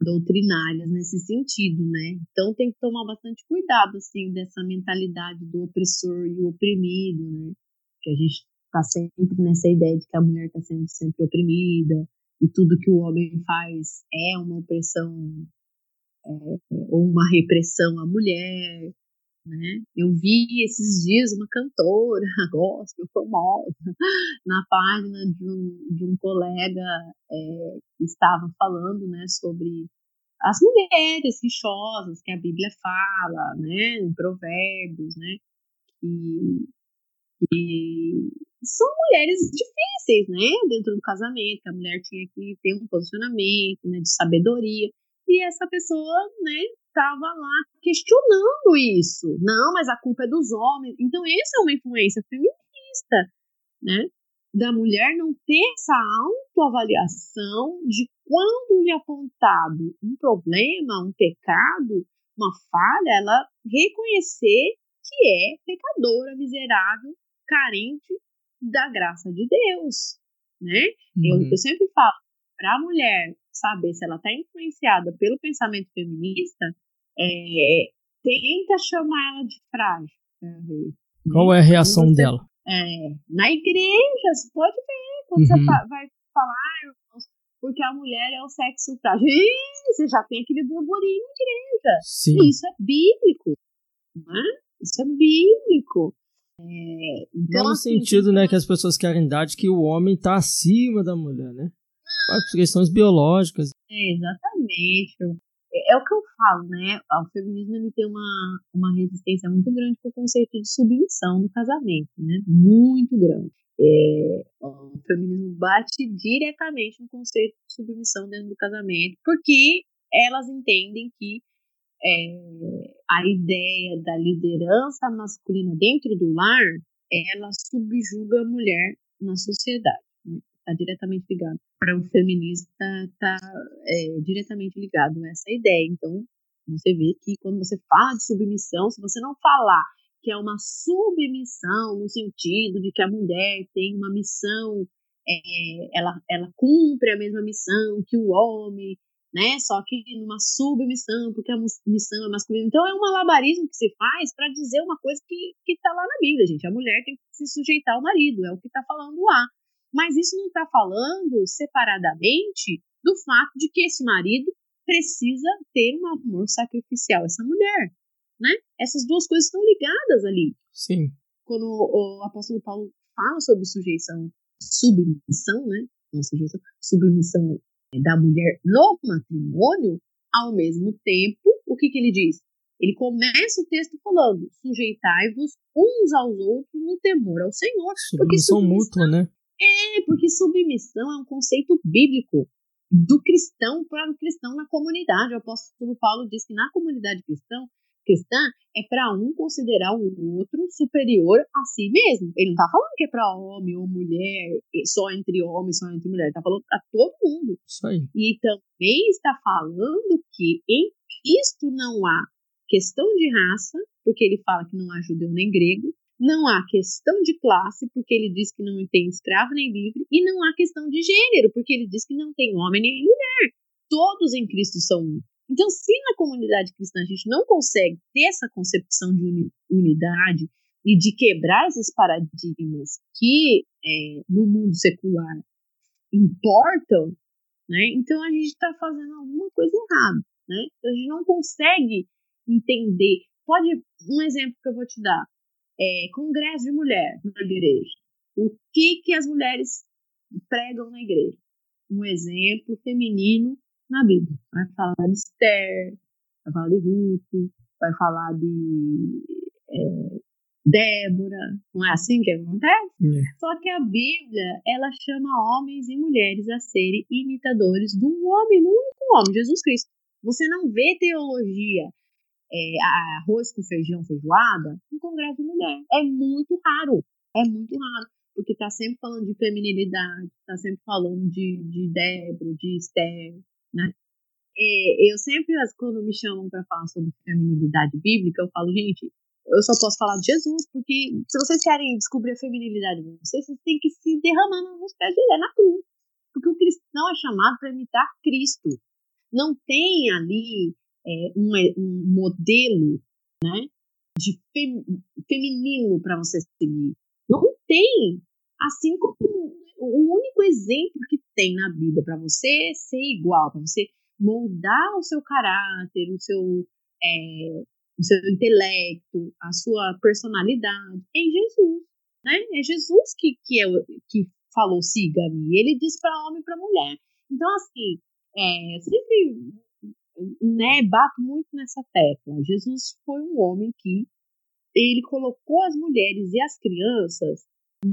doutrinárias nesse sentido, né? Então tem que tomar bastante cuidado assim dessa mentalidade do opressor e o oprimido, né? Que a gente está sempre nessa ideia de que a mulher está sendo sempre oprimida e tudo que o homem faz é uma opressão é, ou uma repressão à mulher né? Eu vi esses dias uma cantora gospel famosa na página de um, de um colega é, que estava falando, né, sobre as mulheres rixosas que a Bíblia fala, né, em Provérbios, né, que, que são mulheres difíceis, né, dentro do casamento, a mulher tinha que ter um posicionamento, né, de sabedoria, e essa pessoa, né, estava lá questionando isso. Não, mas a culpa é dos homens. Então, essa é uma influência feminista, né? Da mulher não ter essa autoavaliação de quando lhe apontado um problema, um pecado, uma falha, ela reconhecer que é pecadora, miserável, carente da graça de Deus, né? Uhum. Eu, eu sempre falo, para a mulher saber se ela está influenciada pelo pensamento feminista, é, tenta chamar ela de frágil. Qual é a reação você, dela? É, na igreja, você pode ver, quando uhum. você vai falar, porque a mulher é o sexo frágil. Ih, você já tem aquele burburinho na igreja. Sim. Isso é bíblico. Né? Isso é bíblico. É, então, no assim, sentido, né, que as pessoas querem dar de que o homem está acima da mulher, né? Por questões biológicas. É, exatamente. É, é, o que eu falo, né? O feminismo ele tem uma, uma resistência muito grande com o conceito de submissão no casamento, né? Muito grande. É, o feminismo bate diretamente no conceito de submissão dentro do casamento, porque elas entendem que é, a ideia da liderança masculina dentro do lar, ela subjuga a mulher na sociedade. Está né? diretamente ligado. Para o feminismo, está tá, é, diretamente ligado a essa ideia. Então, você vê que quando você fala de submissão, se você não falar que é uma submissão no sentido de que a mulher tem uma missão, é, ela, ela cumpre a mesma missão que o homem, né? Só que numa submissão, porque a missão é masculina. Então é um malabarismo que se faz para dizer uma coisa que, que tá lá na Bíblia, gente. A mulher tem que se sujeitar ao marido, é o que está falando lá. Mas isso não está falando separadamente do fato de que esse marido precisa ter um amor sacrificial essa mulher, né? Essas duas coisas estão ligadas ali. Sim. Quando o, o apóstolo Paulo fala sobre sujeição, submissão, né? Não sujeição, submissão da mulher no matrimônio, ao mesmo tempo, o que, que ele diz? Ele começa o texto falando: sujeitai-vos uns aos outros no temor ao Senhor. Submissão mútua, né? É, porque submissão é um conceito bíblico do cristão para o cristão na comunidade. O apóstolo Paulo diz que na comunidade cristã, cristã é para um considerar o outro superior a si mesmo. Ele não está falando que é para homem ou mulher, só entre homem, só entre mulher. Está falando para todo mundo. Isso aí. E também está falando que em Cristo não há questão de raça, porque ele fala que não há judeu nem grego, não há questão de classe, porque ele diz que não tem escravo nem livre, e não há questão de gênero, porque ele diz que não tem homem nem mulher. Todos em Cristo são um. Então, se na comunidade cristã a gente não consegue ter essa concepção de unidade e de quebrar esses paradigmas que é, no mundo secular importam, né, então a gente está fazendo alguma coisa errada. Né? A gente não consegue entender. Pode, um exemplo que eu vou te dar: é, congresso de mulher na igreja. O que, que as mulheres pregam na igreja? Um exemplo feminino na Bíblia. Vai falar de Esther, vai falar de Ruth, vai falar de é, Débora. Não é assim que acontece? É. Só que a Bíblia, ela chama homens e mulheres a serem imitadores de um homem, do único homem, Jesus Cristo. Você não vê teologia é, arroz com feijão, feijoada, em congresso de mulher. É muito raro. É muito raro porque está sempre falando de feminilidade, está sempre falando de, de Débora, de Esther, né? E eu sempre, quando me chamam para falar sobre feminilidade bíblica, eu falo, gente, eu só posso falar de Jesus, porque se vocês querem descobrir a feminilidade de vocês, vocês têm que se derramar nos pés de na cruz. Porque o cristão é chamado para imitar Cristo. Não tem ali é, um, um, modelo né, de fem, feminino para você seguir. Não tem. Assim como o único exemplo que tem na Bíblia para você ser igual, para você moldar o seu caráter, o seu, é, o seu intelecto, a sua personalidade, é em Jesus. Né? É Jesus que, que, é, que falou siga-me. Ele diz para homem e para mulher. Então, assim, é, sempre né, bato muito nessa tecla. Jesus foi um homem que ele colocou as mulheres e as crianças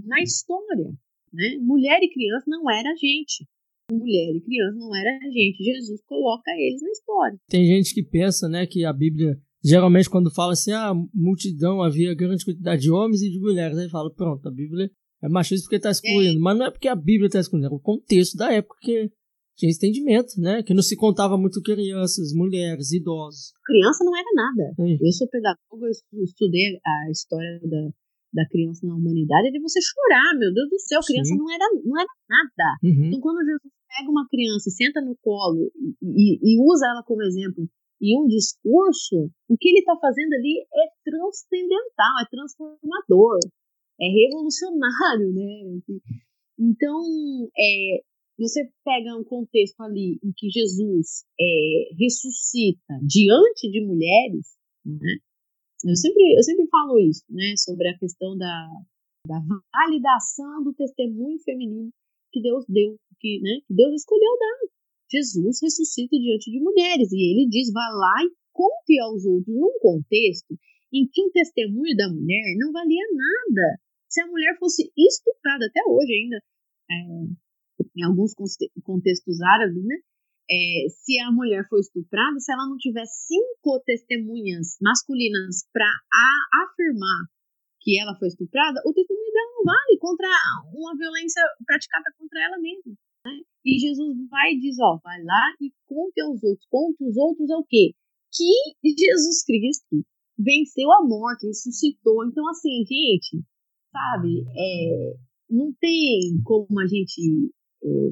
na história. Né? Mulher e criança não era gente. Mulher e criança não era gente. Jesus coloca eles na história. Tem gente que pensa né, que a Bíblia, geralmente, quando fala assim, a ah, multidão havia grande quantidade de homens e de mulheres, aí fala, pronto, a Bíblia é machista porque está excluindo. É. Mas não é porque a Bíblia está excluindo, é o contexto da época que tinha entendimento, né? Que não se contava muito crianças, mulheres, idosos. Criança não era nada. É. Eu sou pedagoga, eu estudei a história da, da criança na humanidade, é de você chorar, meu Deus do céu, criança não era, não era nada. Uhum. Então, quando Jesus pega uma criança e senta no colo e, e usa ela como exemplo em um discurso, o que ele está fazendo ali é transcendental, é transformador, é revolucionário, né? Então, é, você pega um contexto ali em que Jesus é, ressuscita diante de mulheres, né? Eu sempre, eu sempre falo isso, né? Sobre a questão da, da validação do testemunho feminino que Deus deu, que, né, que Deus escolheu dar. Jesus ressuscita diante de mulheres e ele diz: vá lá e conte aos outros num contexto em que o testemunho da mulher não valia nada. Se a mulher fosse estuprada até hoje ainda, é, em alguns contextos árabes, né? É, se a mulher for estuprada, se ela não tiver cinco testemunhas masculinas para afirmar que ela foi estuprada, o testemunho dela não vale contra uma violência praticada contra ela mesma. Né? E Jesus vai e diz, ó, vai lá e conte aos outros. Conte os outros é o quê? Que Jesus Cristo venceu a morte, ressuscitou. Então, assim, gente, sabe, é, não tem como a gente é,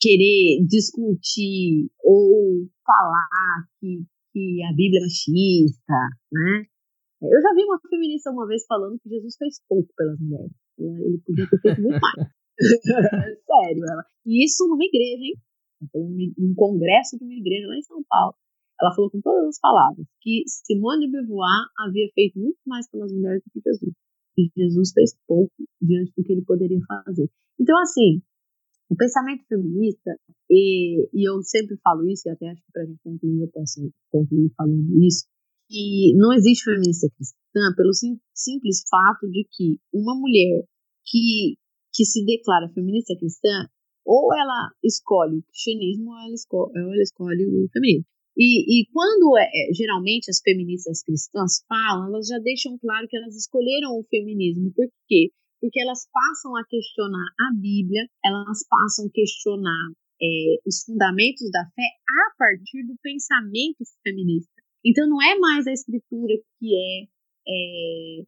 querer discutir ou falar que, que a Bíblia é machista, né? Eu já vi uma feminista uma vez falando que Jesus fez pouco pelas mulheres. Ele podia ter feito muito mais. Sério, ela. E isso numa igreja, hein? Um congresso de uma igreja lá em São Paulo. Ela falou com todas as palavras que Simone de Beauvoir havia feito muito mais pelas mulheres do que Jesus. E Jesus fez pouco diante do que ele poderia fazer. Então, assim, o pensamento feminista, e, e eu sempre falo isso, e até acho que para a gente concluir, eu posso concluir falando isso, que não existe feminista cristã pelo sim, simples fato de que uma mulher que, que se declara feminista cristã, ou ela escolhe o cristianismo, ou ela escolhe, ou ela escolhe o feminismo. E, e quando é, é, geralmente as feministas cristãs falam, elas já deixam claro que elas escolheram o feminismo. Por quê? Porque elas passam a questionar a Bíblia, elas passam a questionar é, os fundamentos da fé a partir do pensamento feminista. Então não é mais a escritura que é, é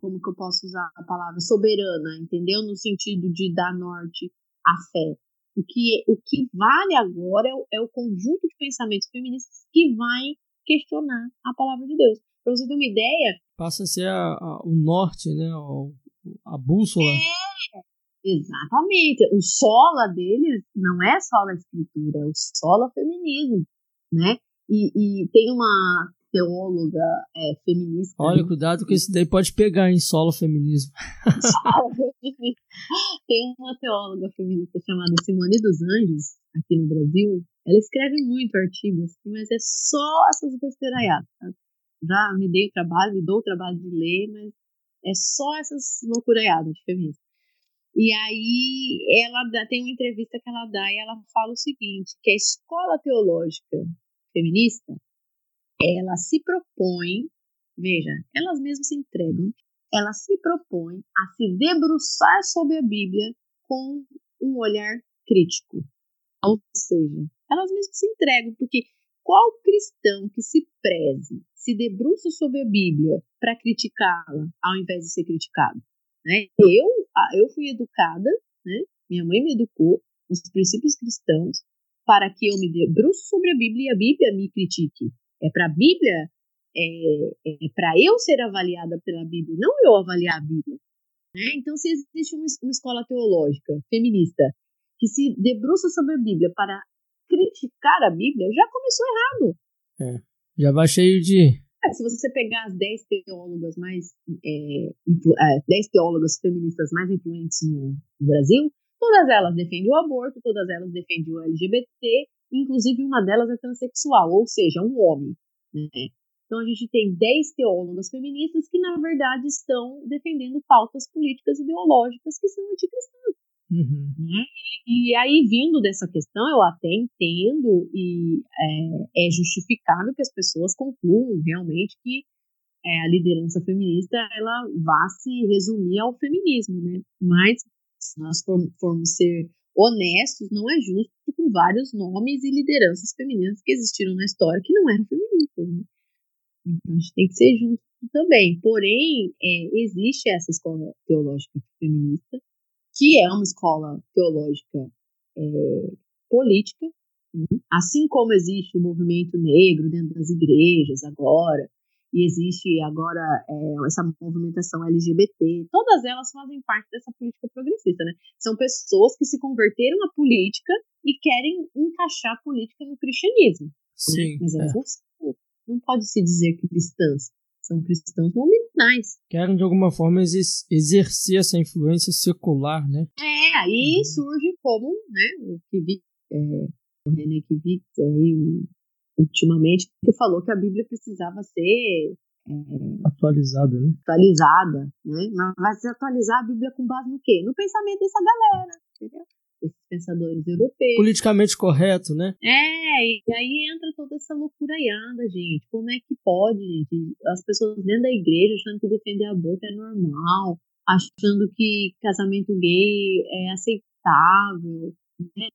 como que eu posso usar a palavra soberana, entendeu? No sentido de dar norte à fé. O que, o que vale agora é o, é o conjunto de pensamentos feministas que vai questionar a palavra de Deus. Para você ter uma ideia. Passa a ser a, a, o norte, né? A, a bússola. É, exatamente. O sola deles não é sola escritura, é o sola feminismo, né? E, e tem uma teóloga é, feminista. Olha, cuidado que isso daí pode pegar em solo feminismo. Tem uma teóloga feminista chamada Simone dos Anjos, aqui no Brasil. Ela escreve muito artigos, assim, mas é só essas besteiraiadas. Tá? Já me dei o trabalho, me dou o trabalho de ler, mas é só essas loucuraiadas de feminista. E aí ela dá, tem uma entrevista que ela dá e ela fala o seguinte, que a escola teológica feminista, ela se propõe, veja, elas mesmas se entregam, ela se propõe a se debruçar sobre a Bíblia com um olhar crítico. Ou seja, elas mesmas se entregam, porque qual cristão que se preze, se debruça sobre a Bíblia para criticá-la, ao invés de ser criticado? Né? Eu, eu fui educada, né? minha mãe me educou nos princípios cristãos, para que eu me debruço sobre a Bíblia e a Bíblia me critique. É para a Bíblia, é, é para eu ser avaliada pela Bíblia, não eu avaliar a Bíblia. Né? Então, se existe uma, uma escola teológica feminista que se debruça sobre a Bíblia para criticar a Bíblia, já começou errado. É, já vai cheio de. É, se você pegar as 10 teólogas mais. É, 10 é, teólogas feministas mais influentes no Brasil, Todas elas defendem o aborto, todas elas defendem o LGBT, inclusive uma delas é transexual, ou seja, um homem. Né? Então a gente tem 10 teólogas feministas que, na verdade, estão defendendo pautas políticas ideológicas que são anticristãs. Uhum. Né? E, e, aí, vindo dessa questão, eu até entendo e é, é justificável que as pessoas concluam realmente que é, a liderança feminista ela vá se resumir ao feminismo, né? Mas se nós formos ser honestos, não é justo com vários nomes e lideranças femininas que existiram na história que não eram feministas. Né? Então a gente tem que ser justo também. Porém, é, existe essa escola teológica feminista, que é uma escola teológica é, política, né? assim como existe o movimento negro dentro das igrejas agora, e existe agora é, essa movimentação LGBT, todas elas fazem parte dessa política progressista, né? São pessoas que se converteram à política e querem encaixar a política no cristianismo. Né? Sim. Né? Mas elas é. não, não pode se dizer cristãs, são cristãos nominais. Querem, de alguma forma, exercer essa influência secular, né? É, aí uhum. surge como, né, o é, o René Kivitz, aí, ultimamente, que falou que a Bíblia precisava ser é, atualizada, né? Atualizada, né? Mas vai se atualizar a Bíblia com base no quê? No pensamento dessa galera, entendeu? Esses pensadores europeus. Politicamente correto, né? É, e aí entra toda essa loucura aí, anda, gente. Como é que pode, gente? As pessoas dentro da igreja achando que defender aborto é normal, achando que casamento gay é aceitável, né?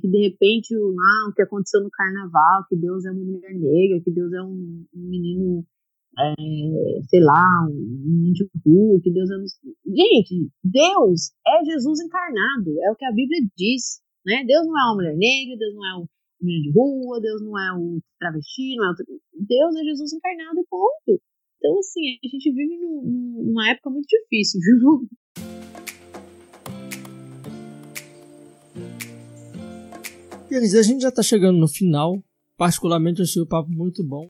que de repente lá, o que aconteceu no carnaval, que Deus é uma mulher negra, que Deus é um, um menino é, sei lá, um rua, que Deus é. Gente, Deus é Jesus encarnado, é o que a Bíblia diz. Né? Deus não é uma mulher negra, Deus não é um menino de rua, Deus não é um travesti, não é o... Deus é Jesus encarnado e ponto. Então, assim, a gente vive num, numa época muito difícil, viu? Elis, a gente já está chegando no final. Particularmente, eu achei o papo muito bom.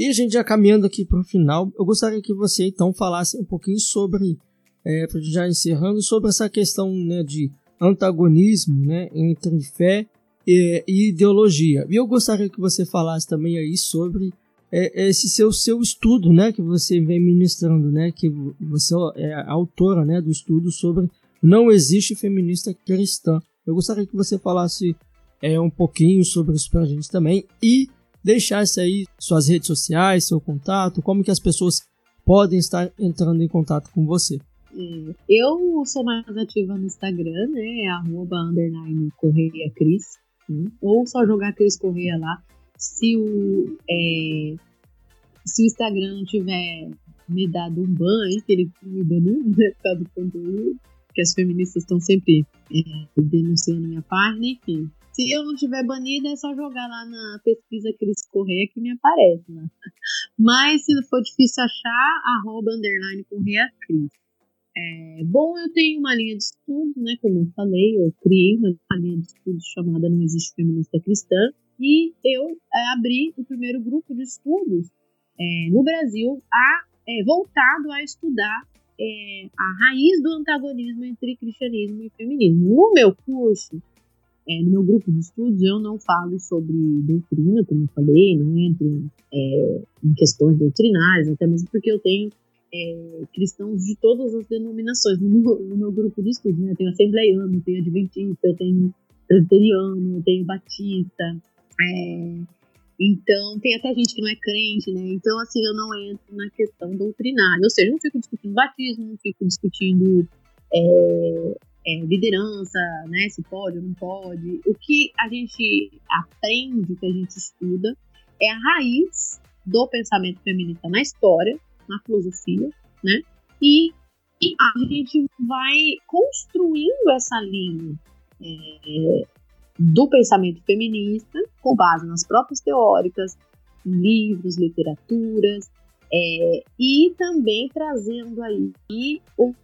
E a gente já caminhando aqui para o final, eu gostaria que você então falasse um pouquinho sobre, é, já encerrando, sobre essa questão né, de antagonismo né, entre fé e, e, ideologia. E eu gostaria que você falasse também aí sobre é, esse seu, seu estudo né, que você vem ministrando, né, que você é autora né, do estudo sobre Não Existe Feminista Cristã. Eu gostaria que você falasse é, um pouquinho sobre isso para a gente também e deixasse aí suas redes sociais, seu contato, como que as pessoas podem estar entrando em contato com você. É, eu sou mais ativa no Instagram, né? Arroba underline Correia Cris. Né? Ou só jogar Cris Correia lá. Se o, é, se o Instagram tiver me dado um ban aí, que ele me baniu, né? Por causa do conteúdo, que as feministas estão sempre é, denunciando minha página, enfim. Se eu não tiver banida, é só jogar lá na pesquisa Cris Correia que me aparece. Né? Mas se for difícil achar, arroba underline Correia Cris. É, bom, eu tenho uma linha de estudos, né? Como eu falei, eu criei uma, linha de estudos chamada Não Existe Feminista Cristã. E eu é, abri o primeiro grupo de estudos é, no Brasil a, é, voltado a estudar é, a raiz do antagonismo entre cristianismo e feminismo. No meu curso, é, no meu grupo de estudos, eu não falo sobre doutrina, como eu falei, não entro é, em questões doutrinárias, até mesmo porque eu tenho é, cristãos de todas as denominações no meu, no meu grupo de estudos. Né? Eu tenho assembleiano, eu tenho adventista, eu tenho presbiteriano, eu tenho batista. É, então, tem até gente que não é crente, né? Então, assim, eu não entro na questão doutrinária. Ou seja, eu não fico discutindo batismo, não fico discutindo é, é, liderança, né? Se pode ou não pode. O que a gente aprende, o que a gente estuda, é a raiz do pensamento feminista na história, na filosofia, né? E, e a gente vai construindo essa linha é, do pensamento feminista com base nas próprias teóricas, livros, literaturas, é, e também trazendo aí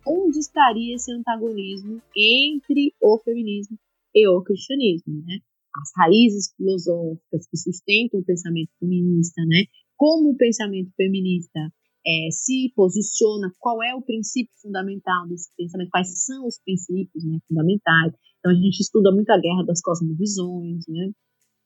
onde estaria esse antagonismo entre o feminismo e o cristianismo, né? As raízes filosóficas que sustentam o pensamento feminista, né? Como o pensamento feminista é, se posiciona, qual é o princípio fundamental desse pensamento, quais são os princípios né, fundamentais. Então a gente estuda muito a guerra das cosmovisões, né?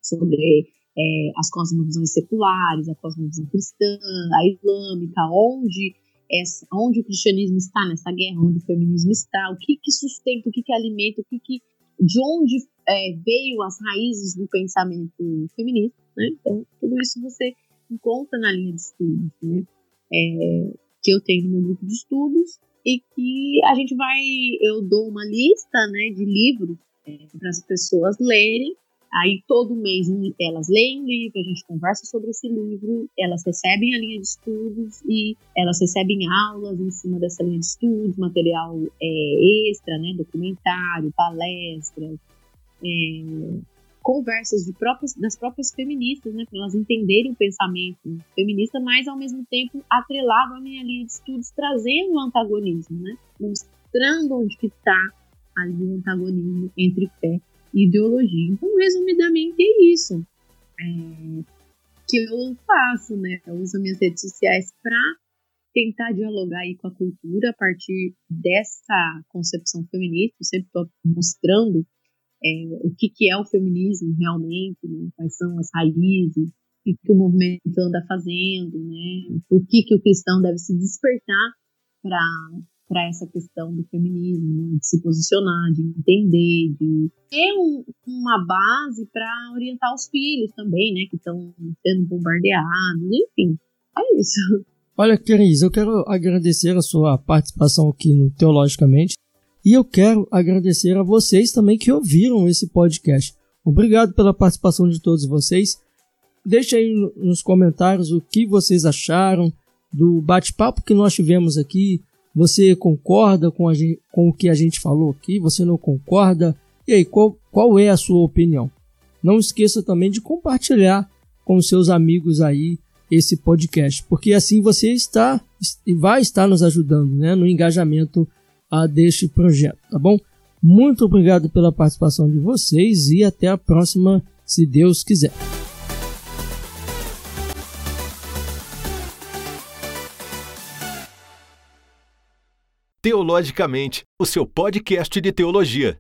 Sobre é, as cosmovisões seculares, a cosmovisão cristã, a islâmica, onde, essa, onde o cristianismo está nessa guerra, onde o feminismo está, o que, que sustenta, o que, que alimenta, o que, que de onde é, veio as raízes do pensamento feminista. Né? Então, tudo isso você encontra na linha de estudos né? É, que eu tenho no meu grupo de estudos e que a gente vai, eu dou uma lista né, de livros é, para as pessoas lerem Aí todo mês elas leem o livro, a gente conversa sobre esse livro, elas recebem a linha de estudos e elas recebem aulas em cima dessa linha de estudos, material é, extra, né, documentário, palestras, é, conversas de próprias, das próprias feministas, né, para elas entenderem o pensamento feminista, mas ao mesmo tempo atrelado à minha linha de estudos, trazendo o antagonismo, né, mostrando onde que está ali o antagonismo entre fé ideologia. Então, resumidamente, é isso é, que eu faço, né? Eu uso minhas redes sociais para tentar dialogar aí com a cultura a partir dessa concepção feminista. Eu sempre estou mostrando é, o que, que é o feminismo realmente, né? quais são as raízes, o que, que o movimento anda fazendo, né? por que, que o cristão deve se despertar para para essa questão do feminismo, né? de se posicionar, de entender, de ter um, uma base para orientar os filhos também, né, que estão sendo bombardeados, enfim, é isso. Olha, Cris, eu quero agradecer a sua participação aqui no Teologicamente e eu quero agradecer a vocês também que ouviram esse podcast. Obrigado pela participação de todos vocês. Deixe aí nos comentários o que vocês acharam do bate-papo que nós tivemos aqui. Você concorda com, gente, com, o que a gente falou aqui? Você não concorda? E aí, qual, qual é a sua opinião? Não esqueça também de compartilhar com seus amigos aí esse podcast, porque assim você está e vai estar nos ajudando né, no engajamento a deste projeto, tá bom? Muito obrigado pela participação de vocês e até a próxima, se Deus quiser. Teologicamente, o seu podcast de teologia.